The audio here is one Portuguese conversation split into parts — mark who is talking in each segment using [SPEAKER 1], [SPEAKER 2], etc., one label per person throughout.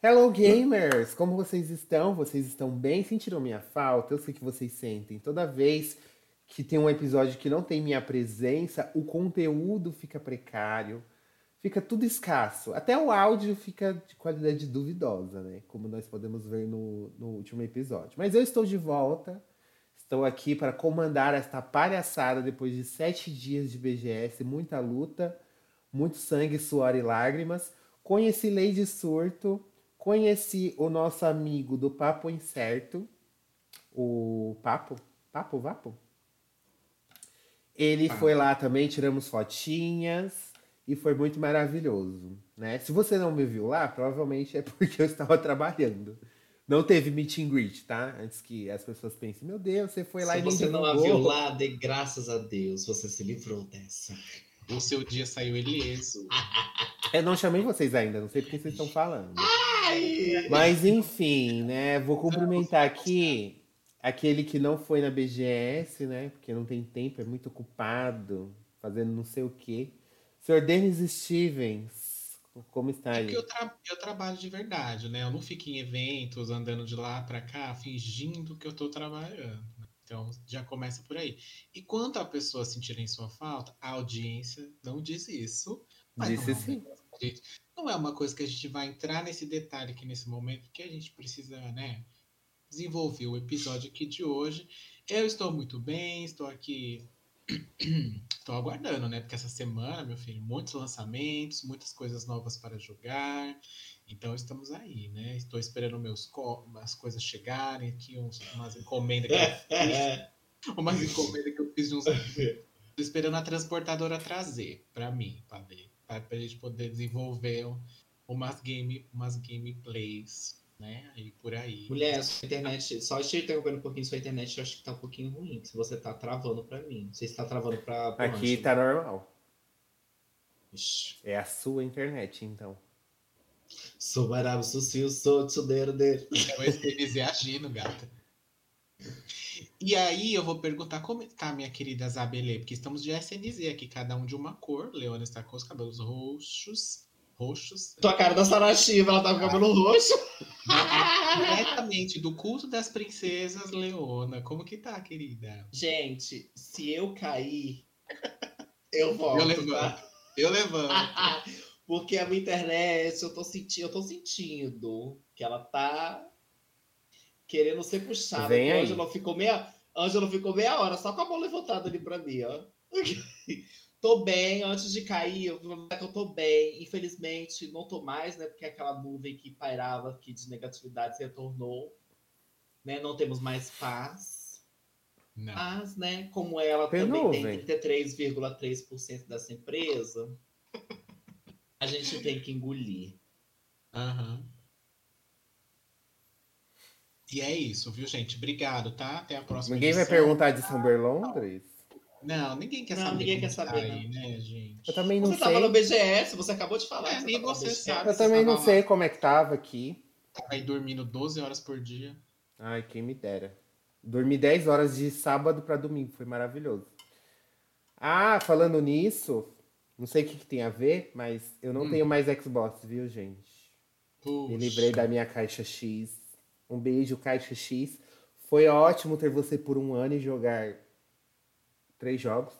[SPEAKER 1] Hello gamers! Como vocês estão? Vocês estão bem? Sentiram minha falta? Eu sei que vocês sentem. Toda vez que tem um episódio que não tem minha presença, o conteúdo fica precário, fica tudo escasso. Até o áudio fica de qualidade duvidosa, né? Como nós podemos ver no, no último episódio. Mas eu estou de volta. Estou aqui para comandar esta palhaçada depois de sete dias de BGS, muita luta, muito sangue, suor e lágrimas. Conheci Lady Surto, Conheci o nosso amigo do Papo Incerto, o Papo, Papo, Vapo. Ele ah. foi lá também, tiramos fotinhas e foi muito maravilhoso, né? Se você não me viu lá, provavelmente é porque eu estava trabalhando. Não teve meet and greet, tá? Antes que as pessoas pensem, meu Deus, você foi lá
[SPEAKER 2] se
[SPEAKER 1] e
[SPEAKER 2] você não a viu lá, dê graças a Deus, você se livrou dessa.
[SPEAKER 3] O seu dia saiu ileso.
[SPEAKER 1] Eu não chamei vocês ainda, não sei porque vocês estão falando. Mas enfim, né? Vou cumprimentar aqui aquele que não foi na BGS, né? Porque não tem tempo, é muito ocupado, fazendo não sei o quê. Senhor Denis Stevens, como está
[SPEAKER 3] aí? É eu, tra eu, trabalho de verdade, né? Eu não fico em eventos, andando de lá para cá, fingindo que eu estou trabalhando. Então já começa por aí. E quanto a pessoa sentirem sua falta, a audiência não diz isso.
[SPEAKER 1] Mas Disse sim.
[SPEAKER 3] Não é uma coisa que a gente vai entrar nesse detalhe aqui nesse momento, porque a gente precisa, né, desenvolver o episódio aqui de hoje. Eu estou muito bem, estou aqui. estou aguardando, né? Porque essa semana, meu filho, muitos lançamentos, muitas coisas novas para jogar. Então estamos aí, né? Estou esperando meus co as coisas chegarem aqui, uns, umas encomendas que eu fiz. umas encomendas que eu fiz de uns. Estou esperando a transportadora trazer para mim, para ver. Para a gente poder desenvolver umas, game, umas gameplays, né? E por aí.
[SPEAKER 2] Mulher, sua internet, só te interrompendo um pouquinho, sua internet eu acho que tá um pouquinho ruim. Se você tá travando para mim. Você está travando para.
[SPEAKER 1] Aqui tá normal. Ixi. É a sua internet, então.
[SPEAKER 2] Sou maravilhoso, sou sou tsudeiro dele.
[SPEAKER 3] É o Esteves agindo, gata. E aí eu vou perguntar como está minha querida Zabelê, porque estamos de SNZ aqui, cada um de uma cor. Leona está com os cabelos roxos. Roxos.
[SPEAKER 2] Tua cara da Sarashiva, ela tá com o cabelo roxo.
[SPEAKER 3] Diretamente do culto das princesas, Leona. Como que tá, querida?
[SPEAKER 2] Gente, se eu cair, eu volto.
[SPEAKER 3] Eu levanto. Tá? Eu levanto.
[SPEAKER 2] Porque a minha internet, eu tô sentindo, eu tô sentindo que ela tá querendo ser puxada. Vem aí. Ângela ficou meia, Ângela ficou meia hora só com a mão levantada ali para mim, ó. tô bem, antes de cair, eu vou que eu tô bem. Infelizmente, não tô mais, né? Porque aquela nuvem que pairava aqui de negatividade se retornou. Né? Não temos mais paz. Não. Mas, né, como ela tem também nuvem. tem 33,3% dessa empresa, a gente tem que engolir.
[SPEAKER 3] Aham. Uhum. E é isso, viu, gente? Obrigado, tá? Até a próxima.
[SPEAKER 1] Ninguém edição. vai perguntar de São Berlondres?
[SPEAKER 3] Não, ninguém quer não, saber.
[SPEAKER 2] Ninguém quer saber,
[SPEAKER 3] tá aí, né, gente?
[SPEAKER 1] Eu também não
[SPEAKER 2] você
[SPEAKER 1] sei. Você
[SPEAKER 2] tava no BGS, você acabou de falar.
[SPEAKER 3] É, nem você sabe.
[SPEAKER 1] Eu também não sei como é que tava aqui.
[SPEAKER 3] Tava aí dormindo 12 horas por dia.
[SPEAKER 1] Ai, quem me dera. Dormi 10 horas de sábado para domingo, foi maravilhoso. Ah, falando nisso, não sei o que, que tem a ver, mas eu não hum. tenho mais Xbox, viu, gente? Puxa. Me livrei da minha caixa X um beijo, Caixa X. Foi ótimo ter você por um ano e jogar três jogos,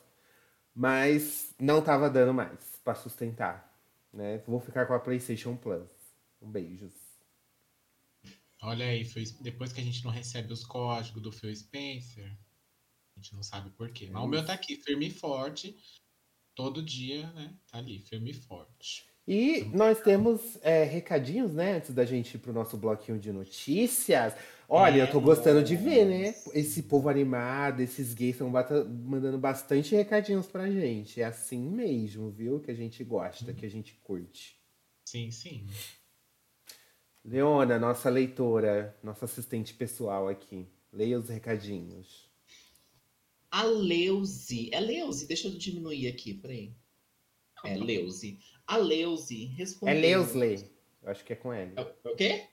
[SPEAKER 1] mas não tava dando mais para sustentar, né? Vou ficar com a PlayStation Plus. Um beijos.
[SPEAKER 3] Olha aí, foi depois que a gente não recebe os códigos do Phil Spencer, a gente não sabe por quê. Mas o meu tá aqui, firme e forte. Todo dia, né? Tá ali, firme e forte.
[SPEAKER 1] E nós temos é, recadinhos, né? Antes da gente ir pro nosso bloquinho de notícias. Olha, é, eu tô gostando de ver, né? Esse povo animado, esses gays estão mandando bastante recadinhos pra gente. É assim mesmo, viu? Que a gente gosta, que a gente curte.
[SPEAKER 3] Sim, sim.
[SPEAKER 1] Leona, nossa leitora, nossa assistente pessoal aqui. Leia os recadinhos.
[SPEAKER 2] A Leuze. É Leuze, deixa eu diminuir aqui, peraí. É Leuze. A Leuze respondeu.
[SPEAKER 1] É Leusley. Eu acho que é com L.
[SPEAKER 2] É, o quê?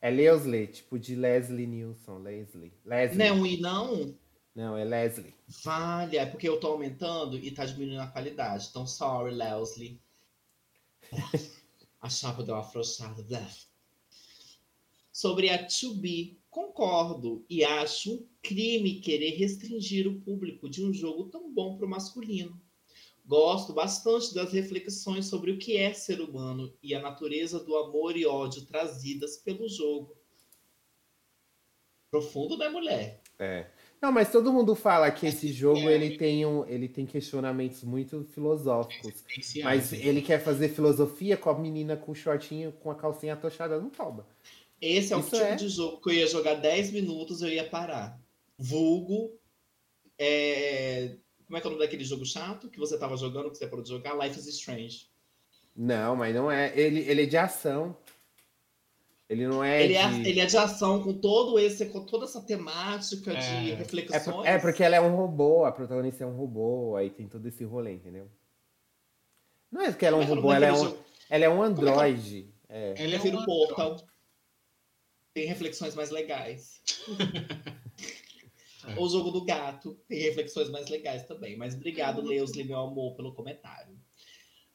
[SPEAKER 1] É Leusley, tipo de Leslie Nielsen. Leslie. Leslie.
[SPEAKER 2] Não é um I, não?
[SPEAKER 1] Não, é Leslie.
[SPEAKER 2] Vale, é porque eu tô aumentando e tá diminuindo a qualidade. Então, sorry, Leslie. a chapa deu uma afrouxada. Sobre a To Be, concordo e acho um crime querer restringir o público de um jogo tão bom para o masculino. Gosto bastante das reflexões sobre o que é ser humano e a natureza do amor e ódio trazidas pelo jogo. Profundo, né, mulher?
[SPEAKER 1] É. Não, mas todo mundo fala que esse jogo ele tem, um, ele tem questionamentos muito filosóficos. Mas ele quer fazer filosofia com a menina com o shortinho, com a calcinha atochada no toba.
[SPEAKER 2] Esse é Isso o tipo é... de jogo que eu ia jogar 10 minutos eu ia parar. Vulgo. É... Como é que é o nome daquele jogo chato que você tava jogando, que você pode jogar? Life is Strange.
[SPEAKER 1] Não, mas não é. Ele, ele é de ação. Ele não é.
[SPEAKER 2] Ele,
[SPEAKER 1] é
[SPEAKER 2] de... é, ele é de ação com todo esse, com toda essa temática é. de reflexões.
[SPEAKER 1] É, é, porque ela é um robô, a protagonista é um robô, aí tem todo esse rolê, entendeu? Não é que ela é um robô, ela é um, ela é um androide.
[SPEAKER 2] É. Ela é um Portal. Tem reflexões mais legais. o jogo do gato tem reflexões mais legais também. Mas obrigado, Leusli, meu amor, pelo comentário.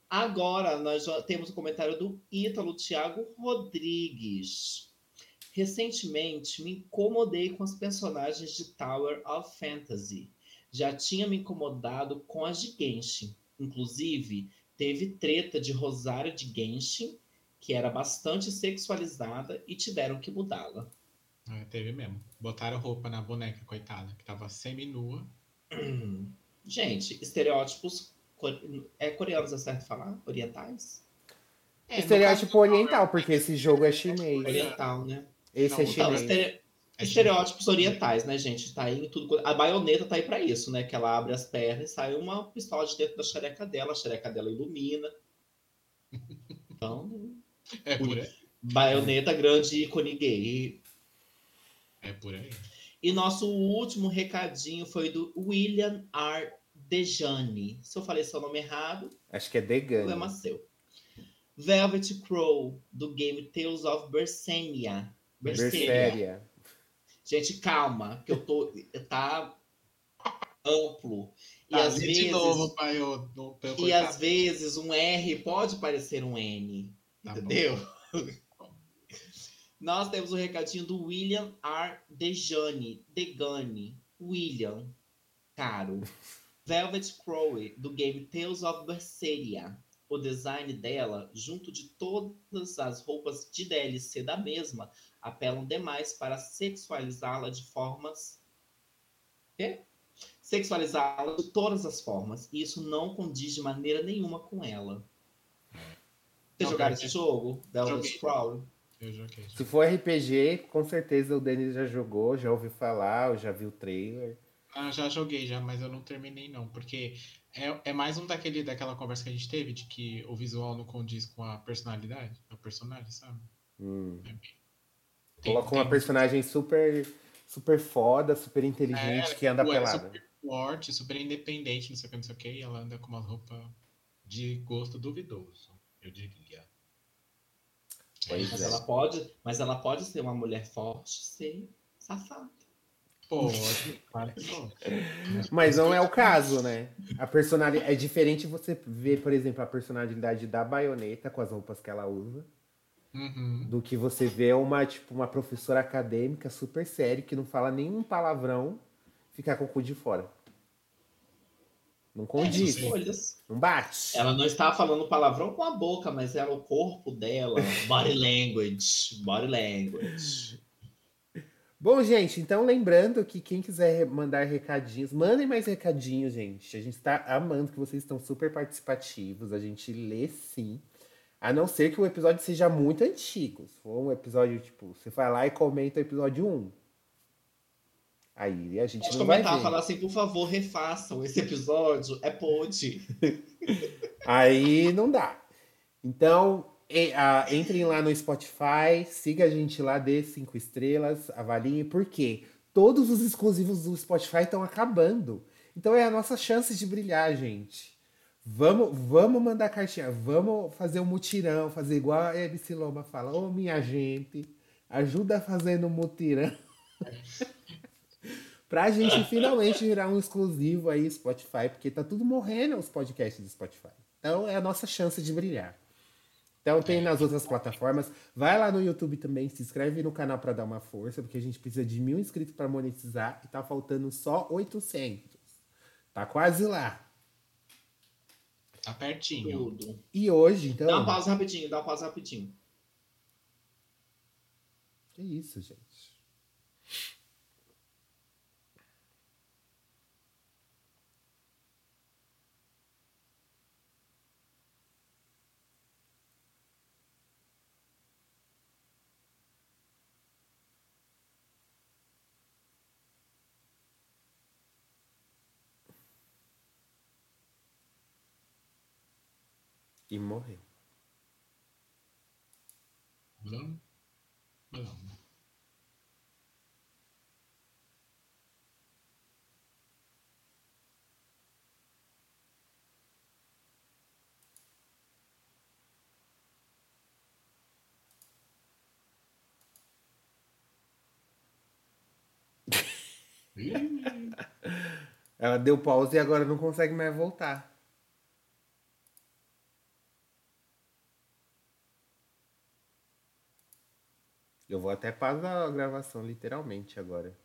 [SPEAKER 2] Agora, nós já temos o comentário do Ítalo Thiago Rodrigues. Recentemente, me incomodei com as personagens de Tower of Fantasy. Já tinha me incomodado com as de Genshin. Inclusive, teve treta de Rosário de Genshin, que era bastante sexualizada, e tiveram que mudá-la.
[SPEAKER 3] É, teve mesmo. Botaram roupa na boneca, coitada, que tava semi-nua.
[SPEAKER 2] Gente, estereótipos é coreanos, é certo falar? Orientais?
[SPEAKER 1] É, Estereótipo oriental, porque esse jogo é chinês.
[SPEAKER 2] Oriental, né?
[SPEAKER 1] Esse é Não, é chinês.
[SPEAKER 2] Então, Estereótipos orientais, né, gente? Tá aí tudo. A baioneta tá aí para isso, né? Que ela abre as pernas e sai uma pistola de dentro da xereca dela, a xereca dela ilumina. Então.
[SPEAKER 3] É por aí.
[SPEAKER 2] Baioneta grande ícone gay.
[SPEAKER 3] É por aí.
[SPEAKER 2] E nosso último recadinho foi do William R. Dejane. Se eu falei seu nome errado,
[SPEAKER 1] acho que é Degane.
[SPEAKER 2] Problema seu. Velvet Crow, do game Tales of Berseria.
[SPEAKER 1] Berseria.
[SPEAKER 2] Gente, calma, que eu tô. Tá amplo. E ah, às vezes.
[SPEAKER 3] Novo, pai, eu,
[SPEAKER 2] eu, e às vezes um R pode parecer um N. Tá entendeu? Nós temos o um recadinho do William R. Dejane. Degane. William. Caro. Velvet Crowe, do game Tales of Berseria. O design dela, junto de todas as roupas de DLC da mesma, apelam demais para sexualizá-la de formas. Quê? Sexualizá-la de todas as formas. E isso não condiz de maneira nenhuma com ela. Vocês jogaram esse jogo? Velvet Crowe?
[SPEAKER 3] Eu joguei.
[SPEAKER 1] Se for RPG, com certeza o Denis já jogou, já ouviu falar, já viu o trailer.
[SPEAKER 3] Ah, já joguei já, mas eu não terminei não, porque é, é mais um daquele daquela conversa que a gente teve de que o visual não condiz com a personalidade, o personagem, sabe?
[SPEAKER 1] Hum. É Coloca uma personagem super super foda, super inteligente é, que anda pelada. É
[SPEAKER 3] super forte, super independente, não sei o que, não sei o que, e ela anda com uma roupa de gosto duvidoso, eu diria.
[SPEAKER 2] Pois mas é. ela pode, mas ela pode ser uma mulher forte, ser safada.
[SPEAKER 3] Pode, claro que pode.
[SPEAKER 1] Mas não é o caso, né? A personalidade é diferente você ver, por exemplo, a personalidade da baioneta com as roupas que ela usa.
[SPEAKER 3] Uhum.
[SPEAKER 1] Do que você vê uma, tipo, uma professora acadêmica super séria que não fala nenhum palavrão ficar com o cu de fora. Não condiz. É, não bate.
[SPEAKER 2] Ela não estava falando palavrão com a boca, mas era o corpo dela. Body language. Body language.
[SPEAKER 1] Bom, gente, então lembrando que quem quiser mandar recadinhos, mandem mais recadinhos, gente. A gente está amando que vocês estão super participativos. A gente lê sim. A não ser que o episódio seja muito antigo. Se for um episódio, tipo, você vai lá e comenta o episódio 1. Aí a gente Pode não comentar, vai ver.
[SPEAKER 2] falar assim, por favor, refaçam esse episódio. É pode.
[SPEAKER 1] Aí não dá. Então, entrem lá no Spotify, siga a gente lá, dê cinco estrelas, avaliem, porque todos os exclusivos do Spotify estão acabando. Então é a nossa chance de brilhar, gente. Vamos, vamos mandar cartinha, vamos fazer um mutirão, fazer igual a MC Loma fala. Ô, oh, minha gente, ajuda fazendo um mutirão. pra gente finalmente virar um exclusivo aí Spotify, porque tá tudo morrendo os podcasts do Spotify. Então é a nossa chance de brilhar. Então tem nas outras plataformas. Vai lá no YouTube também, se inscreve no canal para dar uma força, porque a gente precisa de mil inscritos para monetizar e tá faltando só 800. Tá quase lá.
[SPEAKER 3] Tá pertinho.
[SPEAKER 2] Tudo.
[SPEAKER 1] E hoje, então.
[SPEAKER 2] Dá uma pausa rapidinho, dá uma pausa rapidinho.
[SPEAKER 1] Que isso, gente. E morreu.
[SPEAKER 3] Não? Não.
[SPEAKER 1] Ela deu pausa e agora não consegue mais voltar. Vou até pausar a gravação, literalmente, agora.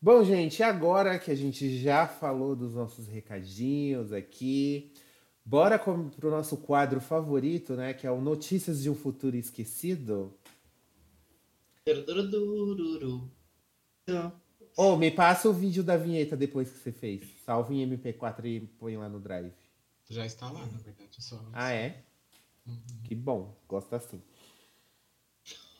[SPEAKER 1] Bom, gente, agora que a gente já falou dos nossos recadinhos aqui, bora para o nosso quadro favorito, né? Que é o Notícias de um Futuro Esquecido. Oh, me passa o vídeo da vinheta depois que você fez. Salve em MP4 e põe lá no Drive.
[SPEAKER 3] Já está lá, na verdade. Só...
[SPEAKER 1] Ah, é? Uhum. Que bom, gosto assim.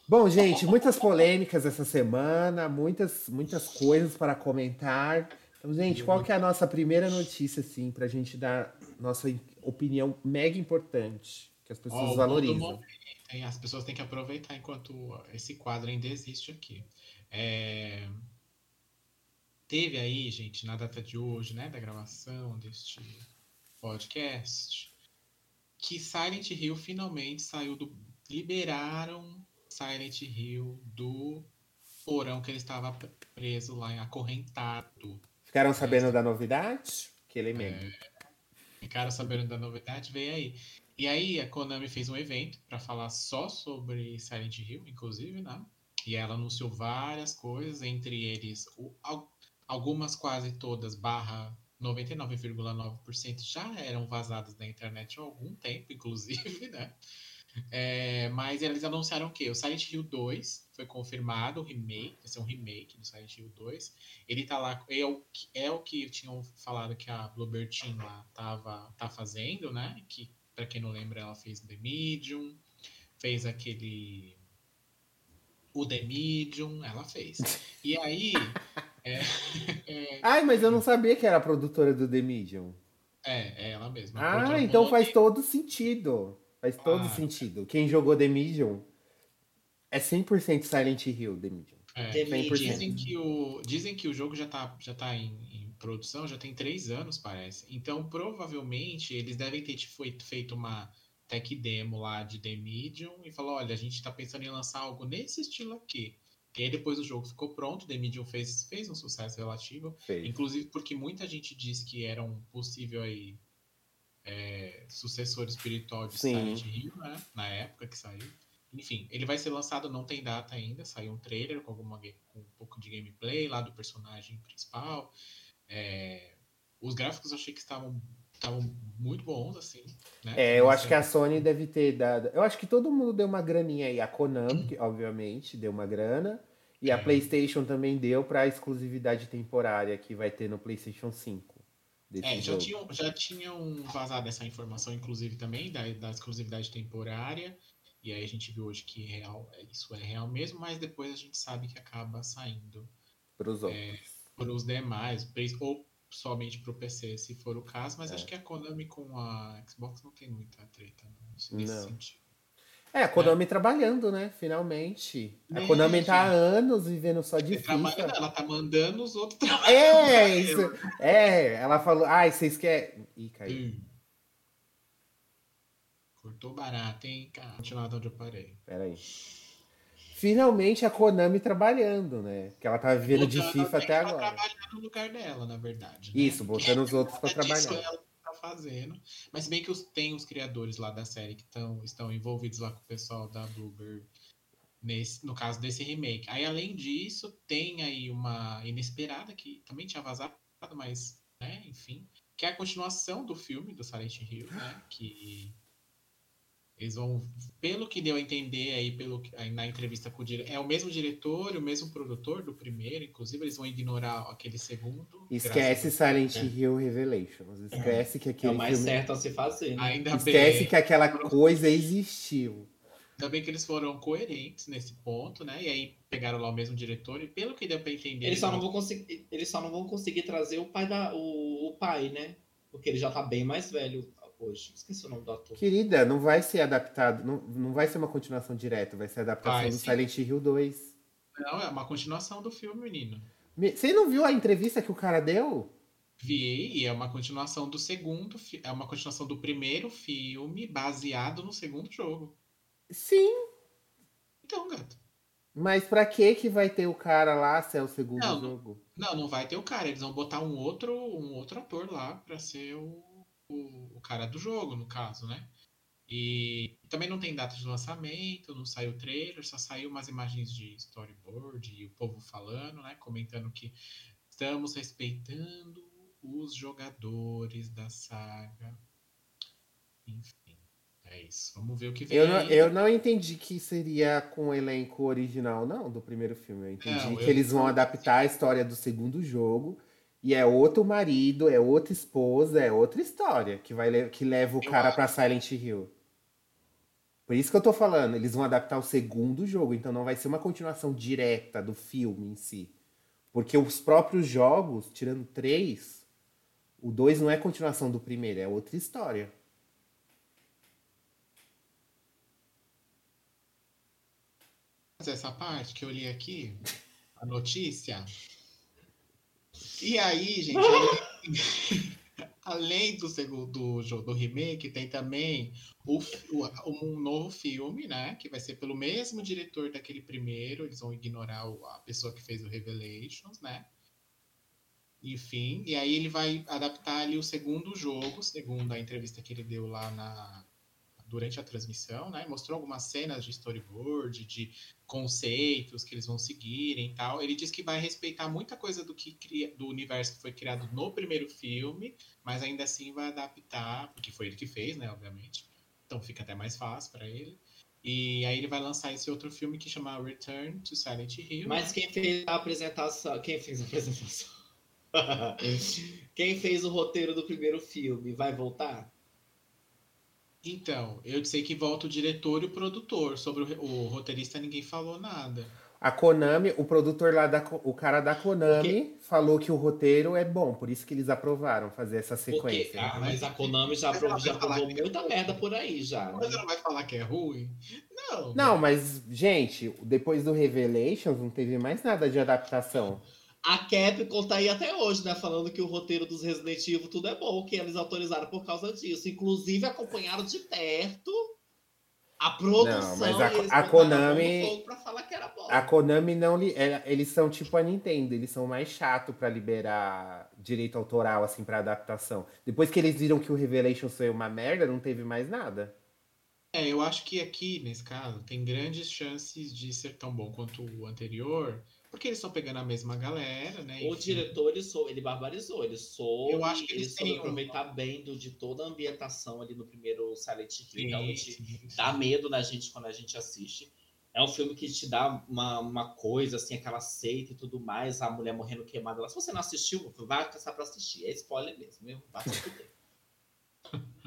[SPEAKER 1] Bom, gente, muitas polêmicas essa semana, muitas, muitas coisas para comentar. Então, gente, qual que é a nossa primeira notícia, assim, para a gente dar nossa opinião mega importante, que as pessoas oh, valorizam?
[SPEAKER 3] As pessoas têm que aproveitar enquanto esse quadro ainda existe aqui. É... Teve aí, gente, na data de hoje, né, da gravação deste podcast, que Silent Hill finalmente saiu do. Liberaram Silent Hill do porão que ele estava preso lá, acorrentado.
[SPEAKER 1] Ficaram sabendo é, da novidade? Que ele mesmo. É,
[SPEAKER 3] ficaram sabendo da novidade, veio aí. E aí a Konami fez um evento para falar só sobre Silent Hill, inclusive, né? E ela anunciou várias coisas, entre eles o, algumas quase todas barra 99,9% já eram vazadas na internet há algum tempo, inclusive, né? É, mas eles anunciaram que o Silent Hill 2 foi confirmado, o remake, vai ser um remake do Silent Hill 2. Ele tá lá, é o, é o que tinham falado que a Bluebird Team lá tava, tá fazendo, né? Que, pra quem não lembra, ela fez The Medium, fez aquele. O The Medium, ela fez. E aí. É,
[SPEAKER 1] é, Ai, mas eu não sabia que era a produtora do The Medium.
[SPEAKER 3] É, é ela mesma.
[SPEAKER 1] Ah, então faz todo sentido. Faz todo ah, sentido. Quem jogou The Medium é 100% Silent Hill, The Medium.
[SPEAKER 3] É, dizem, que o, dizem que o jogo já tá, já tá em, em, produção, já tem três anos, parece. Então, provavelmente, eles devem ter feito uma tech demo lá de The Medium e falou: olha, a gente tá pensando em lançar algo nesse estilo aqui. E aí depois o jogo ficou pronto, The Medium fez, fez um sucesso relativo. Fez. Inclusive porque muita gente disse que era um possível aí, é, sucessor espiritual de Sim. Silent Hill, né? Na época que saiu. Enfim, ele vai ser lançado, não tem data ainda, saiu um trailer com, alguma, com um pouco de gameplay lá do personagem principal. É, os gráficos eu achei que estavam estavam muito bons, assim. Né?
[SPEAKER 1] É, eu acho que a Sony deve ter dado. Eu acho que todo mundo deu uma graninha aí. A Konami, que, obviamente, deu uma grana. E a é. PlayStation também deu para a exclusividade temporária que vai ter no PlayStation 5.
[SPEAKER 3] É, já tinham, já tinham vazado essa informação, inclusive, também, da, da exclusividade temporária. E aí a gente viu hoje que real, isso é real mesmo, mas depois a gente sabe que acaba saindo
[SPEAKER 1] para os outros.
[SPEAKER 3] É, demais, ou somente para o PC, se for o caso, mas é. acho que a Konami com a Xbox não tem muita treta não, nesse não. sentido.
[SPEAKER 1] É, a Konami é. trabalhando, né? Finalmente. A é, Konami tá há anos vivendo só de FIFA.
[SPEAKER 3] Ela tá mandando os outros trabalhar.
[SPEAKER 1] É, isso. É, ela falou, ai, vocês querem. Ih, caiu. Hum.
[SPEAKER 3] Cortou barato, hein, cara? Continuar de onde eu parei.
[SPEAKER 1] Pera aí finalmente a Konami trabalhando, né? Que ela tá vivendo de FIFA até agora.
[SPEAKER 3] trabalhando no lugar dela, na verdade.
[SPEAKER 1] Né? Isso, botando os outros para trabalhar.
[SPEAKER 3] ela tá fazendo. Mas bem que os, tem os criadores lá da série que tão, estão envolvidos lá com o pessoal da Bluebird, nesse, no caso desse remake. Aí, além disso, tem aí uma inesperada que também tinha vazado, mas, né, enfim, que é a continuação do filme do Silent Hill, né, que eles vão, pelo que deu a entender aí, pelo aí na entrevista com o diretor, é o mesmo diretor, o mesmo produtor do primeiro, inclusive eles vão ignorar aquele segundo.
[SPEAKER 1] Esquece Silent é. Hill Revelations. Esquece é. que aquele
[SPEAKER 2] É o mais filme... certo a se fazer.
[SPEAKER 3] Né? Ainda
[SPEAKER 1] Esquece bem... que aquela coisa existiu.
[SPEAKER 3] Ainda bem que eles foram coerentes nesse ponto, né? E aí pegaram lá o mesmo diretor e pelo que deu para entender.
[SPEAKER 2] Eles só não vão conseguir, eles só não vão conseguir trazer o pai da o, o pai, né? Porque ele já tá bem mais velho hoje. Esqueci o nome do ator.
[SPEAKER 1] Querida, não vai ser adaptado, não, não vai ser uma continuação direta, vai ser adaptação vai, do sim. Silent Hill 2.
[SPEAKER 3] Não, é uma continuação do filme, menino.
[SPEAKER 1] Você não viu a entrevista que o cara deu?
[SPEAKER 3] Vi, e é uma continuação do segundo, é uma continuação do primeiro filme baseado no segundo jogo.
[SPEAKER 1] Sim.
[SPEAKER 3] Então, gato.
[SPEAKER 1] Mas pra que que vai ter o cara lá se é o segundo
[SPEAKER 3] não,
[SPEAKER 1] jogo?
[SPEAKER 3] Não, não vai ter o cara. Eles vão botar um outro, um outro ator lá pra ser o o, o cara do jogo, no caso, né? E também não tem data de lançamento, não saiu trailer, só saiu umas imagens de storyboard e o povo falando, né? Comentando que estamos respeitando os jogadores da saga. Enfim, é isso. Vamos ver o que vem.
[SPEAKER 1] Eu não, eu não entendi que seria com o elenco original, não, do primeiro filme. Eu entendi não, que eu... eles vão adaptar a história do segundo jogo e é outro marido, é outra esposa, é outra história que vai que leva o cara para Silent Hill. Por isso que eu tô falando, eles vão adaptar o segundo jogo, então não vai ser uma continuação direta do filme em si. Porque os próprios jogos, tirando três, o dois não é continuação do primeiro, é outra história.
[SPEAKER 3] Essa parte que eu li aqui, a notícia, e aí, gente, além, além do segundo do, do remake, tem também o, o, um novo filme, né? Que vai ser pelo mesmo diretor daquele primeiro. Eles vão ignorar o, a pessoa que fez o Revelations, né? Enfim, e aí ele vai adaptar ali o segundo jogo, segundo a entrevista que ele deu lá na, durante a transmissão, né? Mostrou algumas cenas de storyboard, de conceitos que eles vão seguirem e tal. Ele diz que vai respeitar muita coisa do que cria, do universo que foi criado no primeiro filme, mas ainda assim vai adaptar, porque foi ele que fez, né, obviamente. Então fica até mais fácil para ele. E aí ele vai lançar esse outro filme que chama Return to Silent Hill.
[SPEAKER 2] Mas quem fez a apresentação, quem fez a apresentação? quem fez o roteiro do primeiro filme vai voltar?
[SPEAKER 3] Então, eu sei que volta o diretor e o produtor. Sobre o, o roteirista, ninguém falou nada.
[SPEAKER 1] A Konami, o produtor lá, da, o cara da Konami, falou que o roteiro é bom, por isso que eles aprovaram fazer essa sequência. Porque,
[SPEAKER 2] ah, mas a Konami já, aprovou, já aprovou é muita é merda por aí já.
[SPEAKER 3] Mas né? ela vai falar que é ruim? Não.
[SPEAKER 1] Não, mas, gente, depois do Revelations não teve mais nada de adaptação.
[SPEAKER 2] A Capcom tá aí até hoje, né? Falando que o roteiro dos Resident Evil tudo é bom, que eles autorizaram por causa disso. Inclusive acompanharam de perto a produção. Não,
[SPEAKER 1] mas a, a Konami. A Konami não. É, eles são tipo a Nintendo, eles são mais chato para liberar direito autoral, assim, pra adaptação. Depois que eles viram que o Revelation foi uma merda, não teve mais nada.
[SPEAKER 3] É, eu acho que aqui, nesse caso, tem grandes chances de ser tão bom quanto o anterior porque eles estão pegando a mesma galera, né?
[SPEAKER 2] O diretor, ele, sou, ele barbarizou, ele soube, Eu acho que ele soube aproveitar um... bem do, de toda a ambientação ali no primeiro Silent Hill. Realmente dá medo na gente quando a gente assiste. É um filme que te dá uma, uma coisa, assim, aquela seita e tudo mais, a mulher morrendo queimada lá. Se você não assistiu, vai caçar pra assistir. É spoiler mesmo, mesmo. Vai se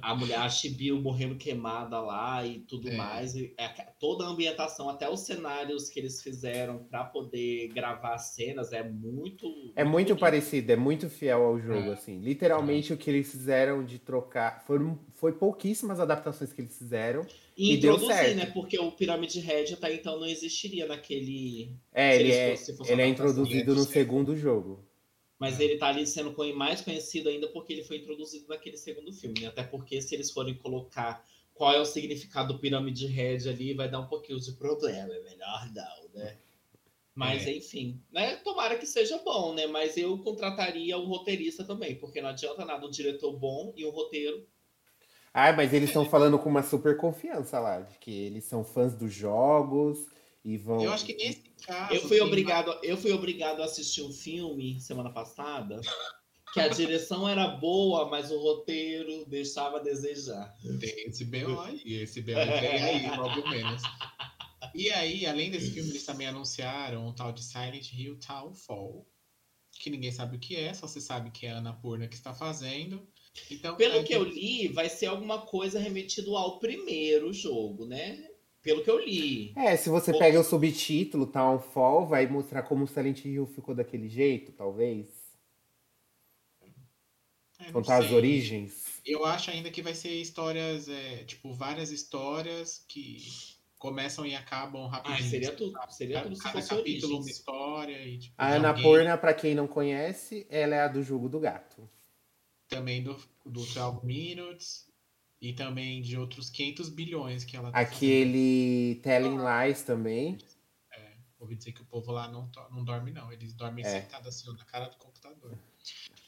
[SPEAKER 2] a mulher, a Chibiu morrendo queimada lá e tudo é. mais. E é, toda a ambientação, até os cenários que eles fizeram para poder gravar cenas é muito.
[SPEAKER 1] É muito, parecido, é muito fiel ao jogo, é. assim. Literalmente é. o que eles fizeram de trocar. Foram, foi pouquíssimas adaptações que eles fizeram. E, e deu certo. né?
[SPEAKER 2] Porque o Pyramid Head até então não existiria naquele.
[SPEAKER 1] É, ele, é, ele é introduzido no segundo jogo.
[SPEAKER 2] Mas é. ele tá ali sendo mais conhecido ainda porque ele foi introduzido naquele segundo filme, né? Até porque se eles forem colocar qual é o significado do Pirâmide Red ali, vai dar um pouquinho de problema. É melhor não, né? Mas, é. enfim, né? Tomara que seja bom, né? Mas eu contrataria o roteirista também, porque não adianta nada um diretor bom e um roteiro.
[SPEAKER 1] Ah, mas eles estão falando com uma super confiança lá, de que eles são fãs dos jogos e vão.
[SPEAKER 3] Eu acho que nesse caso.
[SPEAKER 2] Eu fui, obrigado, eu fui obrigado a assistir um filme semana passada que a direção era boa, mas o roteiro deixava a desejar.
[SPEAKER 3] Tem esse B.O. aí, esse B.O. vem aí, logo menos. E aí, além desse filme, eles também anunciaram um tal de Silent Hill Fall, que ninguém sabe o que é, só se sabe que é a Ana Purna que está fazendo. Então,
[SPEAKER 2] Pelo que eu li, vai ser alguma coisa remetido ao primeiro jogo, né? Pelo que eu li.
[SPEAKER 1] É, se você pega o subtítulo Fall, vai mostrar como o Silent Hill ficou daquele jeito, talvez. É, Contar as origens.
[SPEAKER 3] Eu acho ainda que vai ser histórias, é, tipo, várias histórias que começam e acabam rapidinho.
[SPEAKER 2] Ah, seria tudo. Seria tudo
[SPEAKER 3] Cada
[SPEAKER 2] se
[SPEAKER 3] capítulo uma história. E, tipo,
[SPEAKER 1] a Ana alguém... Porna, pra quem não conhece, ela é a do Jogo do Gato.
[SPEAKER 3] Também do, do 12 Minutes. E também de outros 500 bilhões que ela
[SPEAKER 1] tá Aquele fazendo. Telling Lies também.
[SPEAKER 3] É, ouvi dizer que o povo lá não, não dorme, não. Eles dormem é. sentados assim, na cara do computador.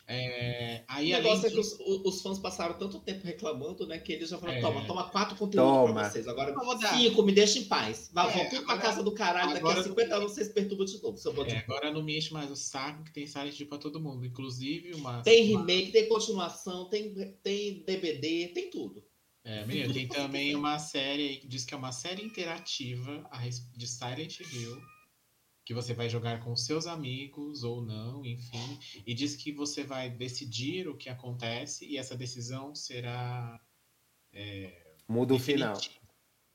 [SPEAKER 3] É, aí,
[SPEAKER 2] o negócio é que os, os, fãs passaram tanto tempo reclamando, né? Que eles já falaram: é. toma, toma quatro conteúdos toma. pra vocês. Agora cinco, me deixa em paz. Vá, é, tudo pra casa do caralho. Daqui a 50 anos vocês perturbam de novo. Seu
[SPEAKER 3] é, agora não me enche mais o saco que tem Silent Hill pra todo mundo. Inclusive, uma.
[SPEAKER 2] Tem remake, tem continuação, tem, tem DVD, tem tudo.
[SPEAKER 3] É, menino, tem também uma série que diz que é uma série interativa de Silent Hill que você vai jogar com seus amigos ou não, enfim, e diz que você vai decidir o que acontece e essa decisão será. É,
[SPEAKER 1] Muda o final.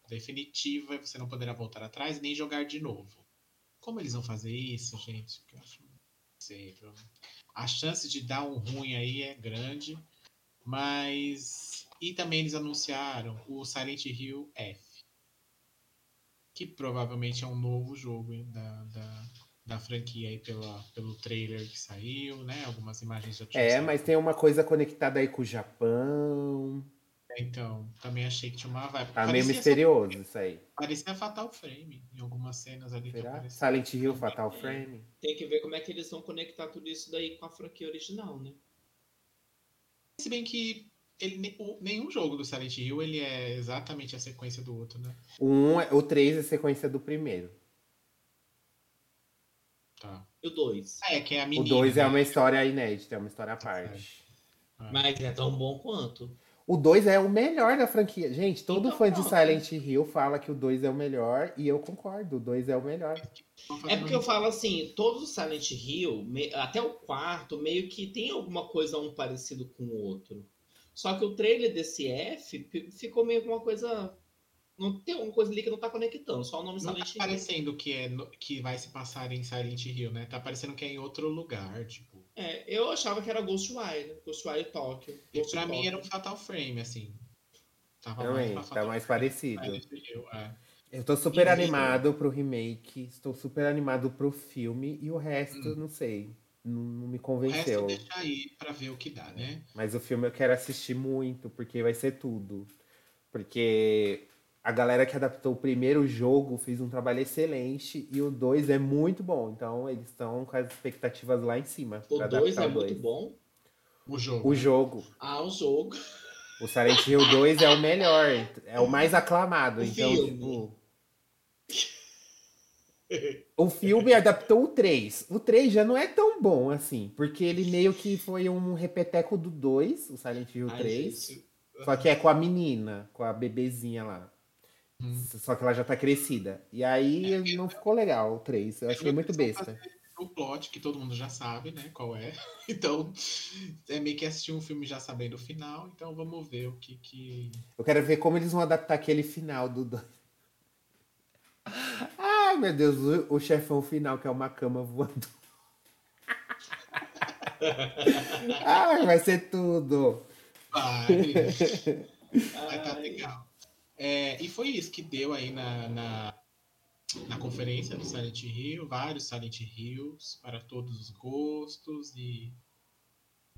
[SPEAKER 3] Definitiva, você não poderá voltar atrás nem jogar de novo. Como eles vão fazer isso, gente? Eu acho possível. A chance de dar um ruim aí é grande, mas. E também eles anunciaram o Silent Hill F que provavelmente é um novo jogo da, da, da franquia aí pela, pelo trailer que saiu, né? Algumas imagens já
[SPEAKER 1] É, mas tem uma coisa conectada aí com o Japão.
[SPEAKER 3] Então, também achei que tinha uma vibe.
[SPEAKER 1] Tá meio misterioso isso aí.
[SPEAKER 3] Parecia Fatal Frame em algumas cenas ali.
[SPEAKER 1] Será? Silent Hill, Fatal Frame.
[SPEAKER 2] Tem que ver como é que eles vão conectar tudo isso daí com a franquia original, né?
[SPEAKER 3] Se bem que ele, o, nenhum jogo do Silent Hill ele é exatamente a sequência do outro, né?
[SPEAKER 1] O, um, é, o 3 é a sequência do primeiro.
[SPEAKER 3] Tá.
[SPEAKER 2] E o 2?
[SPEAKER 3] Ah, é, que é a menina.
[SPEAKER 1] O 2 né? é uma história inédita, é uma história à parte.
[SPEAKER 2] É. Mas é tão bom quanto.
[SPEAKER 1] O 2 é o melhor da franquia. Gente, todo então, fã de Silent Hill fala que o 2 é o melhor e eu concordo, o 2 é o melhor.
[SPEAKER 2] É porque eu falo assim, todos os Silent Hill, até o quarto, meio que tem alguma coisa um parecido com o outro. Só que o trailer desse F ficou meio com uma coisa. Não tem alguma coisa ali que não tá conectando, só o nome
[SPEAKER 3] não Silent tá parecendo que, é, que vai se passar em Silent Hill, né? Tá parecendo que é em outro lugar, tipo.
[SPEAKER 2] É, eu achava que era Ghostwire, Ghostwire Tokyo.
[SPEAKER 3] E pra mim era um Fatal Frame, assim.
[SPEAKER 1] Tava Também, mais tá mais parecido. Hill, é. Eu tô super e animado pro remake, estou super animado pro filme e o resto, hum. não sei não, me convenceu.
[SPEAKER 3] O resto deixa aí pra ver o que dá, né?
[SPEAKER 1] Mas o filme eu quero assistir muito, porque vai ser tudo. Porque a galera que adaptou o primeiro jogo fez um trabalho excelente e o 2 é muito bom. Então eles estão com as expectativas lá em cima.
[SPEAKER 2] O 2 é muito bom?
[SPEAKER 3] O jogo.
[SPEAKER 1] O jogo.
[SPEAKER 2] Ah, o jogo.
[SPEAKER 1] O Silent Hill 2 é o melhor, é o mais aclamado. O então, filme. tipo. O filme adaptou o 3. O 3 já não é tão bom assim, porque ele meio que foi um repeteco do 2, o Silent Hill 3. Ai, só que é com a menina, com a bebezinha lá. Hum. Só que ela já tá crescida. E aí é, não ficou legal o 3. Eu achei muito besta.
[SPEAKER 3] O plot, que todo mundo já sabe, né? Qual é. Então, é meio que assistir um filme já sabendo o final. Então, vamos ver o que que.
[SPEAKER 1] Eu quero ver como eles vão adaptar aquele final do 2. Ai, meu Deus, o, o chefão final, que é uma cama voando. Ai, vai ser tudo.
[SPEAKER 3] Vai. Vai tá legal. É, e foi isso que deu aí na, na, na, conferência do Silent Hill, vários Silent Hills para todos os gostos e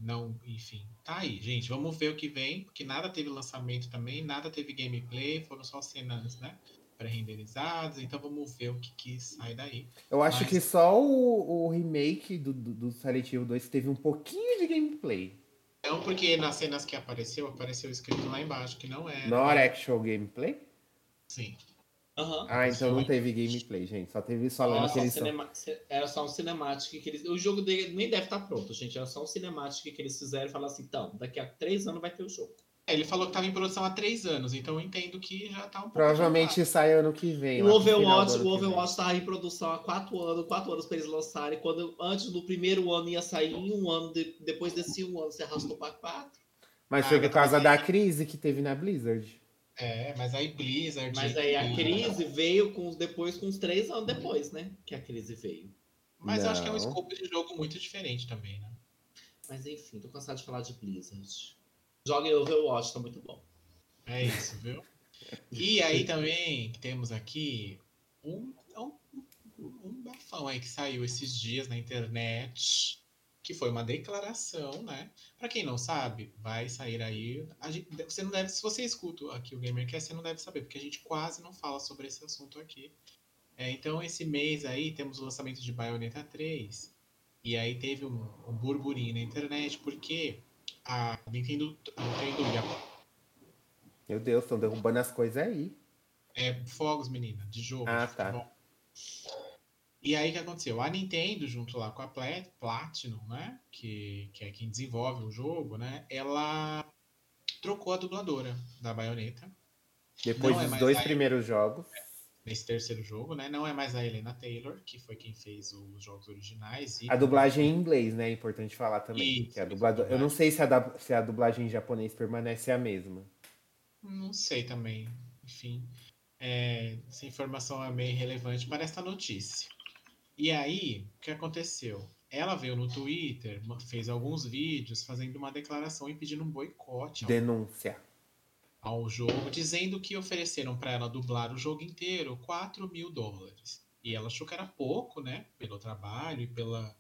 [SPEAKER 3] não, enfim, tá aí, gente. Vamos ver o que vem, porque nada teve lançamento também, nada teve gameplay, foram só cenas, né? Pré-renderizados, então vamos ver o que, que sai daí.
[SPEAKER 1] Eu acho Mas... que só o, o remake do, do, do Silent Hill 2 teve um pouquinho de gameplay.
[SPEAKER 3] Não, porque nas cenas que apareceu, apareceu escrito lá embaixo que não é.
[SPEAKER 1] Not actual gameplay?
[SPEAKER 3] Sim.
[SPEAKER 2] Uhum.
[SPEAKER 1] Ah, então não teve gameplay, gente. Só teve que eles cinema...
[SPEAKER 2] Era só um cinemático que eles. O jogo dele nem deve estar pronto, gente. Era só um cinemático que eles fizeram e falaram assim: então, daqui a três anos vai ter o jogo.
[SPEAKER 3] É, ele falou que estava em produção há três anos, então eu entendo que já está um pouco.
[SPEAKER 1] Provavelmente sai ano que vem.
[SPEAKER 2] O Overwatch, o Overwatch estava em produção há quatro anos, quatro anos para eles lançarem. Quando antes do primeiro ano ia sair em um ano, de, depois desse um ano se arrastou para quatro.
[SPEAKER 1] Mas ah, foi por causa da crise que teve na Blizzard.
[SPEAKER 3] É, mas aí Blizzard.
[SPEAKER 2] Mas aí a crise veio com, depois, com uns três anos depois, né? Que a crise veio.
[SPEAKER 3] Mas Não. eu acho que é um escopo de jogo muito diferente também, né?
[SPEAKER 2] Mas enfim, tô cansado de falar de Blizzard. Joguem Overwatch, tá muito bom.
[SPEAKER 3] É isso, viu? E aí também temos aqui um, um, um bafão aí que saiu esses dias na internet, que foi uma declaração, né? Para quem não sabe, vai sair aí. Gente, você não deve, se você escuta aqui o GamerCast, você não deve saber, porque a gente quase não fala sobre esse assunto aqui. É, então, esse mês aí temos o lançamento de Bayonetta 3. E aí teve um, um burburinho na internet, porque a Nintendo, a Nintendo e a...
[SPEAKER 1] Meu Deus, estão derrubando as coisas aí.
[SPEAKER 3] É fogos, menina, de jogo.
[SPEAKER 1] Ah, tá.
[SPEAKER 3] E aí o que aconteceu? A Nintendo, junto lá com a Platinum, né? Que, que é quem desenvolve o jogo, né? Ela trocou a dubladora da baioneta.
[SPEAKER 1] Depois Não dos é dois primeiros jogos. É
[SPEAKER 3] nesse terceiro jogo, né? Não é mais a Helena Taylor, que foi quem fez os jogos originais.
[SPEAKER 1] E... A dublagem em inglês, né? É importante falar também. a dublado... Eu não sei se a, se a dublagem em japonês permanece a mesma.
[SPEAKER 3] Não sei também. Enfim, é... essa informação é meio relevante para esta notícia. E aí, o que aconteceu? Ela veio no Twitter, fez alguns vídeos fazendo uma declaração e pedindo um boicote.
[SPEAKER 1] Denúncia
[SPEAKER 3] ao jogo, dizendo que ofereceram para ela dublar o jogo inteiro 4 mil dólares. E ela achou que era pouco, né? Pelo trabalho e pela.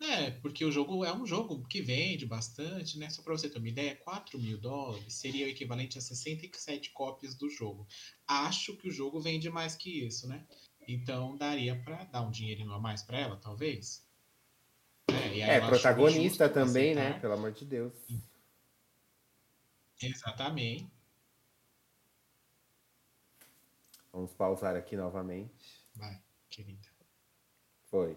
[SPEAKER 3] É, porque o jogo é um jogo que vende bastante, né? Só para você ter uma ideia, 4 mil dólares seria o equivalente a 67 cópias do jogo. Acho que o jogo vende mais que isso, né? Então daria para dar um dinheirinho a mais para ela, talvez.
[SPEAKER 1] É, é protagonista também, né? Pelo amor de Deus.
[SPEAKER 3] Exatamente.
[SPEAKER 1] Vamos pausar aqui novamente.
[SPEAKER 3] Vai, querida.
[SPEAKER 1] Foi.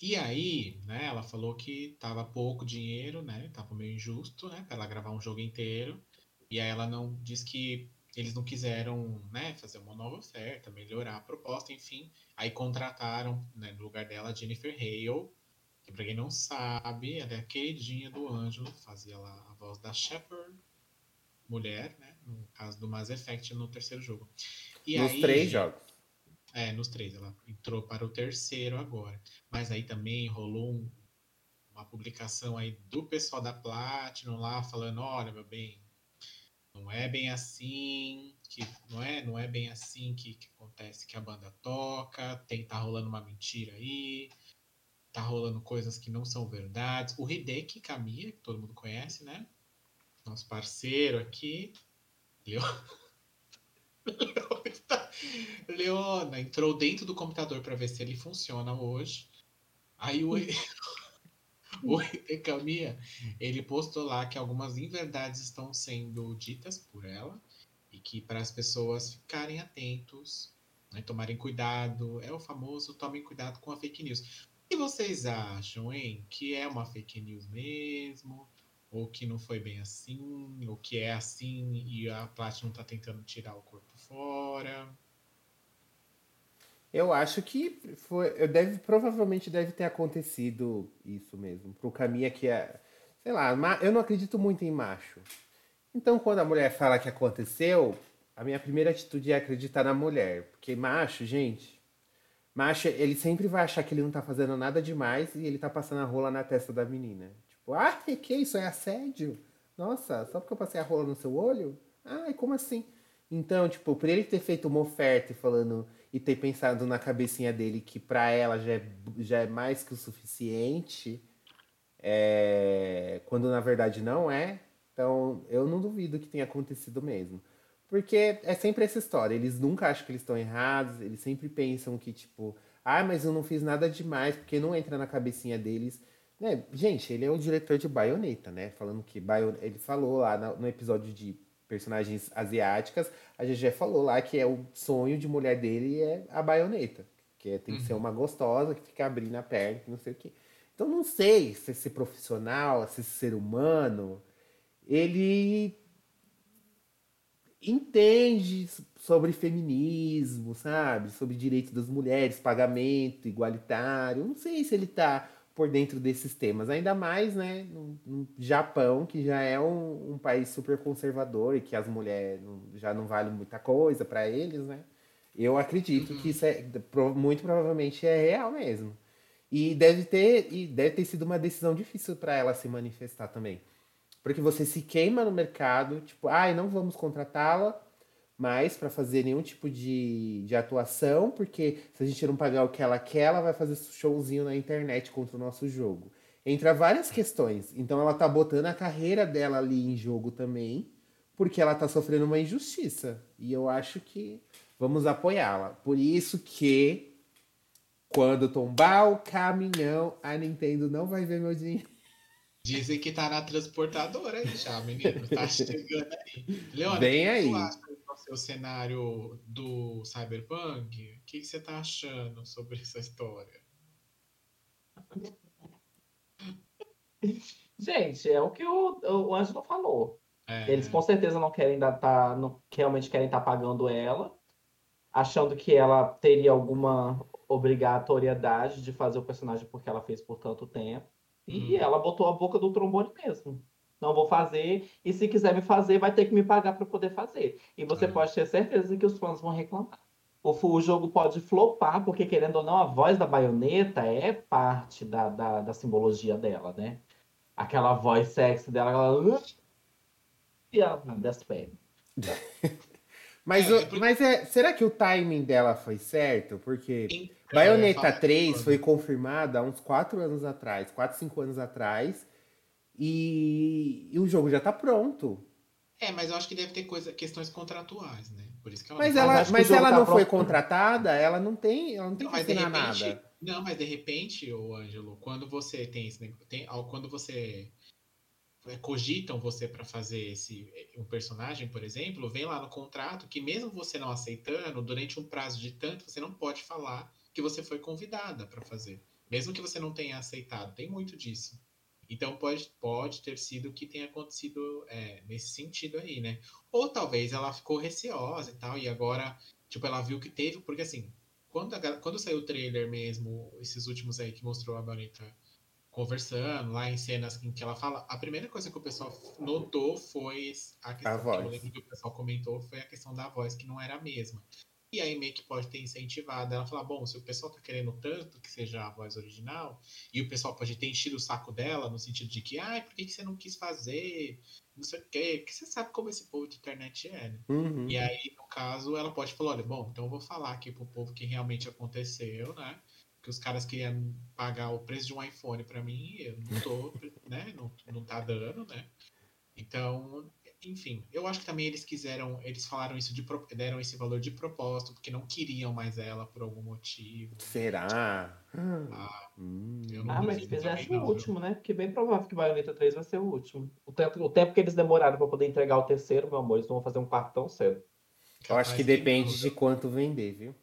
[SPEAKER 3] E aí, né, ela falou que tava pouco dinheiro, né, tava meio injusto, né, para ela gravar um jogo inteiro. E aí ela não diz que eles não quiseram, né, fazer uma nova oferta, melhorar a proposta, enfim. Aí contrataram, né, no lugar dela, Jennifer Hale, que pra quem não sabe, ela é a queridinha do Ângelo, fazia lá a voz da Shepard, mulher, né? No caso do Mass Effect no terceiro jogo.
[SPEAKER 1] E nos aí, três jogos.
[SPEAKER 3] É, nos três. Ela entrou para o terceiro agora. Mas aí também rolou um, uma publicação aí do pessoal da Platinum lá falando, olha, meu bem, não é bem assim, que não é, não é bem assim que, que acontece que a banda toca, tem tá rolando uma mentira aí, tá rolando coisas que não são verdades. O Hideki Kamiya, que todo mundo conhece, né? nosso parceiro aqui, Leona, entrou dentro do computador para ver se ele funciona hoje. Aí o, o Caminha, ele postou lá que algumas inverdades estão sendo ditas por ela e que para as pessoas ficarem atentos, né, tomarem cuidado, é o famoso tomem cuidado com a fake news. O que vocês acham, hein? Que é uma fake news mesmo? Ou que não foi bem assim, ou que é assim e a Platinum está tentando tirar o corpo fora.
[SPEAKER 1] Eu acho que foi, eu deve, provavelmente deve ter acontecido isso mesmo. Pro caminho que é, sei lá, eu não acredito muito em macho. Então, quando a mulher fala que aconteceu, a minha primeira atitude é acreditar na mulher, porque macho, gente, macho, ele sempre vai achar que ele não tá fazendo nada demais e ele tá passando a rola na testa da menina. Ah, que isso? É assédio? Nossa, só porque eu passei a rola no seu olho? Ai, como assim? Então, tipo, por ele ter feito uma oferta e falando e ter pensado na cabecinha dele que para ela já é, já é mais que o suficiente, é... quando na verdade não é. Então, eu não duvido que tenha acontecido mesmo. Porque é sempre essa história. Eles nunca acham que eles estão errados, eles sempre pensam que, tipo, ah, mas eu não fiz nada demais, porque não entra na cabecinha deles. Né? Gente, ele é o diretor de Bayonetta, né? Falando que Bayon... ele falou lá no episódio de personagens asiáticas, a gente já falou lá que é o sonho de mulher dele é a Bayonetta. Que é, tem que uhum. ser uma gostosa, que fica abrindo a perna, que não sei o quê. Então não sei se esse profissional, se esse ser humano, ele entende sobre feminismo, sabe? Sobre direitos das mulheres, pagamento igualitário. Não sei se ele está por dentro desses temas, ainda mais, né, no, no Japão, que já é um, um, país super conservador e que as mulheres não, já não valem muita coisa para eles, né? Eu acredito uhum. que isso é muito provavelmente é real mesmo. E deve ter e deve ter sido uma decisão difícil para ela se manifestar também. Porque você se queima no mercado, tipo, ai, ah, não vamos contratá-la mais para fazer nenhum tipo de, de atuação, porque se a gente não pagar o que ela quer, ela vai fazer showzinho na internet contra o nosso jogo. Entra várias questões. Então ela tá botando a carreira dela ali em jogo também, porque ela tá sofrendo uma injustiça. E eu acho que vamos apoiá-la. Por isso que quando tombar o caminhão, a Nintendo não vai ver meu dinheiro.
[SPEAKER 3] Dizem que tá na transportadora aí já, menino. Tá chegando aí. Leona,
[SPEAKER 1] Vem aí.
[SPEAKER 3] o cenário do Cyberpunk? O que, que você tá achando sobre essa história?
[SPEAKER 4] Gente, é o que o, o Ângelo falou. É. Eles com certeza não querem estar, tá, não, realmente querem estar tá pagando ela, achando que ela teria alguma obrigatoriedade de fazer o personagem porque ela fez por tanto tempo. E hum. ela botou a boca do trombone mesmo. Não vou fazer, e se quiser me fazer, vai ter que me pagar para poder fazer. E você é. pode ter certeza que os fãs vão reclamar. O, o, jogo pode flopar, porque querendo ou não, a voz da baioneta é parte da, da, da simbologia dela, né? Aquela voz sexy dela, ela. E ela despede.
[SPEAKER 1] mas, é, o, mas é, será que o timing dela foi certo? Porque. Bayonetta 3 foi confirmada há uns 4 anos atrás, 4, 5 anos atrás. E, e o jogo já tá pronto.
[SPEAKER 3] É, mas eu acho que deve ter coisa, questões contratuais, né? Por isso que
[SPEAKER 1] ela Mas, ela, mas ela tá não foi contratada, ela não tem, ela não tem não, que assinar nada.
[SPEAKER 3] Não, mas de repente, o Ângelo, quando você tem, tem quando você é, cogitam você para fazer esse um personagem, por exemplo, vem lá no contrato que mesmo você não aceitando, durante um prazo de tanto, você não pode falar que você foi convidada para fazer, mesmo que você não tenha aceitado. Tem muito disso. Então pode, pode ter sido que tenha acontecido é, nesse sentido aí, né? Ou talvez ela ficou receosa e tal, e agora, tipo, ela viu que teve, porque assim, quando, a, quando saiu o trailer mesmo, esses últimos aí que mostrou a Bonita conversando, lá em cenas em que ela fala, a primeira coisa que o pessoal notou foi a questão a voz. Que, que o pessoal comentou foi a questão da voz, que não era a mesma. E aí meio que pode ter incentivado ela falar, bom, se o pessoal tá querendo tanto que seja a voz original, e o pessoal pode ter enchido o saco dela, no sentido de que, ai, por que, que você não quis fazer? Não sei o quê, porque você sabe como esse povo de internet é, né?
[SPEAKER 1] Uhum.
[SPEAKER 3] E aí, no caso, ela pode falar, olha, bom, então eu vou falar aqui pro povo que realmente aconteceu, né? Que os caras queriam pagar o preço de um iPhone para mim, eu não tô, né? Não, não tá dando, né? Então, enfim, eu acho que também eles quiseram, eles falaram isso de deram esse valor de propósito porque não queriam mais ela por algum motivo.
[SPEAKER 1] Será?
[SPEAKER 4] Ah, hum. ah mas fizesse o último, né? Porque é bem provável que Bayonetta 3 vai ser o último. O tempo, o tempo que eles demoraram para poder entregar o terceiro, meu amor, eles não vão fazer um quarto tão cedo.
[SPEAKER 1] Eu acho que depende de quanto vender, viu?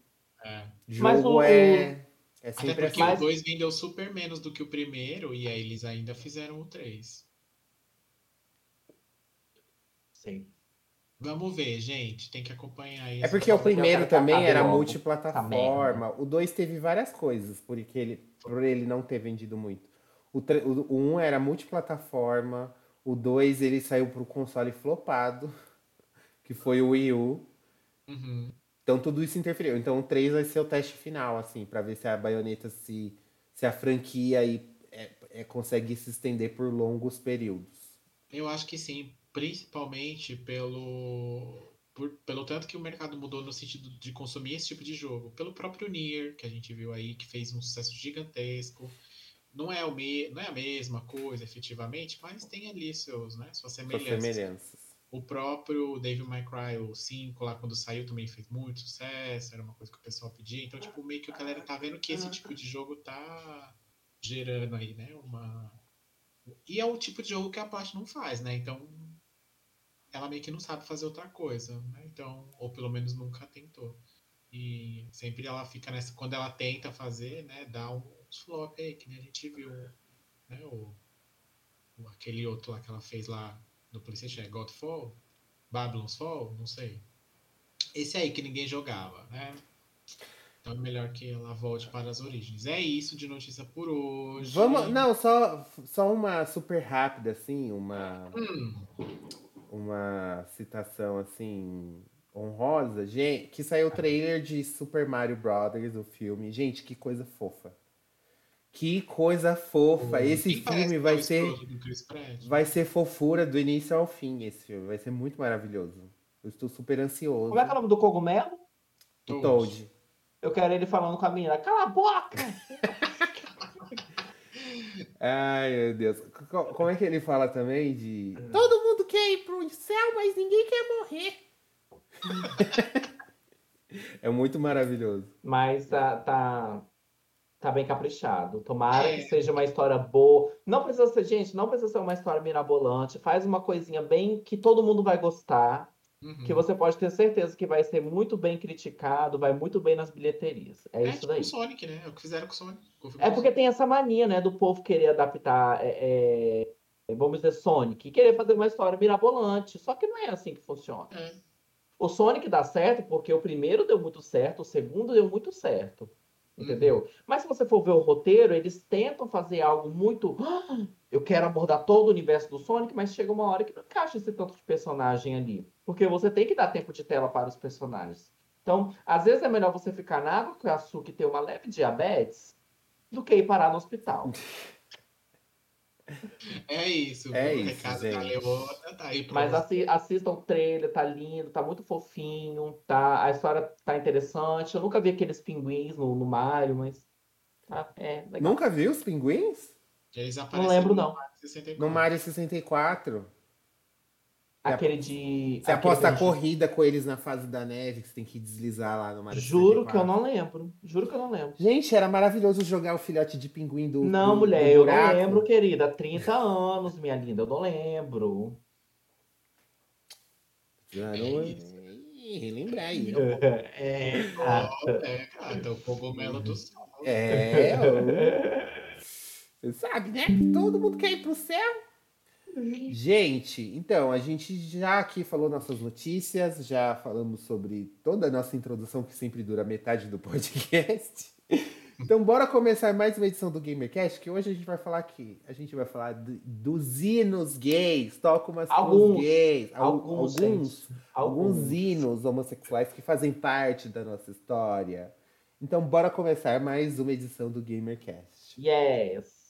[SPEAKER 3] É.
[SPEAKER 1] Jogo mas o, é...
[SPEAKER 3] é sempre Até porque o 2 vendeu super menos do que o primeiro e aí eles ainda fizeram o 3. Sim. Vamos ver, gente. Tem que acompanhar isso.
[SPEAKER 1] É porque o primeiro também era multiplataforma. O 2 teve várias coisas, porque ele, por ele não ter vendido muito. O 1 um era multiplataforma. O 2 ele saiu pro console flopado, que foi o Wii
[SPEAKER 3] U. Uhum.
[SPEAKER 1] Então tudo isso interferiu. Então o 3 vai ser o teste final, assim, para ver se a baioneta se, se a franquia aí é, é, consegue se estender por longos períodos.
[SPEAKER 3] Eu acho que sim principalmente pelo por, pelo tanto que o mercado mudou no sentido de consumir esse tipo de jogo, pelo próprio Nier, que a gente viu aí, que fez um sucesso gigantesco. Não é, o me, não é a mesma coisa, efetivamente, mas tem ali seus, né, suas semelhanças.
[SPEAKER 1] semelhanças.
[SPEAKER 3] O próprio David May Cry, o 5, lá quando saiu, também fez muito sucesso, era uma coisa que o pessoal pedia. Então, tipo, meio que a galera tá vendo que esse tipo de jogo tá gerando aí, né? Uma. E é o tipo de jogo que a parte não faz, né? Então, ela meio que não sabe fazer outra coisa, né? Então, ou pelo menos nunca tentou. E sempre ela fica nessa. Quando ela tenta fazer, né? Dá uns flop aí, que nem a gente viu, né? O, o aquele outro lá que ela fez lá do PlayStation é Godfall? Babylon's Fall? Não sei. Esse aí que ninguém jogava, né? Então é melhor que ela volte para as origens. É isso de notícia por hoje.
[SPEAKER 1] Vamos, não, só, só uma super rápida, assim, uma. Hum. Uma citação assim honrosa, gente, que saiu o trailer de Super Mario Brothers, o filme. Gente, que coisa fofa. Que coisa fofa. esse filme vai ser. Vai ser fofura do início ao fim. Esse filme vai ser muito maravilhoso. Eu estou super ansioso.
[SPEAKER 2] Como é que é o nome do cogumelo?
[SPEAKER 1] O Toad.
[SPEAKER 2] Eu quero ele falando com a menina. Cala a boca!
[SPEAKER 1] Ai, meu Deus. Como é que ele fala também de. Todo mundo quer ir pro céu, mas ninguém quer morrer. é muito maravilhoso.
[SPEAKER 2] Mas tá, tá, tá bem caprichado. Tomara é. que seja uma história boa. Não precisa ser, gente, não precisa ser uma história mirabolante. Faz uma coisinha bem que todo mundo vai gostar. Uhum. Que você pode ter certeza que vai ser muito bem criticado, vai muito bem nas bilheterias. É, é isso tipo daí.
[SPEAKER 3] o Sonic, né? É o que fizeram com o Sonic.
[SPEAKER 2] É porque tem essa mania, né, do povo querer adaptar, é, é, vamos dizer, Sonic, e querer fazer uma história mirabolante. Só que não é assim que funciona. É. O Sonic dá certo porque o primeiro deu muito certo, o segundo deu muito certo. Entendeu? Uhum. Mas se você for ver o roteiro, eles tentam fazer algo muito. Ah, eu quero abordar todo o universo do Sonic, mas chega uma hora que não encaixa esse tanto de personagem ali. Porque você tem que dar tempo de tela para os personagens. Então, às vezes é melhor você ficar na água com açúcar e ter uma leve diabetes do que ir parar no hospital.
[SPEAKER 3] É isso.
[SPEAKER 1] É isso, Leona,
[SPEAKER 2] tá aí Mas assi assistam o trailer, tá lindo, tá muito fofinho, tá, a história tá interessante. Eu nunca vi aqueles pinguins no, no Mario, mas tá, é
[SPEAKER 1] legal. Nunca viu os pinguins?
[SPEAKER 3] Eles
[SPEAKER 2] não lembro, não.
[SPEAKER 1] No Mario 64.
[SPEAKER 2] Aquele de.
[SPEAKER 1] Você aposta a corrida com eles na fase da neve, que você tem que deslizar lá no Mario
[SPEAKER 2] Juro 64. que eu não lembro. Juro que eu não lembro.
[SPEAKER 1] Gente, era maravilhoso jogar o filhote de pinguim do.
[SPEAKER 2] Não,
[SPEAKER 1] do,
[SPEAKER 2] mulher, do eu não lembro, querida. 30 anos, minha linda, eu não lembro.
[SPEAKER 1] Já não é... relembrar aí.
[SPEAKER 3] É, é, cara, então o cogumelo do céu.
[SPEAKER 1] É, você sabe, né? Todo mundo quer ir pro céu. Gente, então, a gente já aqui falou nossas notícias, já falamos sobre toda a nossa introdução, que sempre dura metade do podcast. Então, bora começar mais uma edição do GamerCast, que hoje a gente vai falar aqui. A gente vai falar do, dos hinos gays, toca umas
[SPEAKER 2] alguns,
[SPEAKER 1] gays,
[SPEAKER 2] alguns, alguns,
[SPEAKER 1] alguns hinos homossexuais que fazem parte da nossa história. Então, bora começar mais uma edição do GamerCast.
[SPEAKER 2] Yes!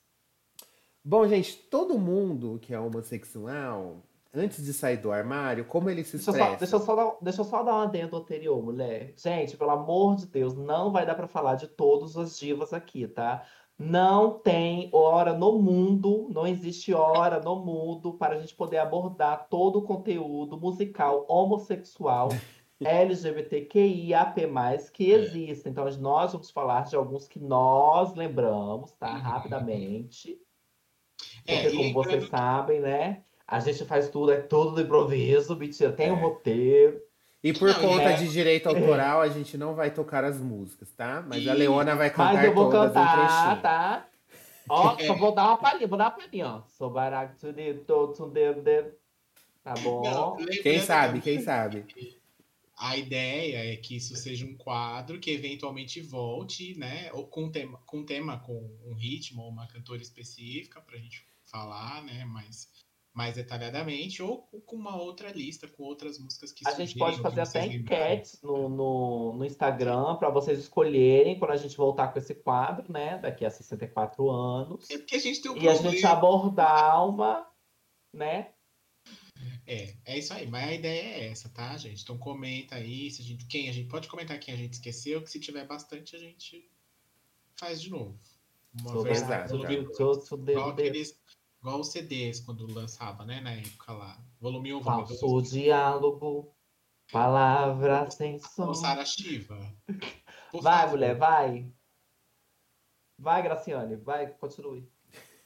[SPEAKER 1] Bom, gente, todo mundo que é homossexual, antes de sair do armário, como ele se expressa?
[SPEAKER 2] Deixa eu só, deixa eu só, dar, deixa eu só dar um adendo anterior, mulher. Gente, pelo amor de Deus, não vai dar para falar de todas as divas aqui, tá? Não tem hora no mundo, não existe hora no mundo para a gente poder abordar todo o conteúdo musical homossexual LGBTQIAP+, que existe. Então, nós vamos falar de alguns que nós lembramos, tá? Uhum. É, Porque, como vocês sabem, né? A gente faz tudo, é tudo de improviso, mentira, tem um é. roteiro.
[SPEAKER 1] E por não, conta é... de direito autoral, a gente não vai tocar as músicas, tá? Mas e... a Leona vai cantar Mas eu vou todas cantar,
[SPEAKER 2] tá? Ó, só vou dar uma palhinha, vou dar uma palhinha, ó. Sou barato de todos dedo, Tá bom? Não,
[SPEAKER 1] quem sabe, quem sabe.
[SPEAKER 3] A ideia é que isso seja um quadro que eventualmente volte, né? Ou com tema, com tema, com um ritmo ou uma cantora específica para a gente falar, né? Mais, mais detalhadamente, ou com uma outra lista, com outras músicas que
[SPEAKER 2] A gente pode fazer até enquetes no, no, no Instagram para vocês escolherem quando a gente voltar com esse quadro, né? Daqui a 64 anos.
[SPEAKER 3] É porque a gente tem um
[SPEAKER 2] e problema. a gente abordar uma, né?
[SPEAKER 3] É, é isso aí. Mas a ideia é essa, tá, gente? Então comenta aí se a gente, quem a gente pode comentar quem a gente esqueceu, que se tiver bastante a gente faz de novo.
[SPEAKER 1] Uma vez igual,
[SPEAKER 3] aqueles, igual os CDs quando lançava, né, na época lá, Volume 1,
[SPEAKER 4] volume 2. Falso diálogo, palavras sem som.
[SPEAKER 3] Sara Shiva.
[SPEAKER 4] Vai, favor. mulher, vai. Vai, Graciane, vai, continue.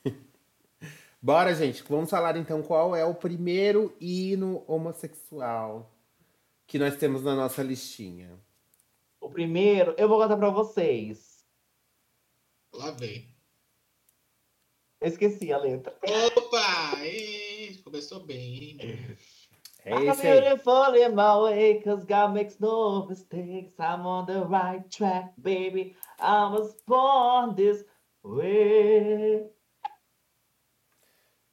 [SPEAKER 1] Bora, gente. Vamos falar então qual é o primeiro hino homossexual que nós temos na nossa listinha.
[SPEAKER 4] O primeiro, eu vou contar para vocês.
[SPEAKER 3] Lá vem.
[SPEAKER 4] Eu esqueci a letra.
[SPEAKER 3] Opa! começou bem, hein?
[SPEAKER 1] É I'm beautiful
[SPEAKER 4] in my way, cause God makes no mistakes. I'm on the right track, baby. I was born this way.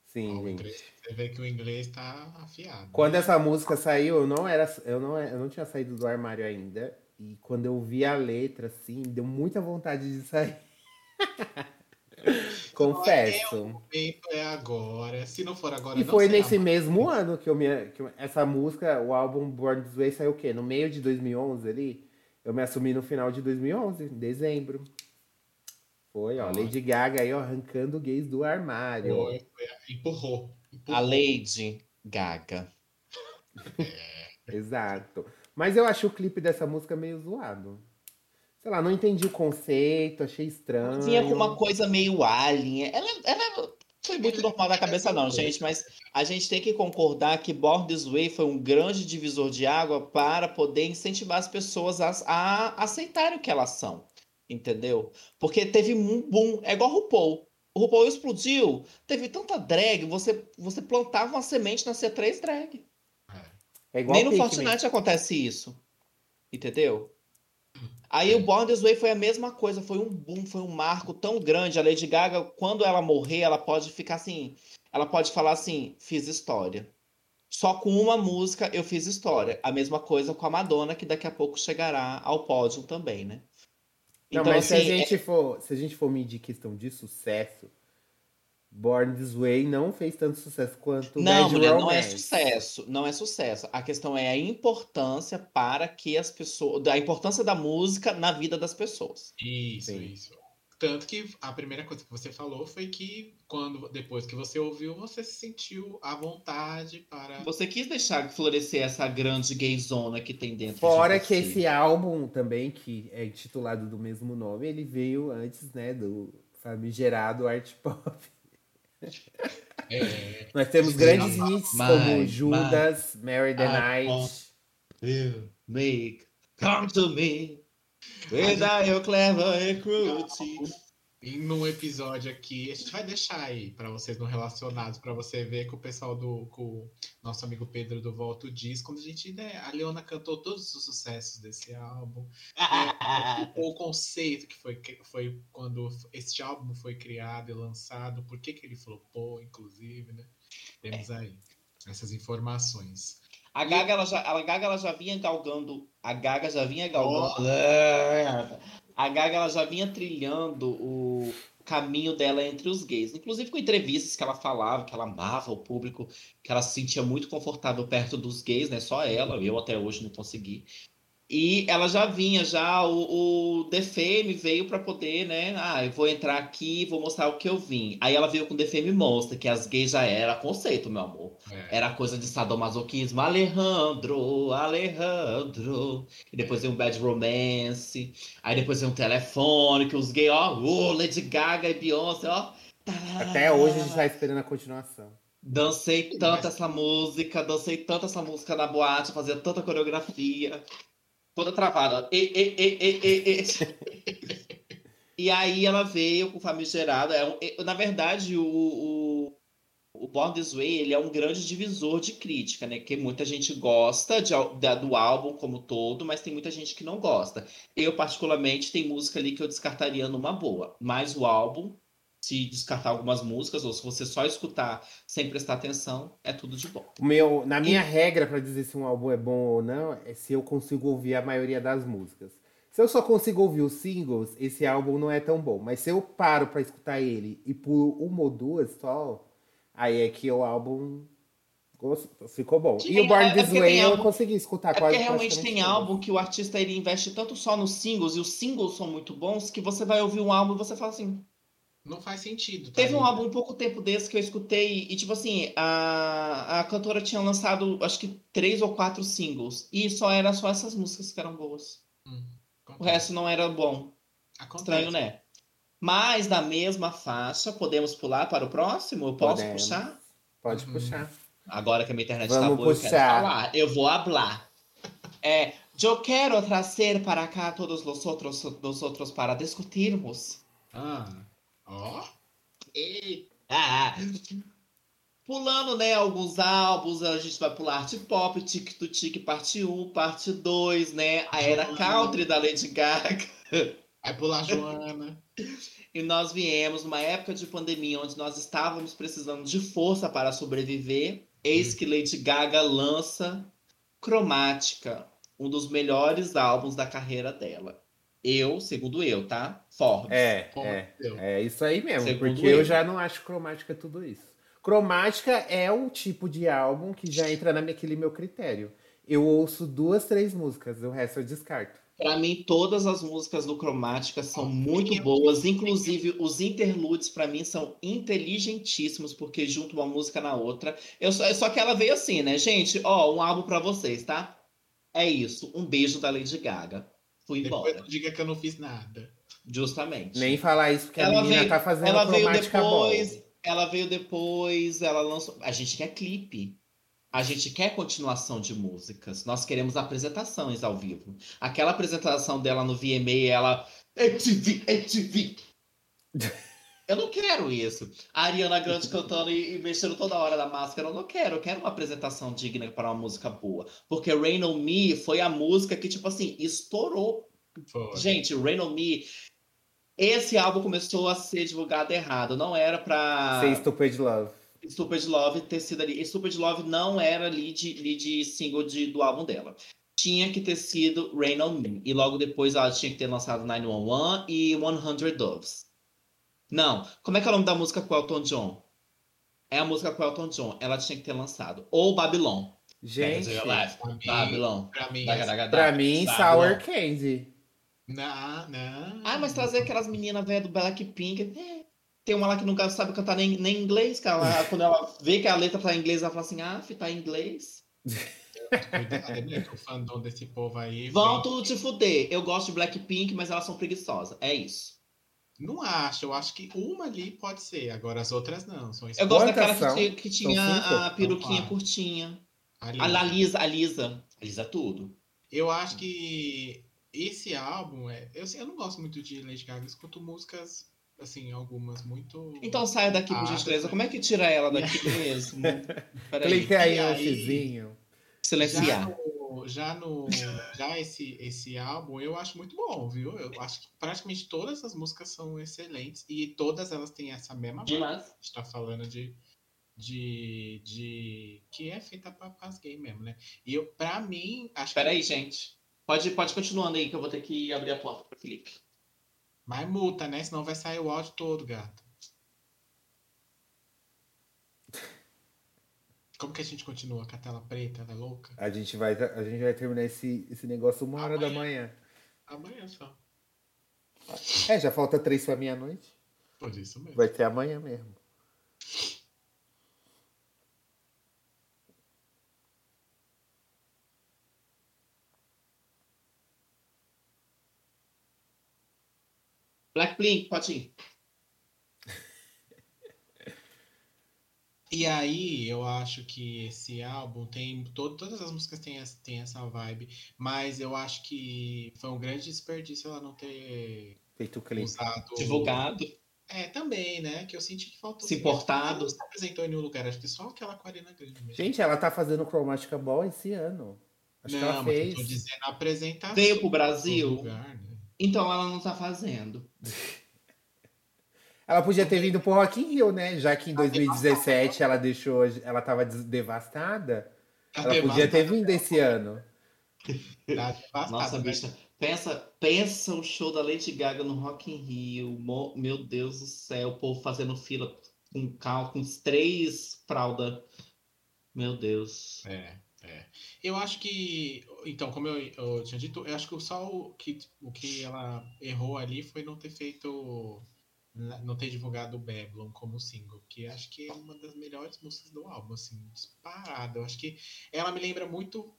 [SPEAKER 1] Sim, gente.
[SPEAKER 3] Você vê que o inglês tá afiado.
[SPEAKER 1] Quando essa música saiu, eu não era, eu não, eu não tinha saído do armário ainda. E quando eu vi a letra, assim, deu muita vontade de sair. Confesso. É,
[SPEAKER 3] é agora. Se não for agora,
[SPEAKER 1] E foi nesse mesmo ano que eu me. Que essa música, o álbum Born This Way saiu o quê? No meio de 2011 ali? Eu me assumi no final de 2011, dezembro. Foi, ó. Lady Gaga aí, ó, arrancando gays do armário. Foi,
[SPEAKER 3] foi, empurrou,
[SPEAKER 2] empurrou. A Lady Gaga.
[SPEAKER 1] É. Exato. Mas eu acho o clipe dessa música meio zoado. Sei lá, não entendi o conceito, achei estranho.
[SPEAKER 2] Tinha uma coisa meio alien. Ela, ela foi muito normal da cabeça, não, gente, mas a gente tem que concordar que Born This Way foi um grande divisor de água para poder incentivar as pessoas a, a aceitarem o que elas são. Entendeu? Porque teve um boom. É igual o RuPaul. O RuPaul explodiu. Teve tanta drag, você, você plantava uma semente na C3 drag. É Nem no Fortnite acontece isso. Entendeu? Aí o Born This Way foi a mesma coisa, foi um boom, foi um marco tão grande. A Lady Gaga, quando ela morrer, ela pode ficar assim, ela pode falar assim, fiz história. Só com uma música eu fiz história. A mesma coisa com a Madonna, que daqui a pouco chegará ao pódio também, né?
[SPEAKER 1] Não, então, mas assim, se, a assim, gente é... for, se a gente for medir questão de sucesso, Born This Way não fez tanto sucesso quanto
[SPEAKER 2] Não, mulher, Romance. não é sucesso, não é sucesso. A questão é a importância para que as pessoas, a importância da música na vida das pessoas.
[SPEAKER 3] Isso, Sim. isso. Tanto que a primeira coisa que você falou foi que quando depois que você ouviu, você se sentiu à vontade para.
[SPEAKER 2] Você quis deixar florescer essa grande gayzona que tem dentro.
[SPEAKER 1] Fora de que esse álbum também, que é intitulado do mesmo nome, ele veio antes, né, do famigerado art pop. É, Nós temos grandes hits como Judas, my, Mary the Night.
[SPEAKER 2] Will make come to me. Without your clever cruelty.
[SPEAKER 3] E num episódio aqui, a gente vai deixar aí para vocês no relacionados, para você ver que o pessoal do com o nosso amigo Pedro do Volto diz, quando a gente, né, a Leona cantou todos os sucessos desse álbum, é, o, o, conceito que foi, que foi quando este álbum foi criado e lançado, por que que ele flopou, inclusive, né? Temos aí essas informações.
[SPEAKER 2] A Gaga, ela já, a Gaga ela já vinha galgando. A Gaga já vinha galgando. Oh. A Gaga ela já vinha trilhando o caminho dela entre os gays. Inclusive com entrevistas que ela falava, que ela amava o público, que ela se sentia muito confortável perto dos gays, né? Só ela, eu até hoje não consegui. E ela já vinha, já o, o DFM veio para poder, né? Ah, eu vou entrar aqui vou mostrar o que eu vim. Aí ela veio com o DFM Monster, que as gays já era conceito, meu amor. É. Era coisa de sadomasoquismo. Alejandro, Alejandro. E depois veio um Bad Romance. Aí depois veio um telefone, que os gays, ó, oh, Lady Gaga e Beyoncé, ó.
[SPEAKER 1] Até hoje a gente tá esperando a continuação.
[SPEAKER 2] Dancei tanto essa música, dancei tanto essa música na boate, fazia tanta coreografia toda travada. E, e, e, e, e. e aí ela veio com o famigerado. É um, na verdade, o, o, o Born This Way ele é um grande divisor de crítica, né? Que muita gente gosta de, da, do álbum como todo, mas tem muita gente que não gosta. Eu, particularmente, tem música ali que eu descartaria numa boa. Mas o álbum se descartar algumas músicas, ou se você só escutar sem prestar atenção, é tudo de bom.
[SPEAKER 1] Meu, na minha e... regra para dizer se um álbum é bom ou não, é se eu consigo ouvir a maioria das músicas. Se eu só consigo ouvir os singles, esse álbum não é tão bom. Mas se eu paro para escutar ele e por uma ou duas só, aí é que o álbum ficou bom. e o Born é, This Way eu consegui escutar é quase.
[SPEAKER 2] Porque realmente tem álbum que o artista ele investe tanto só nos singles e os singles são muito bons que você vai ouvir um álbum e você fala assim,
[SPEAKER 3] Não faz sentido.
[SPEAKER 2] Tá Teve um álbum um pouco tempo desse que eu escutei e, tipo assim, a, a cantora tinha lançado, acho que três ou quatro singles. E só era só essas músicas que eram boas. Hum, o resto não era bom. Acontece. Estranho, né? Mas na mesma faixa, podemos pular para o próximo? Eu posso podemos. puxar?
[SPEAKER 1] Pode uhum. puxar.
[SPEAKER 2] Agora que a minha internet está boa, puxar. eu quero falar. Eu vou hablar. É, eu quero trazer para cá todos os outros, os outros para discutirmos.
[SPEAKER 3] Ah. Ó. Oh.
[SPEAKER 2] Ah. Pulando, né, alguns álbuns, a gente vai pular Art Pop, Tic to Tic, parte 1, parte 2, né? A era country da Lady Gaga.
[SPEAKER 3] Vai pular Joana.
[SPEAKER 2] e nós viemos numa época de pandemia onde nós estávamos precisando de força para sobreviver. Eis hum. que Lady Gaga lança Cromática, um dos melhores álbuns da carreira dela. Eu, segundo eu, tá? Forbes.
[SPEAKER 1] É, é, é isso aí mesmo. Segundo porque eu. eu já não acho cromática tudo isso. Cromática é o tipo de álbum que já entra naquele meu critério. Eu ouço duas, três músicas, o resto eu descarto.
[SPEAKER 2] Para mim, todas as músicas do Cromática são muito boas, inclusive os interludes para mim são inteligentíssimos porque juntam uma música na outra. Eu só, só que ela veio assim, né, gente? Ó, um álbum para vocês, tá? É isso. Um beijo da Lady Gaga. Fui embora.
[SPEAKER 3] Depois não diga que eu não fiz nada.
[SPEAKER 2] Justamente.
[SPEAKER 1] Nem falar isso, porque ela a menina veio, tá fazendo ela veio
[SPEAKER 2] depois. Ela veio depois, ela lançou. A gente quer clipe. A gente quer continuação de músicas. Nós queremos apresentações ao vivo. Aquela apresentação dela no VMA, ela. MTV, MTV. Eu não quero isso. A Ariana Grande cantando e, e, mexendo toda hora da máscara. Eu não quero. Eu quero uma apresentação digna para uma música boa. Porque Rain on Me foi a música que, tipo assim, estourou. Foi. Gente, Rain on Me. Esse álbum começou a ser divulgado errado. Não era pra.
[SPEAKER 1] Ser Stupid Love.
[SPEAKER 2] Stupid Love ter sido ali. Stupid Love não era lead, lead single de, do álbum dela. Tinha que ter sido Rain on Me. E logo depois ela tinha que ter lançado 911 e 100 Doves. Não. Como é que é o nome da música com Elton John? É a música com Elton John. Ela tinha que ter lançado. Ou Babylon.
[SPEAKER 1] Gente.
[SPEAKER 2] Babylon.
[SPEAKER 1] Pra mim, pra mim Sour Candy.
[SPEAKER 3] Não, não.
[SPEAKER 2] Ah, mas trazer aquelas meninas velhas do Blackpink. É, tem uma lá que nunca sabe cantar nem, nem inglês, cara. quando ela vê que a letra tá em inglês, ela fala assim: ah, tá em inglês.
[SPEAKER 3] Né? O fandom desse povo aí.
[SPEAKER 2] Vão tudo te fuder. Eu gosto de Blackpink, mas elas são preguiçosas. É isso.
[SPEAKER 3] Não acho, eu acho que uma ali pode ser, agora as outras não. São
[SPEAKER 2] eu gosto daquela que, tinha, que tinha a peruquinha então, curtinha. A, a, Lisa, a Lisa. A Lisa tudo.
[SPEAKER 3] Eu acho que esse álbum é. Eu, eu não gosto muito de Lady Gaga, eu escuto músicas, assim, algumas muito.
[SPEAKER 2] Então saia daqui, por gentileza. Como é que tira ela daqui mesmo?
[SPEAKER 1] Clique aí no xizinho.
[SPEAKER 2] Silenciar.
[SPEAKER 3] Já já no. Já esse, esse álbum eu acho muito bom, viu? Eu acho que praticamente todas as músicas são excelentes e todas elas têm essa mesma
[SPEAKER 2] Demais. A
[SPEAKER 3] gente tá falando de. De, de que é feita para as gays mesmo, né? E eu, pra mim, acho
[SPEAKER 2] Espera que... aí, gente. Pode, pode continuando aí que eu vou ter que abrir a porta pro Felipe.
[SPEAKER 3] Mas multa, né? Senão vai sair o áudio todo, gato. Como que a gente continua com a tela preta, ela é louca?
[SPEAKER 1] A gente vai, a gente vai terminar esse, esse negócio uma hora
[SPEAKER 3] amanhã.
[SPEAKER 1] da manhã.
[SPEAKER 3] Amanhã só.
[SPEAKER 1] É, já falta três pra meia-noite.
[SPEAKER 3] Por isso mesmo.
[SPEAKER 1] Vai ter amanhã mesmo.
[SPEAKER 2] Blackpink, pode ir.
[SPEAKER 3] E aí, eu acho que esse álbum tem. Todo, todas as músicas têm, têm essa vibe, mas eu acho que foi um grande desperdício ela não ter
[SPEAKER 1] feito clipe.
[SPEAKER 2] Usado... Divulgado.
[SPEAKER 3] É, também, né? Que eu senti que faltou.
[SPEAKER 2] Se importado. Não
[SPEAKER 3] se apresentou em nenhum lugar, acho que só aquela Aquarina Grande mesmo.
[SPEAKER 1] Gente, ela tá fazendo Chromatica Ball esse ano. Acho não, que ela fez.
[SPEAKER 3] Eu tô dizendo a apresentação.
[SPEAKER 2] Veio pro Brasil. Lugar, né? Então ela não tá fazendo.
[SPEAKER 1] Ela podia ter vindo pro Rock in Rio, né? Já que em 2017 ela deixou, ela tava devastada. Ela podia ter vindo esse ano.
[SPEAKER 2] Nossa, bicha, pensa, pensa o show da Lady Gaga no Rock in Rio. Meu Deus do céu, o povo fazendo fila com carro, com três fraldas. Meu Deus.
[SPEAKER 3] É, é. Eu acho que, então, como eu, eu tinha dito, eu acho que só o que, o que ela errou ali foi não ter feito não ter divulgado o Babylon como single, que acho que é uma das melhores músicas do álbum, assim, disparada. Eu acho que ela me lembra muito.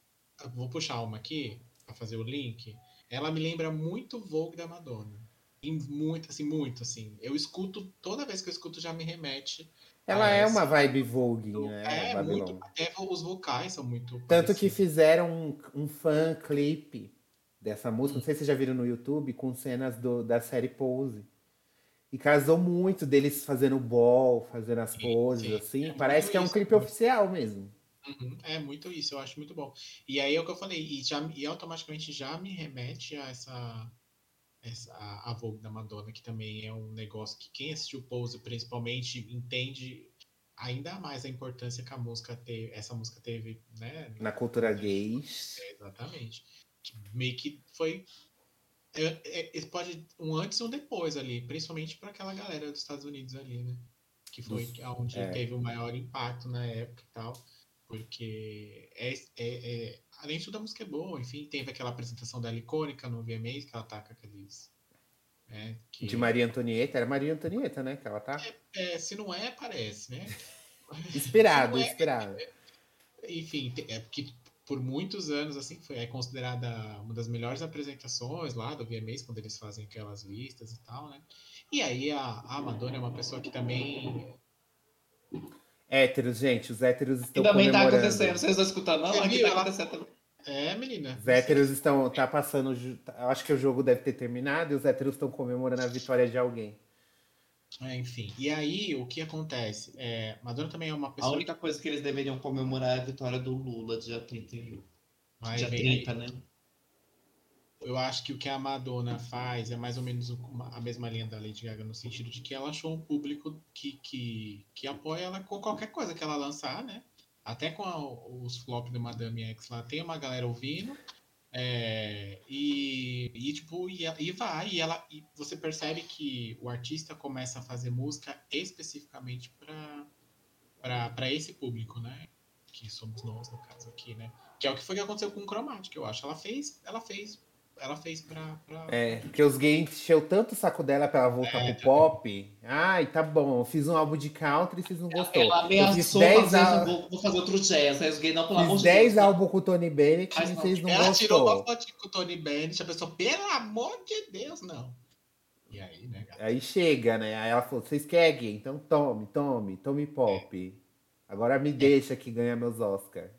[SPEAKER 3] Vou puxar uma aqui, para fazer o link. Ela me lembra muito Vogue da Madonna. E muito, assim, muito, assim. Eu escuto, toda vez que eu escuto, já me remete.
[SPEAKER 1] Ela é uma vibe Vogue, né?
[SPEAKER 3] É, muito, até os vocais são muito.
[SPEAKER 1] Tanto parecidos. que fizeram um, um fan clipe dessa música, não sei se vocês já viram no YouTube, com cenas do, da série Pose. E casou muito deles fazendo ball, fazendo as poses, sim. assim. É Parece que é um clipe né? oficial mesmo.
[SPEAKER 3] Uhum, é muito isso, eu acho muito bom. E aí é o que eu falei, e, já, e automaticamente já me remete a essa, essa a, a Vogue da Madonna, que também é um negócio que quem assistiu Pose principalmente entende ainda mais a importância que a música teve, essa música teve, né?
[SPEAKER 1] Na cultura gay.
[SPEAKER 3] É, exatamente. Meio que foi é, é, pode um antes e um depois ali, principalmente para aquela galera dos Estados Unidos ali, né? Que foi onde é. teve o maior impacto na época e tal. Porque é, é, é, além de tudo a música é boa, enfim, teve aquela apresentação dela icônica no VMAs, que ela tá com aqueles.
[SPEAKER 1] Né, que... De Maria Antonieta, era Maria Antonieta, né? Que ela tá.
[SPEAKER 3] É, é se não é, parece, né?
[SPEAKER 1] Esperado, esperado.
[SPEAKER 3] enfim, é porque por muitos anos, assim, foi é considerada uma das melhores apresentações lá do VMAs, quando eles fazem aquelas listas e tal, né? E aí a, a Madonna é uma pessoa que também...
[SPEAKER 1] Héteros, gente, os héteros estão e também tá
[SPEAKER 2] acontecendo, vocês estão escutando? Não, aqui tá acontecendo também.
[SPEAKER 3] É, menina.
[SPEAKER 1] Os héteros estão, tá passando, eu acho que o jogo deve ter terminado e os héteros estão comemorando a vitória de alguém.
[SPEAKER 3] É, enfim. E aí, o que acontece? É, Madonna também é uma pessoa.
[SPEAKER 2] A única que... coisa que eles deveriam comemorar é a vitória do Lula dia 30. Vai, dia 30, né?
[SPEAKER 3] Eu acho que o que a Madonna faz é mais ou menos a mesma linha da Lady Gaga, no sentido de que ela achou um público que, que, que apoia ela com qualquer coisa que ela lançar, né? Até com a, os flops do Madame X lá, tem uma galera ouvindo. É, e, e, tipo, e, e vai, e ela e você percebe que o artista começa a fazer música especificamente para esse público, né? Que somos nós, no caso aqui, né? Que é o que foi que aconteceu com o Chromatic, eu acho. Ela fez, ela fez ela fez pra. pra...
[SPEAKER 1] É, porque os gays encheu tanto o saco dela pra ela voltar é, pro pop. Ai, tá bom, eu fiz um álbum de country e vocês não gostou.
[SPEAKER 2] Ela ameaçou fazer, al... vou, vou, fazer outro jazz. Aí os gays, não, pelo amor
[SPEAKER 1] de Deus. 10 álbuns com o Tony Bennett e vocês não ela gostou. Ela tirou uma
[SPEAKER 3] foto com o Tony Bennett, a pessoa, pelo amor de Deus, não. E aí, né, gata?
[SPEAKER 1] Aí chega, né? Aí ela falou, vocês querem? Então tome, tome, tome pop. É. Agora me é. deixa que ganha meus Oscars.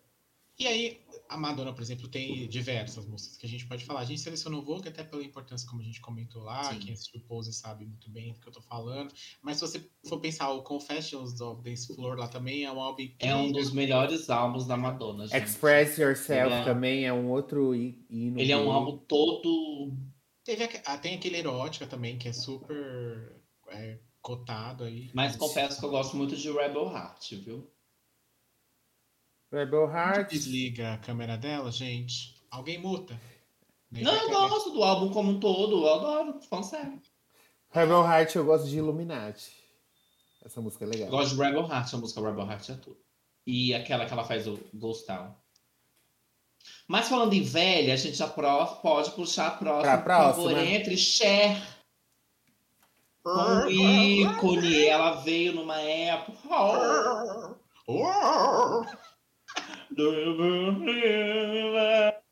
[SPEAKER 3] E aí, a Madonna, por exemplo, tem diversas músicas que a gente pode falar. A gente selecionou Vogue até pela importância, como a gente comentou lá. Sim. Quem assistiu Pose sabe muito bem do que eu tô falando. Mas se você for pensar, o Confessions of Dance Floor lá também é um álbum.
[SPEAKER 2] É um dos melhores álbuns da Madonna. Gente.
[SPEAKER 1] Express Yourself é... também é um outro hino.
[SPEAKER 2] Ele é um álbum todo.
[SPEAKER 3] Teve a... ah, tem aquele erótica também, que é super é, cotado aí.
[SPEAKER 2] Mas confesso que eu gosto muito de Rebel Heart, viu?
[SPEAKER 1] Rebel Heart.
[SPEAKER 3] Desliga a câmera dela, gente. Alguém muta.
[SPEAKER 2] Nem não, eu gosto do álbum como um todo. Eu adoro, sério.
[SPEAKER 1] Rebel Heart eu gosto de Illuminati. Essa música é legal. Eu
[SPEAKER 2] gosto de Rebel Heart, a música Rebel Heart é tudo. E aquela que ela faz o Ghost Town. Mas falando em velha, a gente já pode puxar a próxima. Pra próxima. Por favor, entre Cher. Um ícone. Ela veio numa época.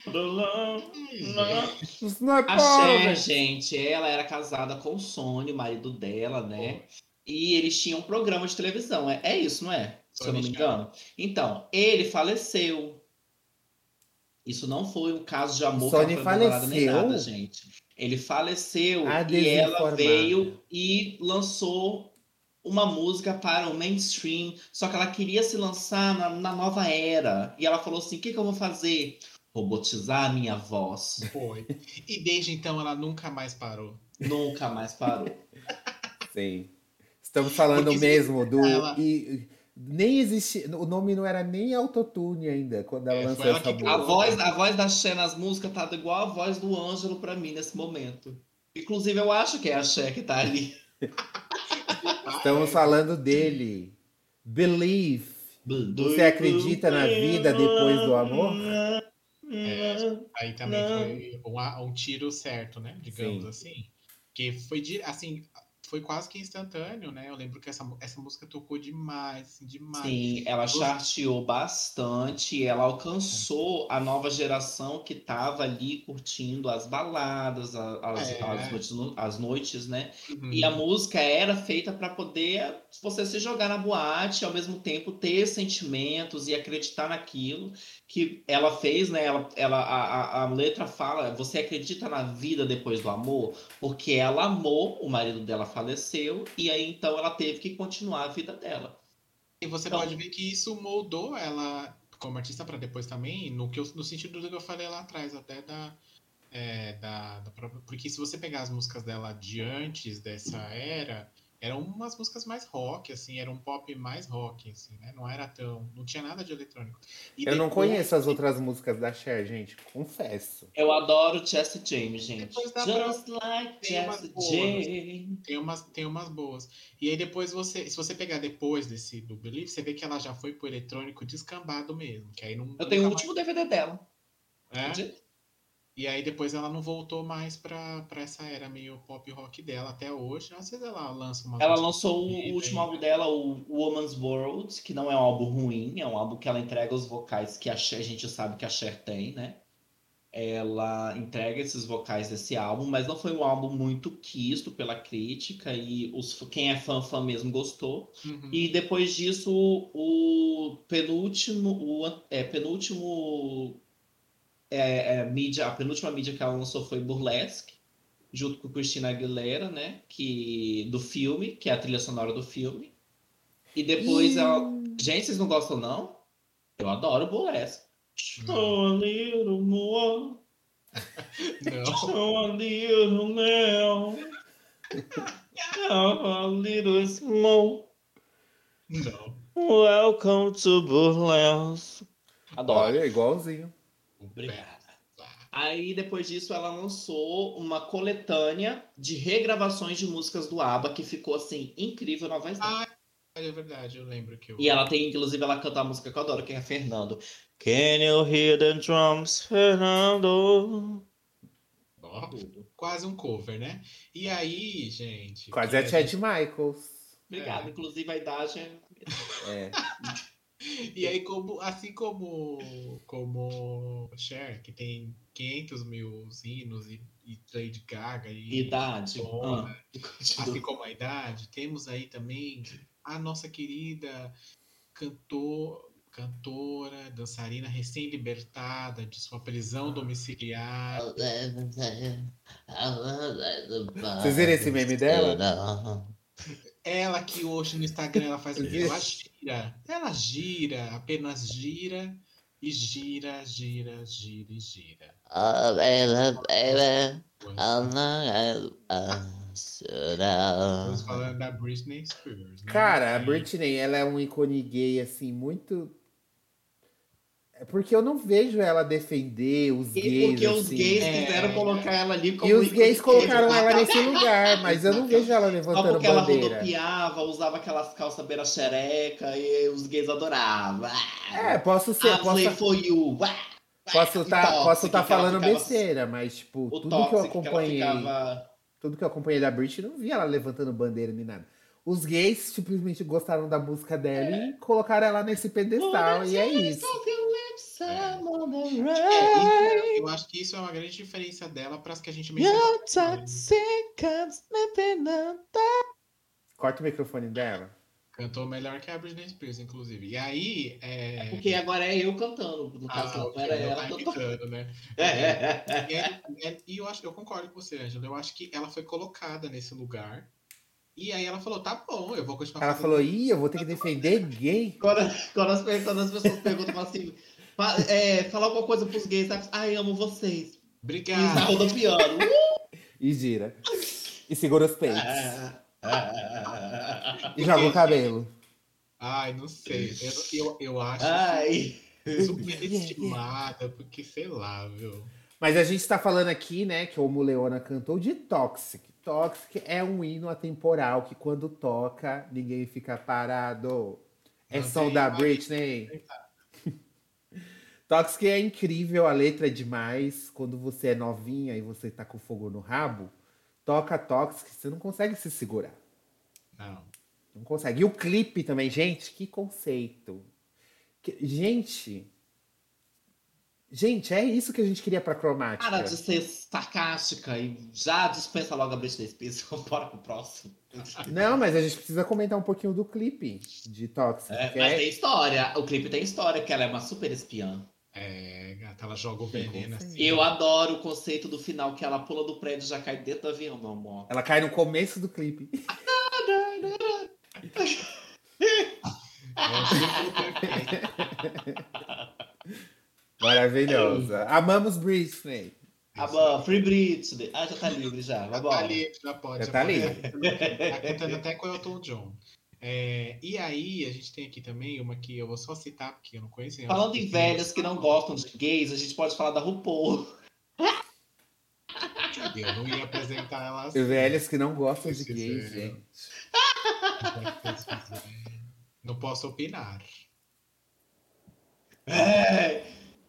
[SPEAKER 2] Oh.
[SPEAKER 1] Isso não é
[SPEAKER 2] a Cher, gente, ela era casada com o Sony, o marido dela, né? E eles tinham um programa de televisão. É, é isso, não é? Se eu não me engano. Então, ele faleceu. Isso não foi um caso de amor
[SPEAKER 1] Sony faleceu. nem nada,
[SPEAKER 2] gente. Ele faleceu e ela veio e lançou uma música para o mainstream, só que ela queria se lançar na, na nova era. E ela falou assim: o que, que eu vou fazer? Robotizar a minha voz.
[SPEAKER 3] Foi. E desde então ela nunca mais parou.
[SPEAKER 2] Nunca mais parou.
[SPEAKER 1] Sim. Estamos falando Porque mesmo do. Ela... E, nem existia. O nome não era nem autotune ainda quando ela é, lançou essa música.
[SPEAKER 2] A voz, a voz da Cher nas músicas tá igual a voz do Ângelo para mim nesse momento. Inclusive, eu acho que é a Cher que tá ali.
[SPEAKER 1] Estamos falando dele. Believe. Você acredita na vida depois do amor?
[SPEAKER 3] É, aí também foi um, um, tiro certo, né? Digamos Sim. assim. Que foi assim, foi quase que instantâneo, né? Eu lembro que essa, essa música tocou demais, assim, demais.
[SPEAKER 2] Sim, ela charteou bastante, ela alcançou a nova geração que estava ali curtindo as baladas, as, é. as, noites, as noites, né? Uhum. E a música era feita para poder você se jogar na boate e ao mesmo tempo ter sentimentos e acreditar naquilo que ela fez, né? Ela, ela, a, a letra fala: você acredita na vida depois do amor? Porque ela amou, o marido dela faleceu, e aí então ela teve que continuar a vida dela.
[SPEAKER 3] E você então, pode ver que isso moldou ela como artista para depois também, no, que eu, no sentido do que eu falei lá atrás, até da, é, da, da. Porque se você pegar as músicas dela de antes dessa era eram umas músicas mais rock, assim, era um pop mais rock, assim, né? Não era tão. Não tinha nada de eletrônico.
[SPEAKER 1] E eu depois... não conheço as outras músicas da Cher, gente, confesso.
[SPEAKER 2] Eu adoro Chester James, gente. Just pra... like
[SPEAKER 3] tem Chester James. Tem umas, tem umas boas. E aí depois você. Se você pegar depois desse do Believe, você vê que ela já foi pro eletrônico descambado mesmo. Que aí não,
[SPEAKER 2] eu tenho o último mais... DVD dela.
[SPEAKER 3] É? E aí depois ela não voltou mais pra, pra essa era meio pop rock dela até hoje. Às vezes ela lança uma.
[SPEAKER 2] Ela lançou o último álbum dela, o Woman's World, que não é um álbum ruim, é um álbum que ela entrega os vocais que a, Cher, a gente sabe que a Cher tem, né? Ela entrega esses vocais desse álbum, mas não foi um álbum muito quisto pela crítica e os, quem é fã, fã mesmo gostou. Uhum. E depois disso, o penúltimo, o é, penúltimo é, é, mídia, a penúltima mídia que ela lançou foi Burlesque, junto com Christina Aguilera, né? Que, do filme, que é a trilha sonora do filme. E depois ela. Gente, vocês não gostam, não? Eu adoro Burlesque. Show a little more. Não. Show a little now. a little small.
[SPEAKER 3] Não.
[SPEAKER 2] Welcome to Burlesque.
[SPEAKER 1] Adoro. Olha, igualzinho.
[SPEAKER 2] Obrigada. Aí, depois disso, ela lançou uma coletânea de regravações de músicas do ABBA, que ficou, assim, incrível na voz
[SPEAKER 3] dela. Ah, é verdade, eu lembro que eu...
[SPEAKER 2] E ela tem, inclusive, ela canta a música que eu adoro, que é Fernando. Can you hear the drums, Fernando?
[SPEAKER 3] Oh, quase um cover, né? E aí, gente...
[SPEAKER 1] Quase a Chad Michaels.
[SPEAKER 2] Obrigado, é. inclusive a idade é... é.
[SPEAKER 3] E aí, como, assim como, como Cher, que tem 500 mil hinos e, e Lady Gaga e
[SPEAKER 2] idade,
[SPEAKER 3] ah, assim como a idade, temos aí também a nossa querida cantor, cantora, dançarina recém-libertada de sua prisão domiciliar.
[SPEAKER 1] Vocês viram esse meme dela?
[SPEAKER 3] Ela que hoje no Instagram ela faz o quê? Ela gira. Ela gira, apenas gira e gira, gira, gira e gira. Estamos falando da Britney Spears.
[SPEAKER 1] Né? Cara, a Britney, ela é um ícone gay, assim, muito é porque eu não vejo ela defender os
[SPEAKER 2] e
[SPEAKER 1] gays.
[SPEAKER 2] Porque os assim. gays é... quiseram colocar ela ali como.
[SPEAKER 1] E os gays colocaram ela nesse lugar, mas eu não vejo ela levantando Só porque bandeira.
[SPEAKER 2] ela rodopiava, usava aquelas calças beira xereca e os gays adoravam.
[SPEAKER 1] É, posso ser.
[SPEAKER 2] posso... for you.
[SPEAKER 1] Posso estar tá, posso tá falando ficava... besteira, mas, tipo, tudo que eu acompanhei. Que ficava... Tudo que eu acompanhei da Britney, não vi ela levantando bandeira nem nada. Os gays simplesmente gostaram da música dela é. e colocaram ela nesse pedestal, e é isso.
[SPEAKER 3] É. É, eu acho que isso é uma grande diferença dela para as que a gente mencionou.
[SPEAKER 1] Corta o microfone dela.
[SPEAKER 3] Cantou melhor que a Britney Spears, inclusive. E aí. É...
[SPEAKER 2] é porque agora é eu cantando. No caso, ah, não era ela tá cantando,
[SPEAKER 3] né? É. E, e, eu, acho, eu concordo com você, Angela. Eu acho que ela foi colocada nesse lugar. E aí ela falou, tá bom, eu vou continuar.
[SPEAKER 1] Ela falou, ih, eu vou ter que defender gay.
[SPEAKER 2] Quando, quando, as, quando as pessoas perguntam assim, é, falar alguma coisa pros gays, sabe? Ai, amo vocês.
[SPEAKER 3] Obrigado.
[SPEAKER 2] E piano.
[SPEAKER 1] e gira. E segura os peitos. e joga o cabelo.
[SPEAKER 3] Ai, não sei. Eu, eu, eu acho
[SPEAKER 2] Ai.
[SPEAKER 3] superestimada, porque sei lá, viu?
[SPEAKER 1] Mas a gente tá falando aqui, né, que o Leona cantou de Toxic. Toxic é um hino atemporal que quando toca, ninguém fica parado. É não som da Britney. Toxic é incrível, a letra é demais. Quando você é novinha e você tá com fogo no rabo, toca Toxic, você não consegue se segurar.
[SPEAKER 3] Não.
[SPEAKER 1] Não consegue. E o clipe também, gente, que conceito. Que, gente. Gente, é isso que a gente queria pra cromática.
[SPEAKER 2] Para de ser sarcástica e já dispensa logo a Britney Spears. Bora pro próximo.
[SPEAKER 1] Não, mas a gente precisa comentar um pouquinho do clipe de Toxic.
[SPEAKER 2] É, mas é... tem história. O clipe tem história, que ela é uma super espiã.
[SPEAKER 3] É, gata, ela joga o veneno assim.
[SPEAKER 2] Eu adoro o conceito do final, que ela pula do prédio e já cai dentro do avião, meu amor.
[SPEAKER 1] Ela cai no começo do clipe. Maravilhosa. Amamos Britney.
[SPEAKER 2] Amamos, Free Britney. Ah, já tá livre já.
[SPEAKER 3] Já tá livre, já pode. Já, já
[SPEAKER 1] tá pode. livre.
[SPEAKER 3] Tá cantando até com o Elton John. É, e aí, a gente tem aqui também uma que eu vou só citar, porque eu não conheço.
[SPEAKER 2] Falando em velhas que não gostam de gays, a gente pode falar da RuPaul.
[SPEAKER 3] Eu não ia apresentar ela assim.
[SPEAKER 1] Velhas que não gostam de gays, gente.
[SPEAKER 3] Não posso opinar.
[SPEAKER 2] É,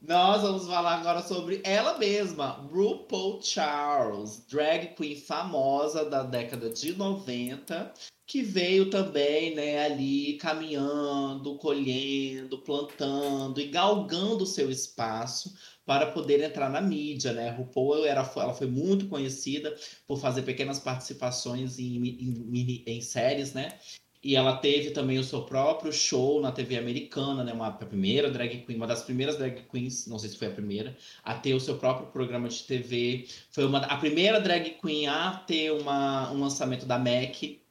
[SPEAKER 2] nós vamos falar agora sobre ela mesma, RuPaul Charles, drag queen famosa da década de 90, que veio também, né, ali caminhando, colhendo, plantando e galgando seu espaço para poder entrar na mídia, né? RuPaul era, ela foi muito conhecida por fazer pequenas participações em, em, em séries, né? E ela teve também o seu próprio show na TV americana, né? Uma primeira drag queen, uma das primeiras drag queens, não sei se foi a primeira, a ter o seu próprio programa de TV. Foi uma, a primeira drag queen a ter uma, um lançamento da MAC,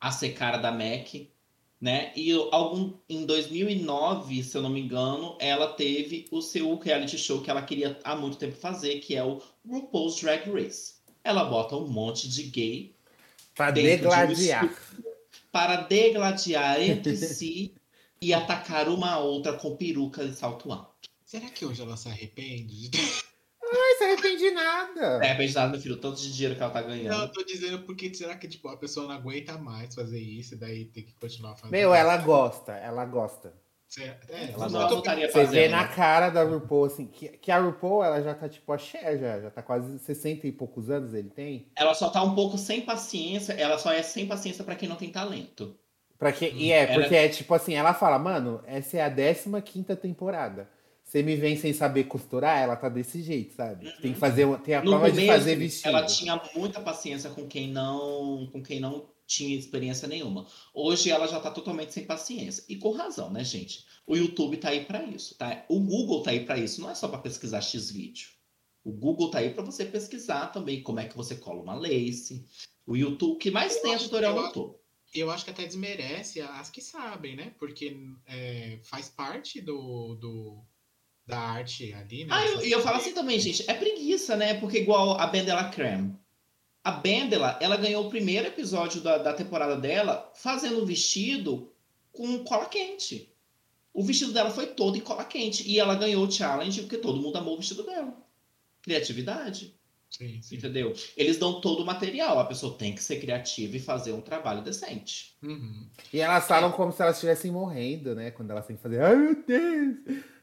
[SPEAKER 2] a ser cara da MAC, né? E algum, em 2009, se eu não me engano, ela teve o seu reality show que ela queria há muito tempo fazer, que é o RuPaul's Drag Race. Ela bota um monte de gay
[SPEAKER 1] para degladiar. De
[SPEAKER 2] para degladiar entre si e atacar uma outra com peruca de salto alto.
[SPEAKER 3] Será que hoje ela se arrepende?
[SPEAKER 1] Ai, se arrepende nada.
[SPEAKER 2] É, arrepende nada, meu filho. Tanto de dinheiro que ela tá ganhando.
[SPEAKER 3] Não, eu tô dizendo porque será que tipo, a pessoa não aguenta mais fazer isso e daí tem que continuar fazendo?
[SPEAKER 1] Meu, ela gosta, ela gosta.
[SPEAKER 3] É,
[SPEAKER 2] ela não voltaria
[SPEAKER 1] Você vê na cara da RuPaul, assim, que, que a RuPaul, ela já tá tipo a Cher, já, já tá quase 60 e poucos anos ele tem.
[SPEAKER 2] Ela só tá um pouco sem paciência, ela só é sem paciência para quem não tem talento.
[SPEAKER 1] Pra que, e é, ela... porque é tipo assim, ela fala, mano, essa é a 15 quinta temporada. Você me vem sem saber costurar, ela tá desse jeito, sabe? Uhum. Tem que fazer, tem a no prova começo, de fazer vestido.
[SPEAKER 2] Ela tinha muita paciência com quem não, com quem não tinha experiência nenhuma. Hoje ela já está totalmente sem paciência. E com razão, né, gente? O YouTube está aí para isso, tá? O Google está aí para isso, não é só para pesquisar X vídeo. O Google está aí para você pesquisar também como é que você cola uma lace. O YouTube, que mais eu tem é tutorial no YouTube.
[SPEAKER 3] Eu acho que até desmerece as que sabem, né? Porque é, faz parte do, do, da arte ali, né?
[SPEAKER 2] Ah, e eu, eu falo assim também, gente, é preguiça, né? Porque igual a Bendela Creme a Bendela, ela ganhou o primeiro episódio da, da temporada dela fazendo um vestido com cola quente. O vestido dela foi todo em cola quente. E ela ganhou o challenge porque todo mundo amou o vestido dela. Criatividade.
[SPEAKER 3] Sim, sim.
[SPEAKER 2] Entendeu? Eles dão todo o material. A pessoa tem que ser criativa e fazer um trabalho decente.
[SPEAKER 3] Uhum.
[SPEAKER 1] E elas falam como se elas estivessem morrendo, né? Quando elas têm que fazer. Ai, meu Deus!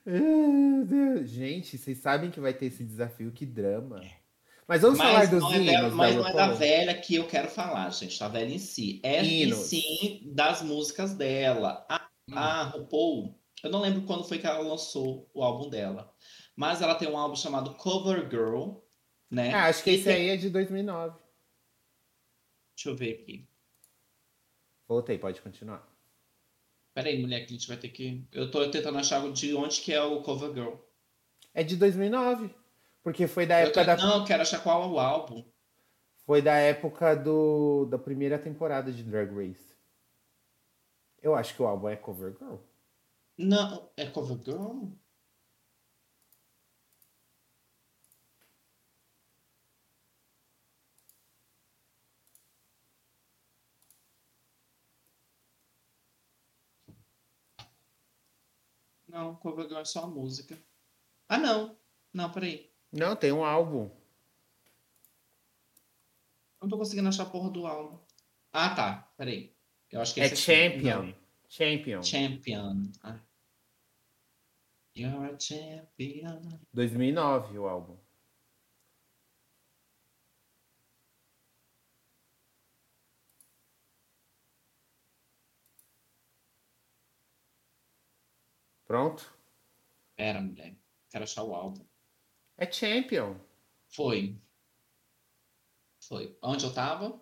[SPEAKER 1] Ai, meu Deus! Gente, vocês sabem que vai ter esse desafio, que drama. É. Mas vamos mas falar dos
[SPEAKER 2] não
[SPEAKER 1] é hinos.
[SPEAKER 2] mas não é da velha que eu quero falar, gente. Da velha em si. É hinos. sim das músicas dela. A, hum. a RuPaul, eu não lembro quando foi que ela lançou o álbum dela. Mas ela tem um álbum chamado Cover Girl, né?
[SPEAKER 1] Ah, acho que esse tem... aí é de 2009.
[SPEAKER 2] Deixa eu ver aqui.
[SPEAKER 1] Voltei, pode continuar.
[SPEAKER 2] Peraí, mulher, que a gente vai ter que. Eu tô tentando achar de onde que é o Cover Girl.
[SPEAKER 1] É de 2009. Porque foi da época
[SPEAKER 2] da.
[SPEAKER 1] Não,
[SPEAKER 2] quero achar qual é o álbum.
[SPEAKER 1] Foi da época do, da primeira temporada de Drag Race. Eu acho que o álbum é Cover Girl.
[SPEAKER 2] Não, é Cover Girl? Não, Cover Girl é só a música. Ah, não. Não, peraí.
[SPEAKER 1] Não, tem um álbum.
[SPEAKER 2] Não tô conseguindo achar a porra do álbum. Ah, tá. Peraí. Eu acho que
[SPEAKER 1] é, é Champion. Aqui... Champion.
[SPEAKER 2] Champion. Ah. You're a champion.
[SPEAKER 1] 2009 o álbum. Pronto?
[SPEAKER 2] Pera, mulher. Quero achar o álbum.
[SPEAKER 1] É Champion.
[SPEAKER 2] Foi. Foi. Onde eu tava?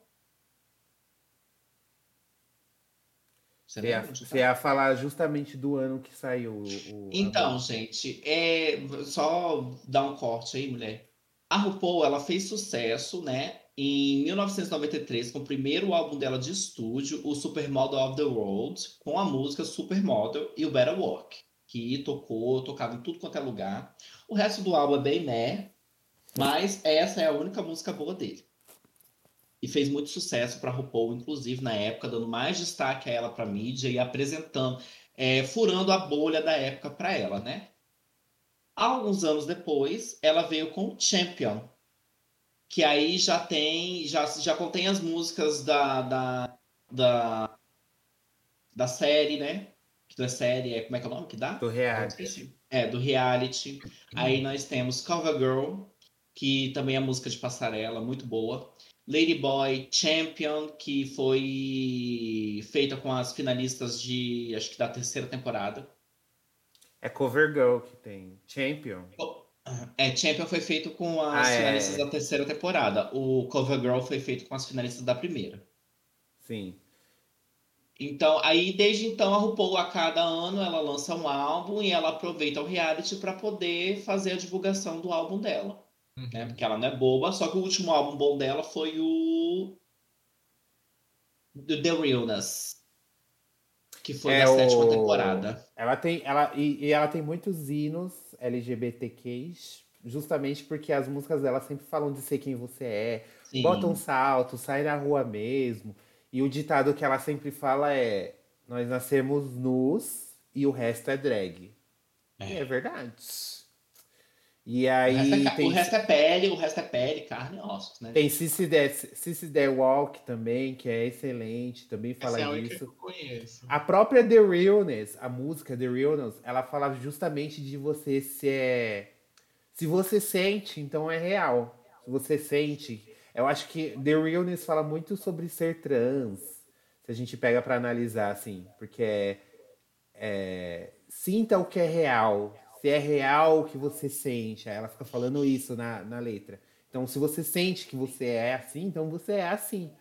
[SPEAKER 1] Você, ia, você ia falar justamente do ano que saiu o.
[SPEAKER 2] Então, gente, é só dar um corte aí, mulher. A RuPaul, ela fez sucesso, né? Em 1993, com o primeiro álbum dela de estúdio, o Supermodel of the World, com a música Supermodel e o Better Work, que tocou, tocava em tudo quanto é lugar. O resto do álbum é bem né, mas essa é a única música boa dele e fez muito sucesso para RuPaul, inclusive na época, dando mais destaque a ela para mídia e apresentando, é, furando a bolha da época para ela, né? Alguns anos depois, ela veio com Champion, que aí já tem, já, já contém as músicas da, da, da, da série, né? É série, é, como é que é o nome que dá?
[SPEAKER 1] Do reality.
[SPEAKER 2] É, do reality. Aí nós temos Cover Girl, que também é música de passarela, muito boa. Ladyboy Champion, que foi feita com as finalistas de, acho que da terceira temporada.
[SPEAKER 1] É Cover Girl que tem. Champion.
[SPEAKER 2] É, Champion foi feito com as ah, é. finalistas é. da terceira temporada. O Cover Girl foi feito com as finalistas da primeira.
[SPEAKER 1] Sim.
[SPEAKER 2] Então, aí desde então a RuPaul a cada ano ela lança um álbum e ela aproveita o reality para poder fazer a divulgação do álbum dela. Uhum. Né? Porque ela não é boba, só que o último álbum bom dela foi o. The Realness. Que foi é da o... sétima temporada.
[SPEAKER 1] Ela tem. Ela, e, e ela tem muitos hinos LGBTQs, justamente porque as músicas dela sempre falam de ser quem você é. Sim. Bota um salto, sai na rua mesmo. E o ditado que ela sempre fala é: Nós nascemos nus e o resto é drag. É, e é verdade. E aí. O
[SPEAKER 2] resto, é, tem... o resto, é, pele, o resto é pele, carne e ossos, né?
[SPEAKER 1] Tem Sissy The Walk também, que é excelente, também fala
[SPEAKER 3] Essa
[SPEAKER 1] é disso.
[SPEAKER 3] Que eu conheço.
[SPEAKER 1] A própria The Realness, a música The Realness, ela fala justamente de você se é. Se você sente, então é real. Se você sente. Eu acho que The Realness fala muito sobre ser trans. Se a gente pega para analisar, assim, porque é, é. Sinta o que é real se é real o que você sente. Ela fica falando isso na, na letra. Então, se você sente que você é assim, então você é assim.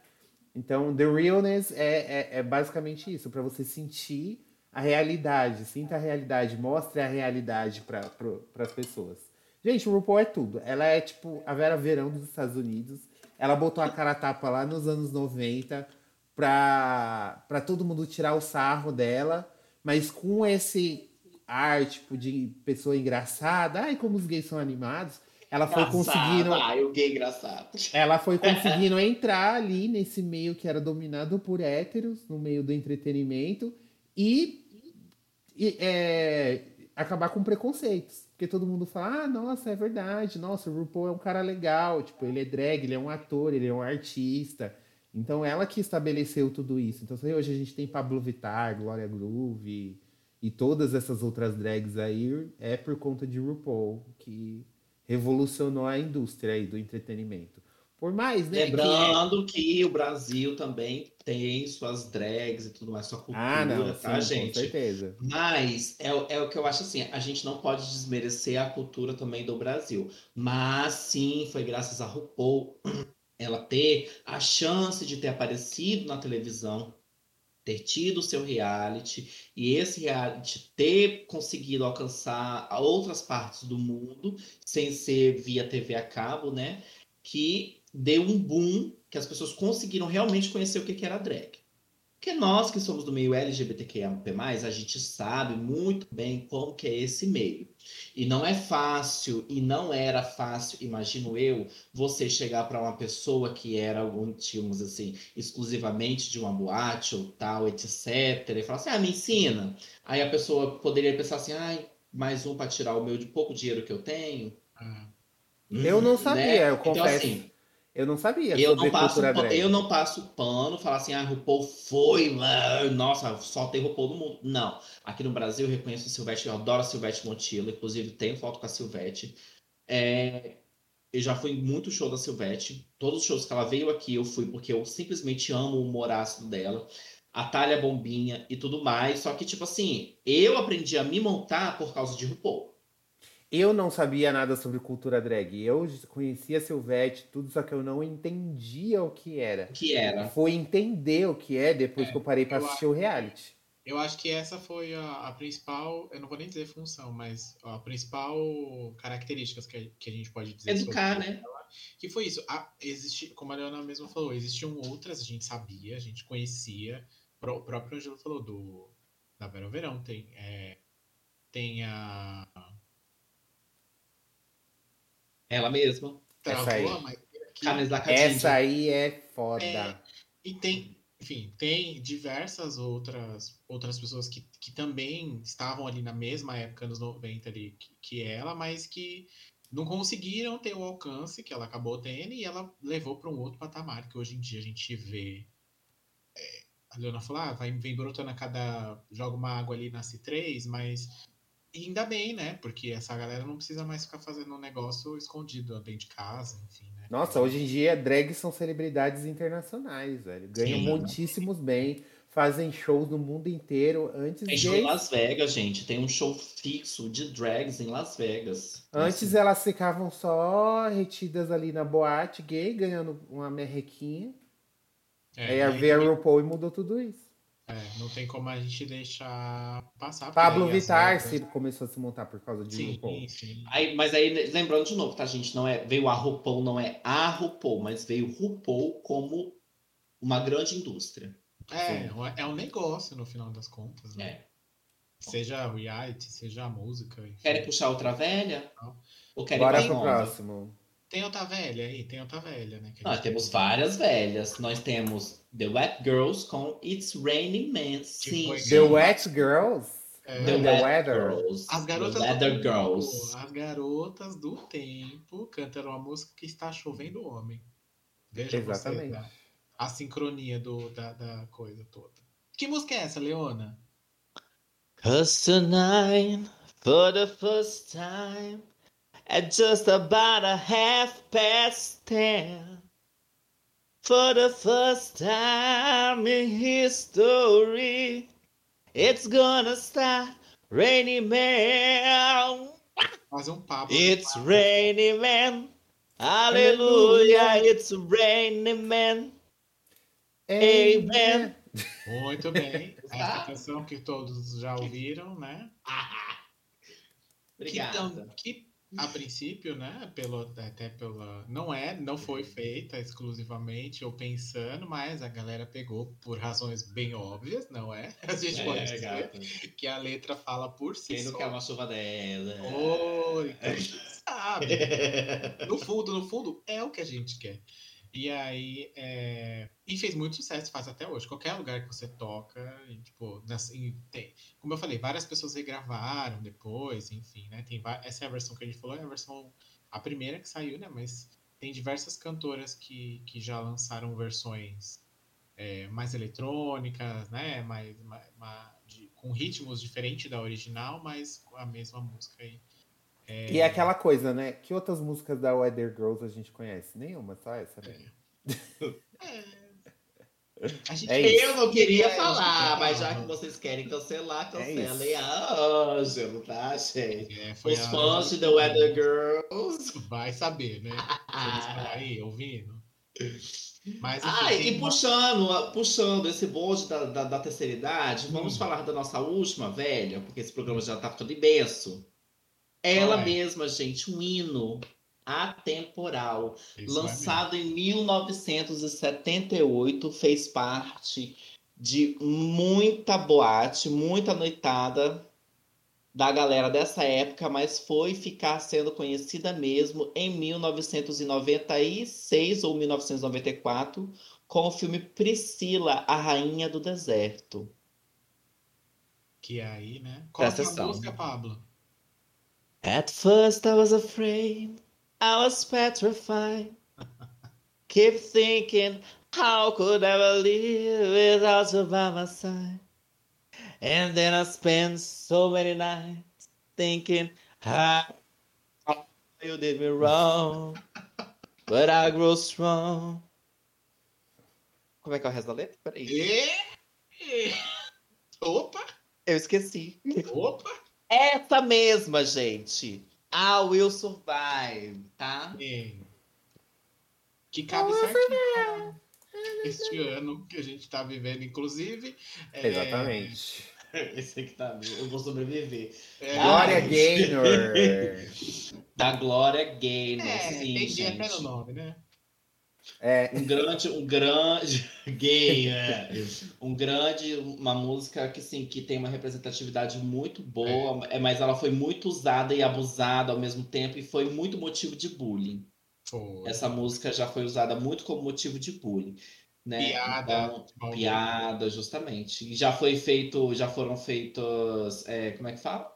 [SPEAKER 1] Então, the realness é, é, é basicamente isso, para você sentir a realidade. Sinta a realidade, mostre a realidade para pra, as pessoas. Gente, o RuPaul é tudo. Ela é tipo a Vera Verão dos Estados Unidos. Ela botou a cara tapa lá nos anos 90 pra, pra todo mundo tirar o sarro dela, mas com esse ar, tipo, de pessoa engraçada. Ai, como os gays são animados. Ela foi conseguindo.
[SPEAKER 2] Ai, o gay engraçado.
[SPEAKER 1] Ela foi conseguindo entrar ali nesse meio que era dominado por héteros, no meio do entretenimento, e, e é, acabar com preconceitos. Porque todo mundo fala, ah, nossa, é verdade, nossa, o RuPaul é um cara legal, tipo, ele é drag, ele é um ator, ele é um artista. Então ela que estabeleceu tudo isso. Então hoje a gente tem Pablo Vittar, Gloria Groove, e todas essas outras drags aí é por conta de RuPaul, que revolucionou a indústria aí do entretenimento. Por mais, né?
[SPEAKER 2] Lembrando que, é... que o Brasil também tem suas drags e tudo mais, sua cultura, ah, não, tá, sim, gente?
[SPEAKER 1] Com certeza.
[SPEAKER 2] Mas é, é o que eu acho assim, a gente não pode desmerecer a cultura também do Brasil. Mas sim, foi graças a RuPaul ela ter a chance de ter aparecido na televisão ter tido o seu reality e esse reality ter conseguido alcançar outras partes do mundo sem ser via TV a cabo, né? Que deu um boom, que as pessoas conseguiram realmente conhecer o que era drag. Porque nós que somos do meio LGBTQIA+, a gente sabe muito bem como que é esse meio. E não é fácil, e não era fácil, imagino eu, você chegar para uma pessoa que era, digamos assim, exclusivamente de uma boate ou tal, etc., e falar assim, ah, me ensina. Aí a pessoa poderia pensar assim, ah, mais um para tirar o meu de pouco dinheiro que eu tenho.
[SPEAKER 1] Ah. Eu não sabia, né? eu confesso. Então, assim, eu não sabia
[SPEAKER 2] eu não passo, Eu não passo pano, falar assim, ah, RuPaul foi, nossa, só tem RuPaul no mundo. Não. Aqui no Brasil eu reconheço a Silvete, eu adoro a Silvete Montilla, inclusive tenho foto com a Silvete. É, eu já fui muito show da Silvete. Todos os shows que ela veio aqui eu fui porque eu simplesmente amo o humor ácido dela. a Talha Bombinha e tudo mais. Só que, tipo assim, eu aprendi a me montar por causa de RuPaul.
[SPEAKER 1] Eu não sabia nada sobre cultura drag. Eu conhecia Silvete, tudo, só que eu não entendia o que era.
[SPEAKER 2] O que era?
[SPEAKER 1] Foi entender o que é depois é, que eu parei para assistir acho, o reality.
[SPEAKER 3] Eu acho que essa foi a, a, principal, eu não vou nem dizer função, mas a principal características que, que a gente pode dizer.
[SPEAKER 2] Educar, né?
[SPEAKER 3] Ela, que foi isso. A, existe, como a Leona mesmo falou, existiam outras, a gente sabia, a gente conhecia. O próprio Angelo falou do da Vera Verão. Tem, é, tem a
[SPEAKER 2] ela mesma.
[SPEAKER 1] Essa aí. Essa aí é foda. É,
[SPEAKER 3] e tem, enfim, tem diversas outras outras pessoas que, que também estavam ali na mesma época, nos 90 ali, que, que ela, mas que não conseguiram ter o alcance que ela acabou tendo e ela levou para um outro patamar que hoje em dia a gente vê. É, a Leona falou, ah, vai, vem brotando a cada. joga uma água ali, nasce três, mas e ainda bem, né? Porque essa galera não precisa mais ficar fazendo um negócio escondido dentro de casa, enfim, né?
[SPEAKER 1] Nossa, hoje em dia drags são celebridades internacionais, velho. Ganham Sim. muitíssimos bem, fazem shows no mundo inteiro antes
[SPEAKER 2] Tem show em Las Vegas, gente. Tem um show fixo de drags em Las Vegas.
[SPEAKER 1] Antes assim. elas ficavam só retidas ali na boate gay, ganhando uma merrequinha. É, aí a RuPaul e mudou tudo isso.
[SPEAKER 3] É, não tem como a gente deixar passar.
[SPEAKER 1] Pablo Vittar se começou a se montar por causa de sim, RuPaul.
[SPEAKER 2] Sim. Aí, mas aí, lembrando de novo, tá, gente? Não é, veio a RuPaul, não é a RuPaul, mas veio RuPaul como uma grande indústria.
[SPEAKER 3] É, sim. é um negócio no final das contas, né? É. Seja reality, seja a música. Enfim.
[SPEAKER 2] Querem puxar outra velha?
[SPEAKER 1] Não. Ou querem Bora pro próximo.
[SPEAKER 3] Tem outra velha aí, tem outra velha, né?
[SPEAKER 2] Nós temos várias velhas. Nós temos The Wet Girls com It's Raining Men. Sim.
[SPEAKER 1] The Wet Girls?
[SPEAKER 2] É. The, The Weather. Girls.
[SPEAKER 3] As garotas
[SPEAKER 2] The
[SPEAKER 3] do
[SPEAKER 2] Girls.
[SPEAKER 3] As garotas do tempo cantaram uma música que está chovendo homem. Veja Exatamente. Você, a, a sincronia do, da, da coisa toda. Que música é essa, Leona?
[SPEAKER 2] Cause tonight, for the first time at just about a half past ten. For the first time in history, it's gonna start raining man.
[SPEAKER 3] Fazer um papo.
[SPEAKER 2] It's raining man. Aleluia, it's raining man. Amen.
[SPEAKER 3] Muito bem. Essa canção que todos já ouviram, né?
[SPEAKER 2] Obrigado.
[SPEAKER 3] Então, que a princípio, né, pelo, até pela. Não é, não foi feita exclusivamente ou pensando, mas a galera pegou por razões bem óbvias, não é? A gente é, pode dizer gata. que a letra fala por si
[SPEAKER 2] Quem
[SPEAKER 3] só.
[SPEAKER 2] não quer uma chuva dela?
[SPEAKER 3] Oh, então sabe. No fundo, no fundo, é o que a gente quer. E aí, é... e fez muito sucesso, faz até hoje. Qualquer lugar que você toca, e, tipo, assim, tem, como eu falei, várias pessoas regravaram depois, enfim, né? Tem essa é a versão que a gente falou, é a versão a primeira que saiu, né? Mas tem diversas cantoras que, que já lançaram versões é, mais eletrônicas, né? Mais, mais, mais de, com ritmos diferentes da original, mas com a mesma música aí.
[SPEAKER 1] É... E é aquela coisa, né? Que outras músicas da Weather Girls a gente conhece? Nenhuma, só essa. Né?
[SPEAKER 2] É. Gente, é eu não queria é falar, mas já que vocês querem cancelar, é cancelem é a Ângelo, tá, gente? É, Os fãs de The Weather Girls.
[SPEAKER 3] Vai saber, né? Aí ouvindo.
[SPEAKER 2] Mas, ah, e puxando, puxando esse bonde da, da, da terceira idade, hum. vamos falar da nossa última velha, porque esse programa já tá todo imenso. Ela mesma, gente, um hino atemporal, Isso lançado é em 1978, fez parte de muita boate, muita noitada da galera dessa época, mas foi ficar sendo conhecida mesmo em 1996 ou 1994 com o filme Priscila, a Rainha do Deserto.
[SPEAKER 3] Que é aí, né? Qual é a música, Pablo?
[SPEAKER 2] At first I was afraid, I was petrified. Keep thinking, how could I ever live without you by my side? And then I spent so many nights thinking, how you did me wrong, but I grow strong. Como é que é o resto da letra? Peraí.
[SPEAKER 3] Opa!
[SPEAKER 2] Eu esqueci.
[SPEAKER 3] Opa!
[SPEAKER 2] Essa mesma, gente. A Will Survive, tá? É.
[SPEAKER 3] Que cabe certinho este ano que a gente está vivendo, inclusive.
[SPEAKER 1] É... Exatamente.
[SPEAKER 2] Esse que tá. Eu vou sobreviver.
[SPEAKER 1] É. Glória Gaynor.
[SPEAKER 2] da Glória Gaynor.
[SPEAKER 3] É, sim, tem gente. até no nome, né?
[SPEAKER 2] É. Um grande, um grande gay, é. um grande, uma música que sim, que tem uma representatividade muito boa, é. mas ela foi muito usada e abusada ao mesmo tempo e foi muito motivo de bullying. Essa música já foi usada muito como motivo de bullying. Né?
[SPEAKER 3] Piada.
[SPEAKER 2] Então, piada, justamente. E já foi feito, já foram feitos, é, como é que fala?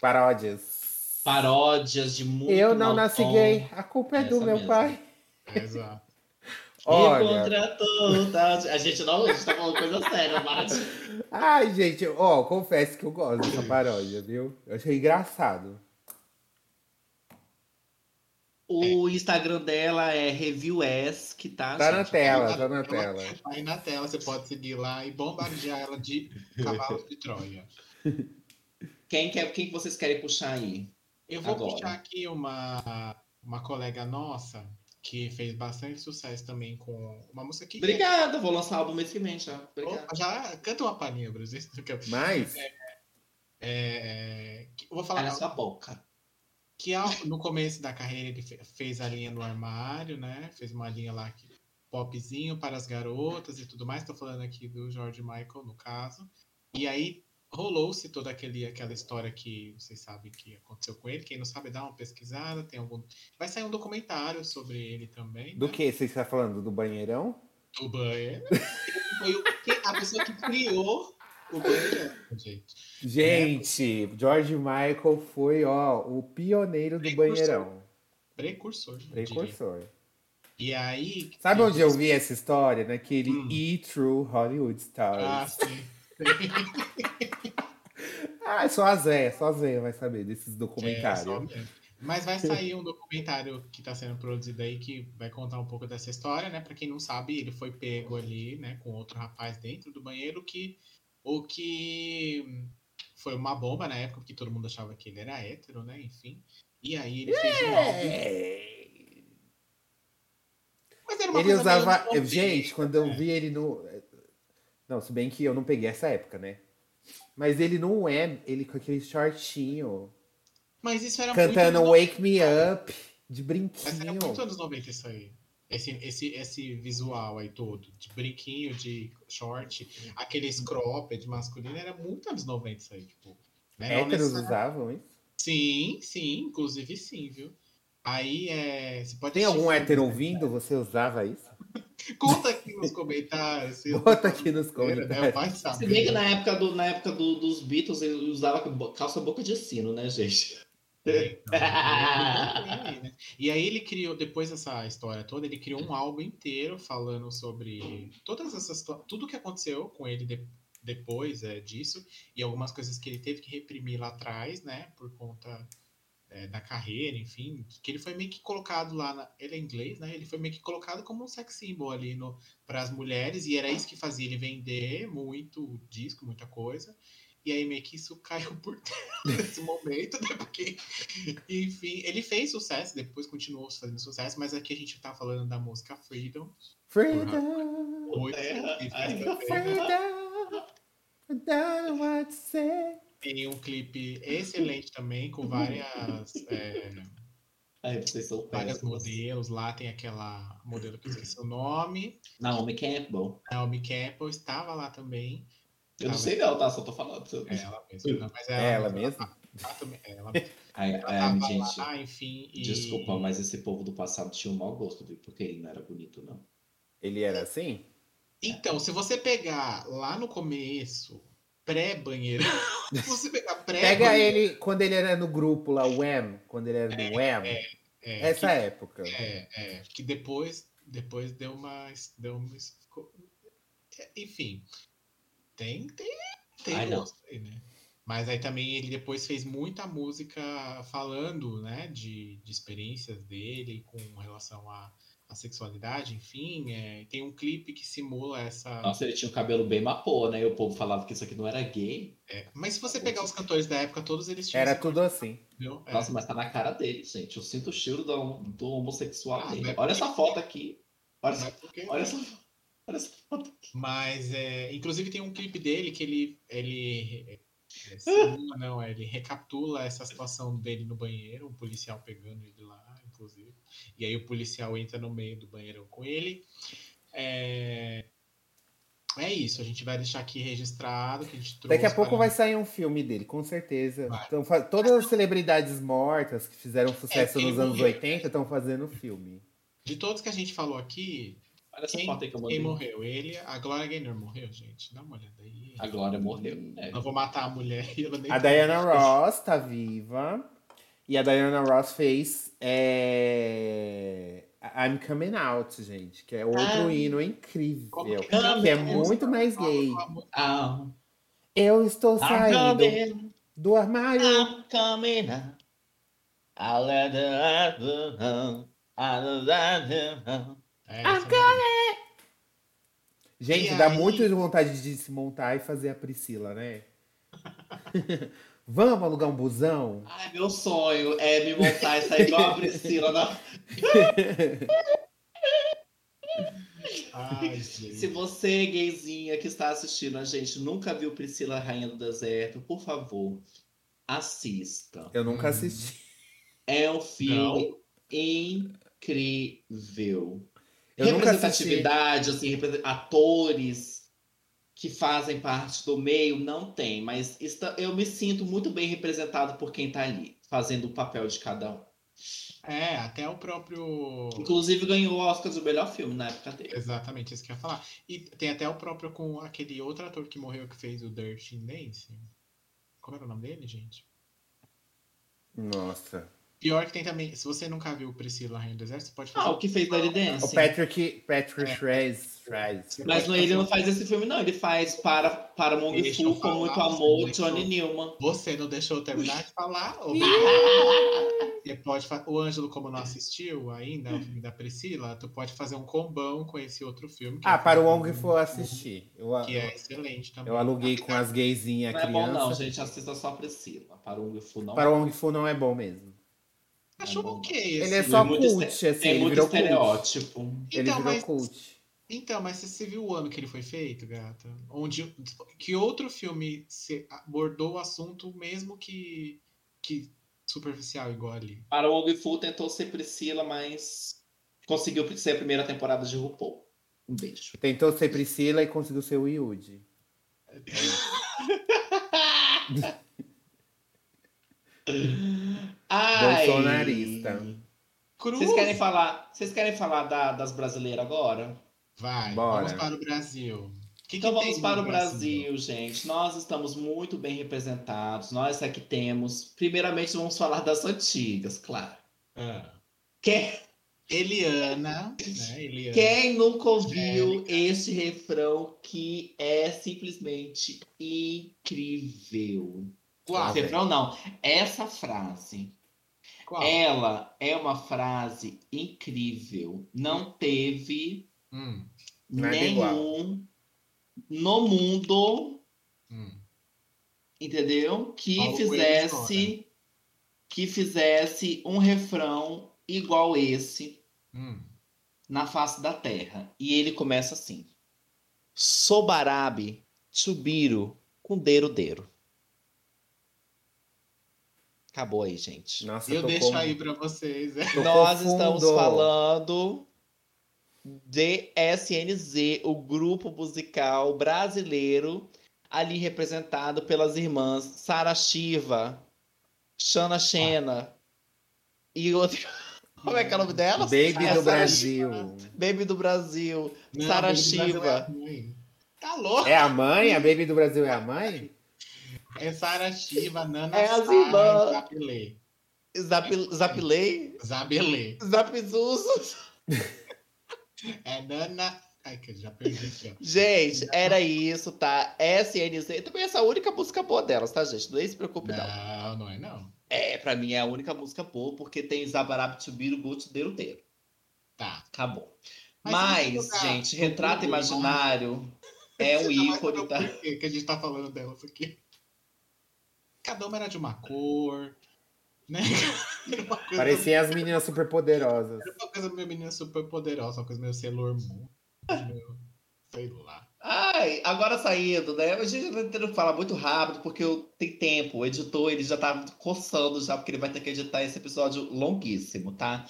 [SPEAKER 1] Paródias.
[SPEAKER 2] Paródias de muito
[SPEAKER 1] Eu não nasci tom. gay, a culpa é do meu mesmo. pai.
[SPEAKER 3] Exato.
[SPEAKER 2] Olha... Tá? A gente não, a gente tá falando coisa séria, para
[SPEAKER 1] Ai, gente, ó, confesso que eu gosto dessa paródia, viu? Eu achei engraçado.
[SPEAKER 2] O Instagram dela é ReviewEsk, tá?
[SPEAKER 1] Tá gente? na tela, tá na tela.
[SPEAKER 3] Aí na tela você pode seguir lá e bombardear ela de cavalos de Troia.
[SPEAKER 2] Quem, quer, quem vocês querem puxar aí?
[SPEAKER 3] Eu vou agora? puxar aqui uma, uma colega nossa que fez bastante sucesso também com uma música que.
[SPEAKER 2] Obrigada, vou lançar o álbum mês que vem já.
[SPEAKER 3] Opa, já canta uma palhinha, Brasil.
[SPEAKER 1] Mais?
[SPEAKER 3] É, é, é, vou falar.
[SPEAKER 2] Olha sua boca
[SPEAKER 3] que no começo da carreira ele fez a linha no armário, né? Fez uma linha lá que popzinho para as garotas e tudo mais. Estou falando aqui do George Michael, no caso. E aí rolou-se toda aquele, aquela história que vocês sabem que aconteceu com ele. Quem não sabe, dá uma pesquisada. Tem algum... Vai sair um documentário sobre ele também.
[SPEAKER 1] Do né? que você está falando? Do banheirão?
[SPEAKER 3] Do banheiro. Foi a pessoa que criou o banheirão, gente.
[SPEAKER 1] Gente, é. George Michael foi, ó, o pioneiro do Precursor. banheirão.
[SPEAKER 3] Precursor.
[SPEAKER 1] Precursor.
[SPEAKER 3] E aí.
[SPEAKER 1] Sabe onde eu vi essa história? Naquele hum. E True Hollywood Stars.
[SPEAKER 3] Ah, sim.
[SPEAKER 1] ah, só a Zé, só a Zé vai saber desses documentários. É,
[SPEAKER 3] Mas vai sair um documentário que está sendo produzido aí que vai contar um pouco dessa história, né? Para quem não sabe, ele foi pego ali, né, com outro rapaz dentro do banheiro que o que foi uma bomba na época, porque todo mundo achava que ele era hétero, né? Enfim. E aí ele fez um álbum.
[SPEAKER 1] Mas era uma ele usava. Gente, quando eu vi ele no. Não, se bem que eu não peguei essa época, né? Mas ele não é. Ele com aquele shortinho.
[SPEAKER 3] Mas isso era
[SPEAKER 1] Cantando muito Wake Me Up de brinquinho. Mas
[SPEAKER 3] era muito anos 90 isso aí. Esse, esse, esse visual aí todo, de brinquinho, de short, aqueles cropped masculino, era muito anos 90 isso aí, tipo.
[SPEAKER 1] Né? Héteros usavam isso?
[SPEAKER 3] Sim, sim, inclusive sim, viu? Aí é. Você pode
[SPEAKER 1] Tem algum hétero ouvindo? Você usava isso?
[SPEAKER 3] Conta aqui nos comentários.
[SPEAKER 1] Conta aqui nos comentários.
[SPEAKER 2] É, se bem que na época, do, na época do, dos Beatles ele usava calça boca de sino, né, gente?
[SPEAKER 3] Né? E aí ele criou, depois dessa história toda, ele criou um álbum inteiro falando sobre todas essas tudo que aconteceu com ele de, depois é, disso e algumas coisas que ele teve que reprimir lá atrás, né, por conta é, da carreira, enfim, que ele foi meio que colocado lá, na, ele é inglês, né, ele foi meio que colocado como um sex symbol ali para as mulheres e era isso que fazia ele vender muito disco, muita coisa. E aí meio que isso caiu por terra nesse momento, né? Porque, enfim, ele fez sucesso, depois continuou fazendo sucesso, mas aqui a gente tá falando da música Freedom.
[SPEAKER 1] Freedom! Oito, Freedom! Don't what to say.
[SPEAKER 3] Tem um clipe excelente também, com várias. É,
[SPEAKER 2] Ai, vocês são
[SPEAKER 3] várias modelos. Lá tem aquela modelo que eu esqueci o nome.
[SPEAKER 2] Naomi Campbell.
[SPEAKER 3] Naomi Campbell estava lá também.
[SPEAKER 2] Eu não sei não, tá? Só tô falando.
[SPEAKER 3] É ela mesma. Mas é
[SPEAKER 1] ela, ela mesma?
[SPEAKER 3] É ela mesma.
[SPEAKER 2] Aí, ela gente,
[SPEAKER 3] lá, enfim, e...
[SPEAKER 2] Desculpa, mas esse povo do passado tinha um mau gosto, viu? Porque ele não era bonito, não.
[SPEAKER 1] Ele era assim?
[SPEAKER 3] Então, se você pegar lá no começo, pré-banheiro. você pegar pré
[SPEAKER 1] Pega ele quando ele era no grupo lá, o Wham, quando ele era do é, Wham. É, é, essa
[SPEAKER 3] que,
[SPEAKER 1] época.
[SPEAKER 3] É, é. Que depois, depois deu uma. Deu uma enfim. Tem, tem, tem Ai, aí, né? Mas aí também ele depois fez muita música falando, né, de, de experiências dele com relação a, a sexualidade, enfim. É, tem um clipe que simula essa.
[SPEAKER 2] Nossa, ele tinha um cabelo bem mapô, né? E o povo falava que isso aqui não era gay.
[SPEAKER 3] É, mas se você pegar os cantores da época, todos eles tinham.
[SPEAKER 1] Era tudo assim.
[SPEAKER 2] É. Nossa, mas tá na cara dele, gente. Eu sinto o cheiro do, do homossexual ah, dele. Olha essa foto aqui. Olha, essa, olha essa Olha essa foto aqui.
[SPEAKER 3] Mas, é, inclusive, tem um clipe dele que ele. ele é, simula, não, ele recapitula essa situação dele no banheiro, um policial pegando ele lá, inclusive. E aí o policial entra no meio do banheiro com ele. É, é isso, a gente vai deixar aqui registrado que a gente
[SPEAKER 1] Daqui a pouco para... vai sair um filme dele, com certeza. Então, todas as celebridades mortas que fizeram sucesso é, nos anos morreu. 80 estão fazendo filme.
[SPEAKER 3] De todos que a gente falou aqui, Olha essa quem, foto aí que eu mandei. Quem morreu? Ele, a Glória Gaynor morreu, gente. Dá uma olhada aí.
[SPEAKER 2] A Glória morreu.
[SPEAKER 3] É. Eu vou matar a mulher e ela nem
[SPEAKER 1] A Diana Ross tá viva. E a Diana Ross fez é... I'm Coming Out, gente, que é outro ah, hino incrível, que, que é muito mais gay. Eu estou saindo coming, do armário. I'm coming out. I'll let the I'll let the I'm coming. Gente, e dá aí... muito vontade de se montar e fazer a Priscila, né? Vamos alugar um busão?
[SPEAKER 2] Ai, meu sonho é me montar e sair igual a Priscila na. Ai, Se você, gayzinha, que está assistindo a gente, nunca viu Priscila Rainha do Deserto, por favor, assista.
[SPEAKER 1] Eu nunca assisti.
[SPEAKER 2] É um filme Não. incrível. Eu Representatividade, assim, atores que fazem parte do meio, não tem, mas eu me sinto muito bem representado por quem está ali, fazendo o papel de cada um.
[SPEAKER 3] É, até o próprio.
[SPEAKER 2] Inclusive ganhou o Oscar do melhor filme na época dele.
[SPEAKER 3] Exatamente, isso que eu ia falar. E tem até o próprio com aquele outro ator que morreu que fez o Dirty Dancing. Qual era o nome dele, gente?
[SPEAKER 1] Nossa.
[SPEAKER 3] Pior que tem também, se você nunca viu Priscila Rainha do Deserto, você pode fazer.
[SPEAKER 2] Ah, o que fez Dirty Dance.
[SPEAKER 1] O Patrick, Patrick é. Shrez.
[SPEAKER 2] Mas não, ele não faz esse filme, não. Ele faz para, para Mong Fu com muito amor, Johnny Newman.
[SPEAKER 3] Você não deixou eu terminar de falar? Ou... você pode O Ângelo, como não assistiu ainda o filme da Priscila, tu pode fazer um combão com esse outro filme.
[SPEAKER 1] ah, é para o Wong Fu assistir.
[SPEAKER 3] Eu, que é excelente também.
[SPEAKER 1] Eu aluguei com as gaysinhas
[SPEAKER 2] crianças. Não é bom, não, gente. Assista só a Priscila. Para o Wong Fu não.
[SPEAKER 1] Para o Wong Fu não é bom mesmo.
[SPEAKER 3] Achou é ok.
[SPEAKER 1] Assim. Ele é só é cult, assim, é ele virou
[SPEAKER 2] estereótipo.
[SPEAKER 1] Cult. Ele então, virou mas, cult.
[SPEAKER 3] Então, mas você viu o ano que ele foi feito, gata? Onde que outro filme se abordou o assunto mesmo que, que superficial igual ali?
[SPEAKER 2] Para o Wong Fu tentou ser Priscila, mas conseguiu ser a primeira temporada de RuPaul. Um beijo.
[SPEAKER 1] Tentou ser Priscila e conseguiu ser o Yudi. É.
[SPEAKER 2] Ai.
[SPEAKER 1] Bolsonarista.
[SPEAKER 2] Cruz. Vocês querem falar, vocês querem falar da, das brasileiras agora?
[SPEAKER 3] Vai, Bora. vamos para o Brasil.
[SPEAKER 2] Que então que vamos para o Brasil, Brasil, gente. Nós estamos muito bem representados. Nós aqui temos. Primeiramente, vamos falar das antigas, claro. Ah. Quem...
[SPEAKER 3] Eliana, né? Eliana.
[SPEAKER 2] Quem nunca ouviu este refrão que é simplesmente incrível? Qual? Refrão não. Essa frase. Qual? Ela é uma frase incrível. Não teve hum. nenhum no mundo, hum. entendeu? Que Paulo fizesse que fizesse um refrão igual esse hum. na face da terra. E ele começa assim: Sobarabe, Chubiro, com deiro deiro. Acabou aí, gente.
[SPEAKER 3] Nossa, eu deixo como... aí para vocês. É.
[SPEAKER 2] Nós estamos falando de SNZ, o grupo musical brasileiro, ali representado pelas irmãs Sara Shiva, Shana Shena ah. e outro. Como é que é o nome dela?
[SPEAKER 1] Baby do Brasil.
[SPEAKER 2] Baby do Brasil. Sara Shiva.
[SPEAKER 3] É tá louco?
[SPEAKER 1] É a mãe? A Baby do Brasil é a mãe?
[SPEAKER 3] É Sara Shiva, Nana
[SPEAKER 2] é as irmãs. Zapilei. Zap, Zapilei?
[SPEAKER 3] Zabelê.
[SPEAKER 2] Zapzuzus.
[SPEAKER 3] É Nana. Ai, que já perdi
[SPEAKER 2] Gente, era isso, tá? SNZ. Também essa é a única música boa delas, tá, gente? Não se preocupe,
[SPEAKER 3] não. Não, não é não.
[SPEAKER 2] É, pra mim é a única música boa, porque tem Zabarab Tubiro Guto Deiro. Tá. Acabou. Mas, Mas gente, Retrato Imaginário é um ícone,
[SPEAKER 3] tá? Por que a gente tá falando delas aqui? Cada uma era de uma cor, né?
[SPEAKER 1] Parecia as meninas super poderosas.
[SPEAKER 3] Era uma coisa meio menina super poderosa, uma coisa meio Sailor Moon. Meio, sei lá.
[SPEAKER 2] Ai, agora saindo, né? A gente tá tentando falar muito rápido, porque eu tenho tempo. O editor, ele já tá coçando já, porque ele vai ter que editar esse episódio longuíssimo, tá?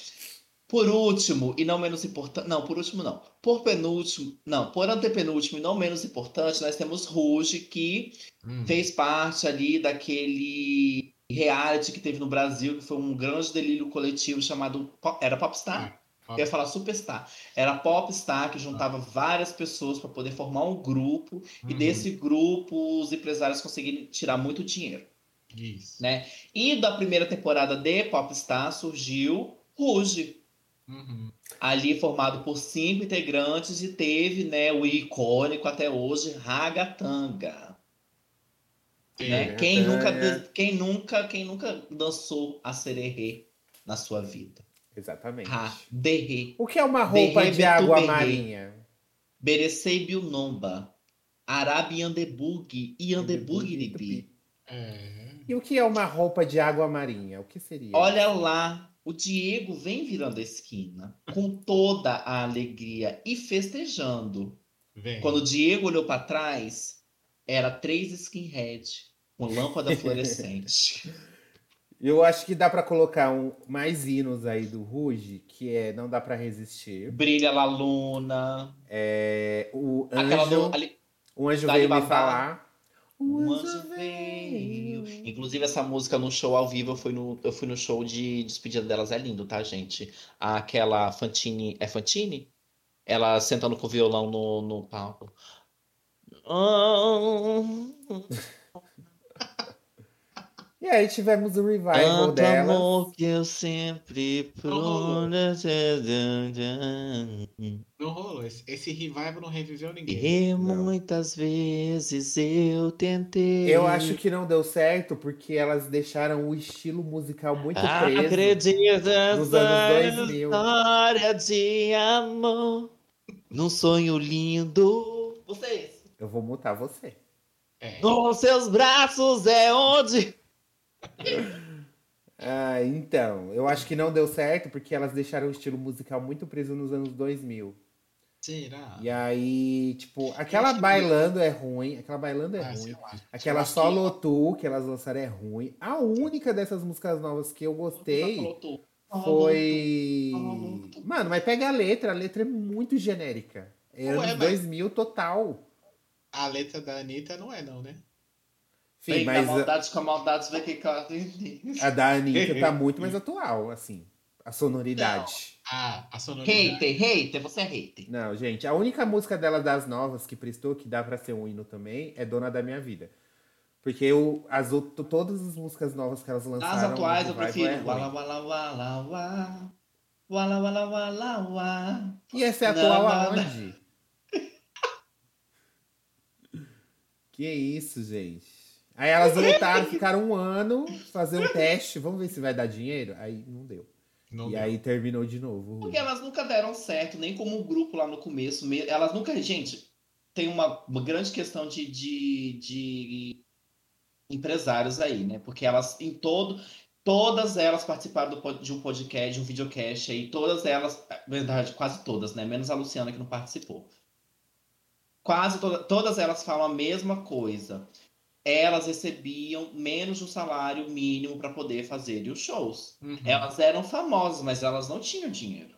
[SPEAKER 2] Por último, e não menos importante. Não, por último, não. Por penúltimo, não, por antepenúltimo e não menos importante, nós temos Ruge, que hum. fez parte ali daquele reality que teve no Brasil, que foi um grande delírio coletivo chamado. Era Popstar? Eu ia falar Superstar. Era Popstar, que juntava ah. várias pessoas para poder formar um grupo, uhum. e desse grupo os empresários conseguiram tirar muito dinheiro.
[SPEAKER 3] Isso.
[SPEAKER 2] Né? E da primeira temporada de Popstar surgiu Ruge.
[SPEAKER 3] Uhum.
[SPEAKER 2] Ali formado por cinco integrantes e teve né, o icônico até hoje Ragatanga. É, né? Quem, nunca, quem, nunca, quem nunca dançou a sererê na sua vida?
[SPEAKER 1] Exatamente.
[SPEAKER 2] Ha, derre.
[SPEAKER 1] O que é uma roupa derre, de água marinha?
[SPEAKER 2] Berecei Bilnomba. Arabi Andebug e Andebug
[SPEAKER 3] é.
[SPEAKER 1] E o que é uma roupa de água marinha? O que seria?
[SPEAKER 2] Olha lá, o Diego vem virando a esquina com toda a alegria e festejando.
[SPEAKER 3] Vem.
[SPEAKER 2] Quando o Diego olhou para trás, era três skinhead com lâmpada fluorescente.
[SPEAKER 1] Eu acho que dá para colocar um, mais hinos aí do Ruge, que é Não Dá para Resistir.
[SPEAKER 2] Brilha La Luna.
[SPEAKER 1] É, o anjo, do, ali, o anjo veio me falar.
[SPEAKER 2] O anjo veio. Inclusive, essa música no show ao vivo, eu fui no, eu fui no show de despedida delas. É lindo, tá, gente? Aquela Fantine. É Fantine? Ela sentando com o violão no, no palco.
[SPEAKER 1] E aí tivemos o revival Tanto delas. amor
[SPEAKER 2] que eu sempre
[SPEAKER 3] Não rolou. Esse, esse revival não reviveu ninguém.
[SPEAKER 2] E não. muitas vezes eu tentei.
[SPEAKER 1] Eu acho que não deu certo porque elas deixaram o estilo musical muito preso.
[SPEAKER 2] Acredita nos anos 2000. História de amor. Num sonho lindo. Vocês.
[SPEAKER 1] Eu vou mutar você.
[SPEAKER 2] É. Nos seus braços é onde
[SPEAKER 1] ah, então, eu acho que não deu certo porque elas deixaram o estilo musical muito preso nos anos 2000.
[SPEAKER 3] Será?
[SPEAKER 1] E aí, tipo, aquela bailando é ruim, aquela bailando é ah, ruim. Aquela solo que... tu que elas lançaram é ruim. A única dessas músicas novas que eu gostei foi. Mano, mas pega a letra, a letra é muito genérica. É Ué, anos 2000 total.
[SPEAKER 3] A letra da Anitta não é, não, né?
[SPEAKER 2] Sim, mas. Maldades com maldades, vê que
[SPEAKER 1] A da Anitta tá muito mais atual, assim. A sonoridade.
[SPEAKER 3] Ah, a sonoridade.
[SPEAKER 2] Hater, hater, você é hater.
[SPEAKER 1] Não, gente, a única música dela das novas que prestou, que dá pra ser um hino também, é Dona da Minha Vida. Porque eu, as, todas as músicas novas que elas lançaram.
[SPEAKER 2] As atuais eu prefiro. É wala, wala, wala, wala. Wala, wala, wala, wala.
[SPEAKER 1] E essa é atual não, aonde? que isso, gente. Aí elas voltaram, ficaram um ano, fazer um teste, vamos ver se vai dar dinheiro. Aí não deu. Não e deu. aí terminou de novo.
[SPEAKER 2] Porque elas nunca deram certo, nem como um grupo lá no começo. Elas nunca. Gente, tem uma, uma grande questão de, de, de empresários aí, né? Porque elas, em todo. Todas elas participaram do, de um podcast, de um videocast aí. Todas elas, na verdade, quase todas, né? Menos a Luciana que não participou. Quase to todas elas falam a mesma coisa elas recebiam menos do salário mínimo para poder fazer os shows. Uhum. Elas eram famosas, mas elas não tinham dinheiro.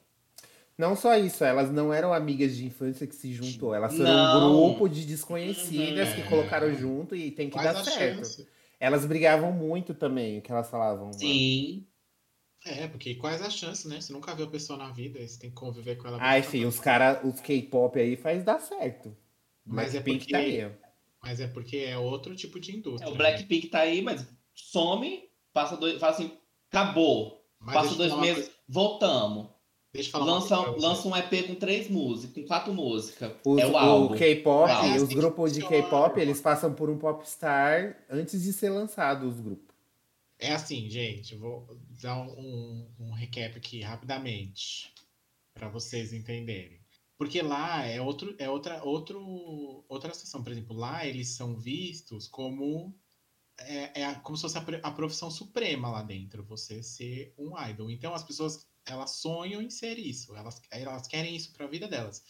[SPEAKER 1] Não só isso, elas não eram amigas de infância que se juntou, elas foram não. um grupo de desconhecidas uhum. que colocaram junto e tem que Quais dar certo. Chance? Elas brigavam muito também, o que elas falavam.
[SPEAKER 2] Sim.
[SPEAKER 3] É, porque quais as chances, né? Você nunca viu a pessoa na vida, você tem que conviver com ela.
[SPEAKER 1] Ah, enfim, os caras, os K-pop aí faz dar certo.
[SPEAKER 3] Mas é porque... tá aí. Mas é porque é outro tipo de indústria.
[SPEAKER 2] É, o Blackpink né? tá aí, mas some, passa dois, fala assim, acabou. Mas passa dois meses, coisa... voltamos.
[SPEAKER 3] Deixa eu falar
[SPEAKER 2] lança, lança um EP com três músicas, com quatro músicas.
[SPEAKER 1] Os,
[SPEAKER 2] é o álbum.
[SPEAKER 1] O K-pop, é, os grupos de K-pop, eles passam por um popstar antes de ser lançado os grupos.
[SPEAKER 3] É assim, gente, vou dar um, um recap aqui rapidamente. para vocês entenderem. Porque lá é, outro, é outra, outro, outra situação. Por exemplo, lá eles são vistos como é, é como se fosse a, a, profissão suprema lá dentro, você ser um idol. Então as pessoas elas sonham em ser isso, elas, elas querem isso para a vida delas.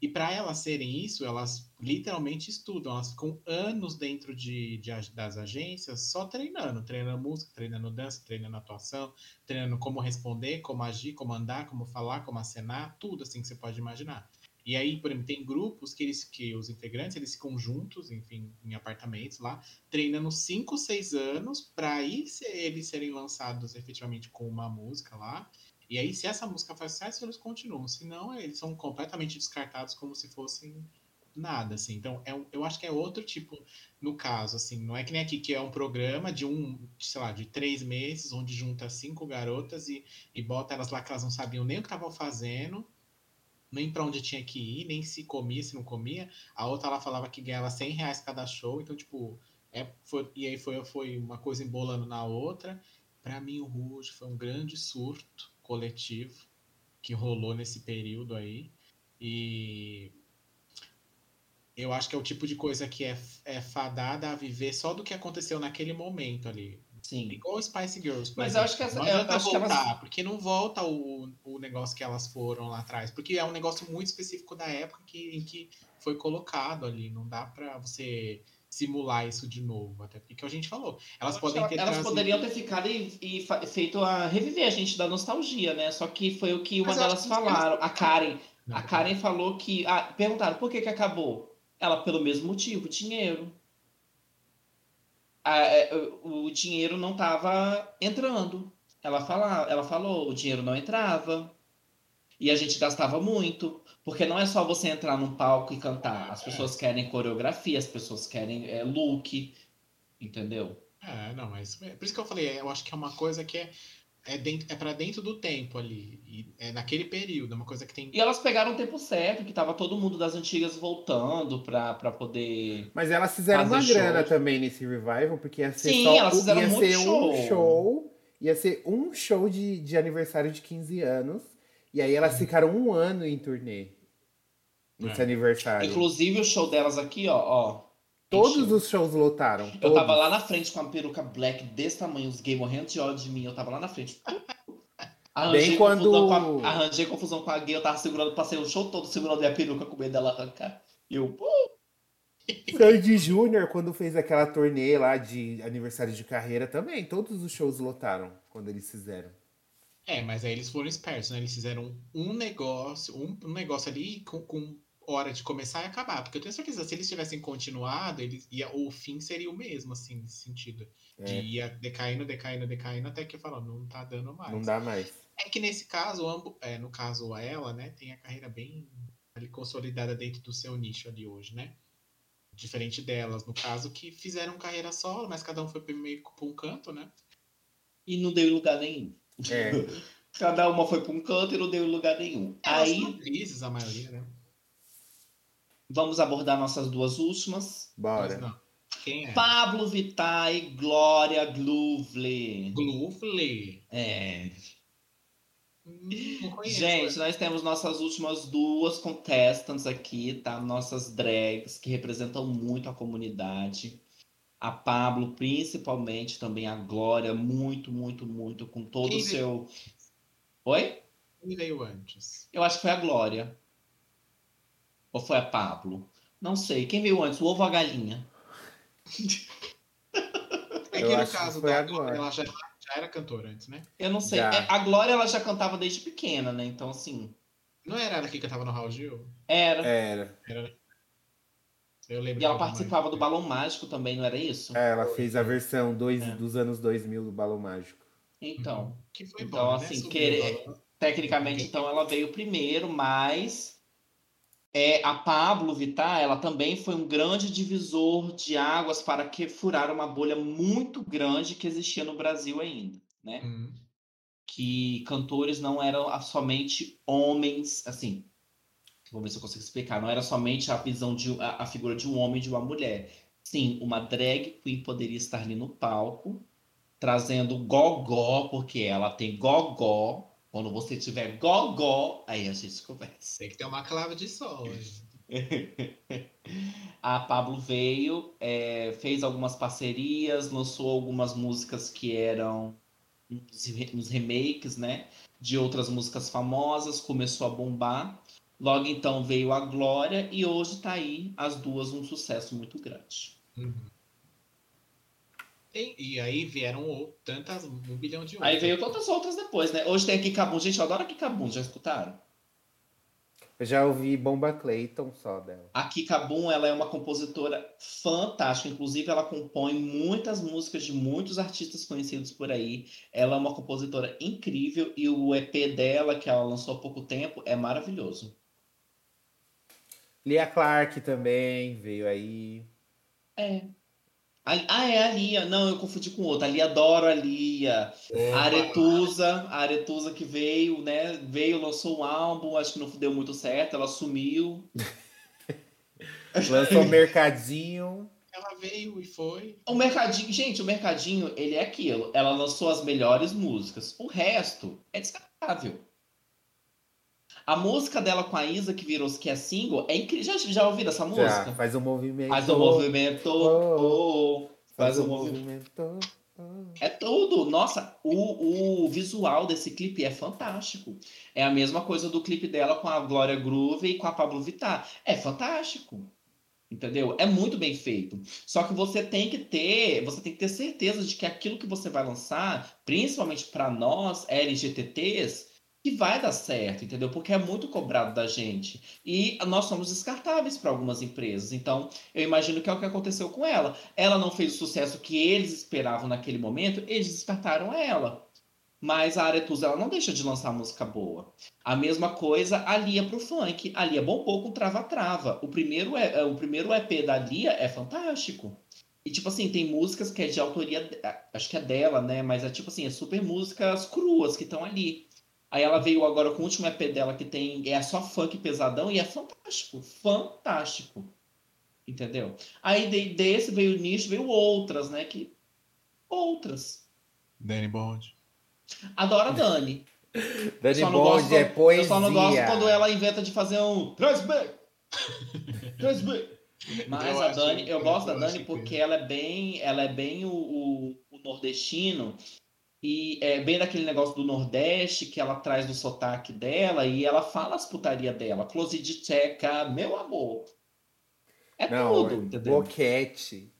[SPEAKER 3] E para elas serem isso, elas literalmente estudam, elas ficam anos dentro de, de, das agências só treinando, treinando música, treinando dança, treinando atuação, treinando como responder, como agir, como andar, como falar, como acenar, tudo assim que você pode imaginar. E aí, por exemplo, tem grupos que eles que os integrantes eles ficam juntos, enfim, em apartamentos lá, treinando 5, 6 anos para aí eles serem lançados efetivamente com uma música lá e aí, se essa música faz sucesso, eles continuam. Se não, eles são completamente descartados como se fossem nada, assim. Então, é, eu acho que é outro tipo, no caso, assim. Não é que nem aqui, que é um programa de um, sei lá, de três meses, onde junta cinco garotas e, e bota elas lá que elas não sabiam nem o que estavam fazendo, nem para onde tinha que ir, nem se comia, se não comia. A outra, ela falava que ganhava 100 reais cada show. Então, tipo, é, foi, e aí foi, foi uma coisa embolando na outra. Para mim, o Rouge foi um grande surto coletivo que rolou nesse período aí. E eu acho que é o tipo de coisa que é, é fadada a viver só do que aconteceu naquele momento ali.
[SPEAKER 2] Sim.
[SPEAKER 3] Igual Spice Girls.
[SPEAKER 2] Mas eu acho que essa,
[SPEAKER 3] não
[SPEAKER 2] adianta
[SPEAKER 3] voltar, elas... porque não volta o, o negócio que elas foram lá atrás. Porque é um negócio muito específico da época que, em que foi colocado ali. Não dá para você simular isso de novo, até porque a gente falou. Elas podem ter
[SPEAKER 2] Elas trazido... poderiam ter ficado e, e, feito a reviver a gente da nostalgia, né? Só que foi o que uma delas falaram. A Karen. Não, a Karen não. falou que. Ah, perguntaram por que, que acabou? Ela, pelo mesmo motivo, dinheiro. É, o dinheiro não estava entrando. Ela, fala, ela falou, o dinheiro não entrava. E a gente gastava muito. Porque não é só você entrar num palco e cantar. As pessoas querem coreografia, as pessoas querem é, look, entendeu?
[SPEAKER 3] É, não, mas por isso que eu falei, eu acho que é uma coisa que é é, dentro, é para dentro do tempo ali. E é naquele período, é uma coisa que tem.
[SPEAKER 2] E elas pegaram o tempo certo, que tava todo mundo das antigas voltando pra, pra poder.
[SPEAKER 1] Mas elas fizeram uma show. grana também nesse revival, porque ia ser
[SPEAKER 2] Sim,
[SPEAKER 1] só
[SPEAKER 2] elas fizeram
[SPEAKER 1] ia
[SPEAKER 2] ser
[SPEAKER 1] show. um show. Ia ser um show de, de aniversário de 15 anos. E aí elas ficaram um ano em turnê. Nesse é. aniversário.
[SPEAKER 2] Inclusive o show delas aqui, ó, ó.
[SPEAKER 1] Todos os shows lotaram. Todos.
[SPEAKER 2] Eu tava lá na frente com a peruca black desse tamanho, os gay morrendo de ódio de mim, eu tava lá na frente.
[SPEAKER 1] Arranjei, Bem quando...
[SPEAKER 2] confusão a, arranjei confusão com a gay, eu tava segurando, passei o show todo segurando minha peruca com medo dela arrancar. E eu.
[SPEAKER 1] Sandy Júnior, quando fez aquela turnê lá de aniversário de carreira também, todos os shows lotaram quando eles fizeram.
[SPEAKER 3] É, mas aí eles foram espertos, né? Eles fizeram um negócio, um, um negócio ali com, com, hora de começar e acabar. Porque eu tenho certeza, se eles tivessem continuado, eles ia, o fim seria o mesmo, assim, nesse sentido. É. De ia decaindo, decaindo, decaindo, até que falando, não tá dando mais.
[SPEAKER 1] Não dá mais.
[SPEAKER 3] É que nesse caso, ambos, é, no caso ela, né, tem a carreira bem ali, consolidada dentro do seu nicho ali hoje, né? Diferente delas, no caso, que fizeram carreira solo, mas cada um foi meio para um canto, né?
[SPEAKER 2] E não deu lugar nenhum.
[SPEAKER 1] É.
[SPEAKER 2] Cada uma foi para um canto e não deu lugar nenhum.
[SPEAKER 3] Elas Aí, atrizes, a maioria, né?
[SPEAKER 2] Vamos abordar nossas duas últimas.
[SPEAKER 1] Bora.
[SPEAKER 3] Quem é?
[SPEAKER 2] Pablo Vittar e Glória Glouvle.
[SPEAKER 3] Glouvle?
[SPEAKER 2] É.
[SPEAKER 3] Hum,
[SPEAKER 2] Gente, nós temos nossas últimas duas contestants aqui, tá? Nossas drags que representam muito a comunidade a Pablo, principalmente também a Glória, muito, muito, muito, com todo Quem o seu. Veio? Oi?
[SPEAKER 3] Quem veio antes?
[SPEAKER 2] Eu acho que foi a Glória. Ou foi a Pablo? Não sei. Quem veio antes, o ovo ou a galinha?
[SPEAKER 3] é que no caso da Glória, ela já, já, era cantora antes, né?
[SPEAKER 2] Eu não sei. É, a Glória ela já cantava desde pequena, né? Então, assim.
[SPEAKER 3] Não era ela que cantava no Raul Gil?
[SPEAKER 2] Era.
[SPEAKER 1] Era.
[SPEAKER 3] era. Eu lembro
[SPEAKER 2] e ela participava do Balão Mágico também, não era isso?
[SPEAKER 1] É, ela fez a versão dois, é. dos anos 2000 do Balão Mágico.
[SPEAKER 2] Então,
[SPEAKER 3] uhum. que foi
[SPEAKER 2] então
[SPEAKER 3] bom,
[SPEAKER 2] assim, né? querer, tecnicamente, então ela veio primeiro, mas é, a Pablo Vittar, ela também foi um grande divisor de águas para que furar uma bolha muito grande que existia no Brasil ainda, né?
[SPEAKER 3] Uhum.
[SPEAKER 2] Que cantores não eram somente homens, assim, Vamos ver se eu consigo explicar. Não era somente a visão de a, a figura de um homem e de uma mulher. Sim, uma drag queen poderia estar ali no palco, trazendo gogó, porque ela tem gogó, Quando você tiver gogó, aí a gente conversa.
[SPEAKER 3] Tem que ter uma clave de sol.
[SPEAKER 2] a Pablo veio, é, fez algumas parcerias, lançou algumas músicas que eram uns remakes, né? De outras músicas famosas, começou a bombar. Logo então veio a Glória e hoje tá aí as duas um sucesso muito grande. Uhum.
[SPEAKER 3] E, e, aí vieram tantas, um bilhão de
[SPEAKER 2] outras. Aí veio tantas outras depois, né? Hoje tem aqui Cabum. Gente, eu adoro aqui Cabum. Já escutaram?
[SPEAKER 1] Eu já ouvi Bomba Clayton só dela.
[SPEAKER 2] A Kika Boom, ela é uma compositora fantástica. Inclusive, ela compõe muitas músicas de muitos artistas conhecidos por aí. Ela é uma compositora incrível e o EP dela, que ela lançou há pouco tempo, é maravilhoso.
[SPEAKER 1] Lia Clark também veio aí.
[SPEAKER 2] É. Ah, é a Lia. Não, eu confundi com outra. A Lia adoro a Lia. É, a Aretusa, a Aretusa que veio, né? Veio, lançou um álbum, acho que não deu muito certo, ela sumiu.
[SPEAKER 1] lançou o Mercadinho.
[SPEAKER 3] Ela veio e foi.
[SPEAKER 2] O Mercadinho, gente, o Mercadinho, ele é aquilo. Ela lançou as melhores músicas. O resto é descartável. A música dela com a Isa, que virou que é single, é incrível. Já, já ouviram essa música? Já,
[SPEAKER 1] faz um movimento.
[SPEAKER 2] Faz um movimento. Oh, faz, faz um movimento. movimento. É tudo. Nossa, o, o visual desse clipe é fantástico. É a mesma coisa do clipe dela com a Glória Groove e com a Pablo Vittar. É fantástico. Entendeu? É muito bem feito. Só que você tem que ter, você tem que ter certeza de que aquilo que você vai lançar, principalmente para nós LGTTs, que vai dar certo, entendeu? Porque é muito cobrado da gente. E nós somos descartáveis para algumas empresas. Então, eu imagino que é o que aconteceu com ela. Ela não fez o sucesso que eles esperavam naquele momento, eles descartaram ela. Mas a Aretusa ela não deixa de lançar música boa. A mesma coisa a Lia pro funk. A Lia bombou com Trava Trava. O primeiro, é, o primeiro EP da Lia é fantástico. E, tipo assim, tem músicas que é de autoria, acho que é dela, né? Mas é tipo assim, é super músicas cruas que estão ali. Aí ela veio agora com o último EP dela que tem é só funk pesadão e é fantástico, fantástico. Entendeu? Aí de, desse veio o nicho, veio outras, né? Que outras.
[SPEAKER 3] Danny Bond.
[SPEAKER 2] Adoro a Dani.
[SPEAKER 1] Dani Bond é poesia. Eu só não gosto
[SPEAKER 2] quando ela inventa de fazer um Transback. Transback. Mas eu a Dani, eu gosto da Dani porque ela é bem, ela é bem o, o, o nordestino e é bem daquele negócio do Nordeste que ela traz no sotaque dela e ela fala as putaria dela. Close de tcheca, meu amor. É Não, tudo, entendeu?
[SPEAKER 1] Boquete.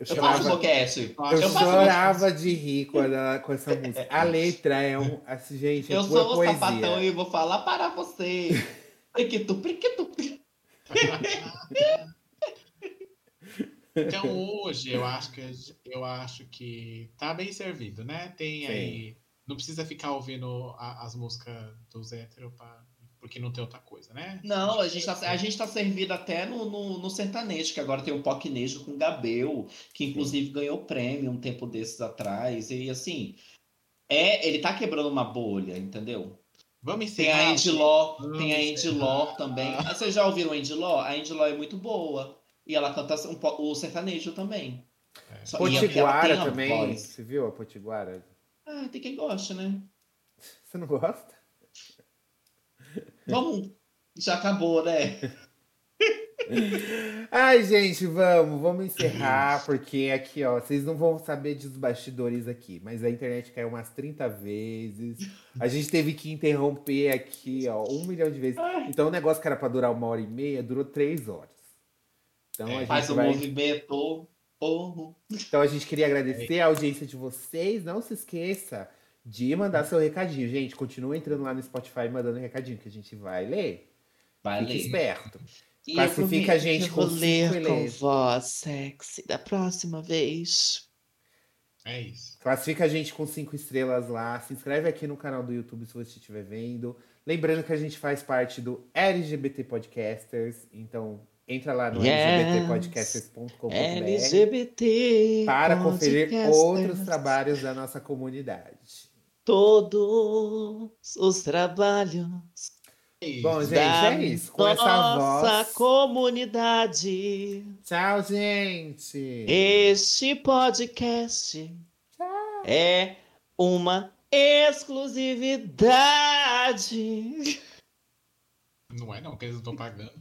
[SPEAKER 2] Eu, eu chamava, faço boquete.
[SPEAKER 1] Eu, eu chorava de rir com, a, com essa música. A letra é um. Assim, gente, é eu sou o poesia. sapatão
[SPEAKER 2] e vou falar para você. Priquito, priquito,
[SPEAKER 3] então hoje eu acho que eu acho que tá bem servido, né? Tem Sim. aí. Não precisa ficar ouvindo a, as músicas dos héteros pra, porque não tem outra coisa, né?
[SPEAKER 2] Não, a gente tá, a gente tá servido até no, no, no sertanejo, que agora tem um pocnejo com Gabel, que inclusive Sim. ganhou prêmio um tempo desses atrás. E assim, é, ele tá quebrando uma bolha, entendeu?
[SPEAKER 3] Vamos encerrar.
[SPEAKER 2] Tem a Andy Law, tem a Andy Law também. Ah, vocês já ouviram a Andy Law? A Andy Law é muito boa. E ela canta um, o sertanejo também.
[SPEAKER 1] É. Só, Potiguara também. Voz. Você viu a Potiguara?
[SPEAKER 2] Ah, tem quem gosta, né?
[SPEAKER 1] Você não gosta?
[SPEAKER 2] Vamos. Já acabou, né?
[SPEAKER 1] Ai, gente, vamos, vamos encerrar, porque aqui, ó, vocês não vão saber dos bastidores aqui, mas a internet caiu umas 30 vezes. A gente teve que interromper aqui, ó, um milhão de vezes. Então o negócio que era pra durar uma hora e meia durou três horas.
[SPEAKER 2] Então, é, faz o vai... movimento. Oh.
[SPEAKER 1] Então a gente queria agradecer a audiência de vocês. Não se esqueça de mandar seu recadinho. Gente, continua entrando lá no Spotify e mandando recadinho, que a gente vai ler. Vai Fique ler. esperto. E Classifica a gente com ler com
[SPEAKER 2] voz sexy da próxima vez.
[SPEAKER 3] É isso.
[SPEAKER 1] Classifica a gente com cinco estrelas lá. Se inscreve aqui no canal do YouTube se você estiver vendo. Lembrando que a gente faz parte do LGBT Podcasters. Então, Entra lá no yes. lgbtpodcasters.com.br
[SPEAKER 2] LGBT
[SPEAKER 1] para conferir outros trabalhos da nossa comunidade.
[SPEAKER 2] Todos os trabalhos.
[SPEAKER 1] Bom, gente, é isso. Com essa voz. Nossa
[SPEAKER 2] comunidade.
[SPEAKER 1] Tchau, gente.
[SPEAKER 2] Este podcast Tchau. é uma exclusividade.
[SPEAKER 3] Não é não, que eles não estão pagando.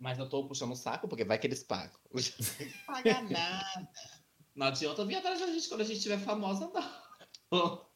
[SPEAKER 2] Mas eu tô puxando o saco, porque vai que eles pagam. Não
[SPEAKER 3] paga nada.
[SPEAKER 2] Não adianta vir atrás da gente quando a gente estiver famosa, não.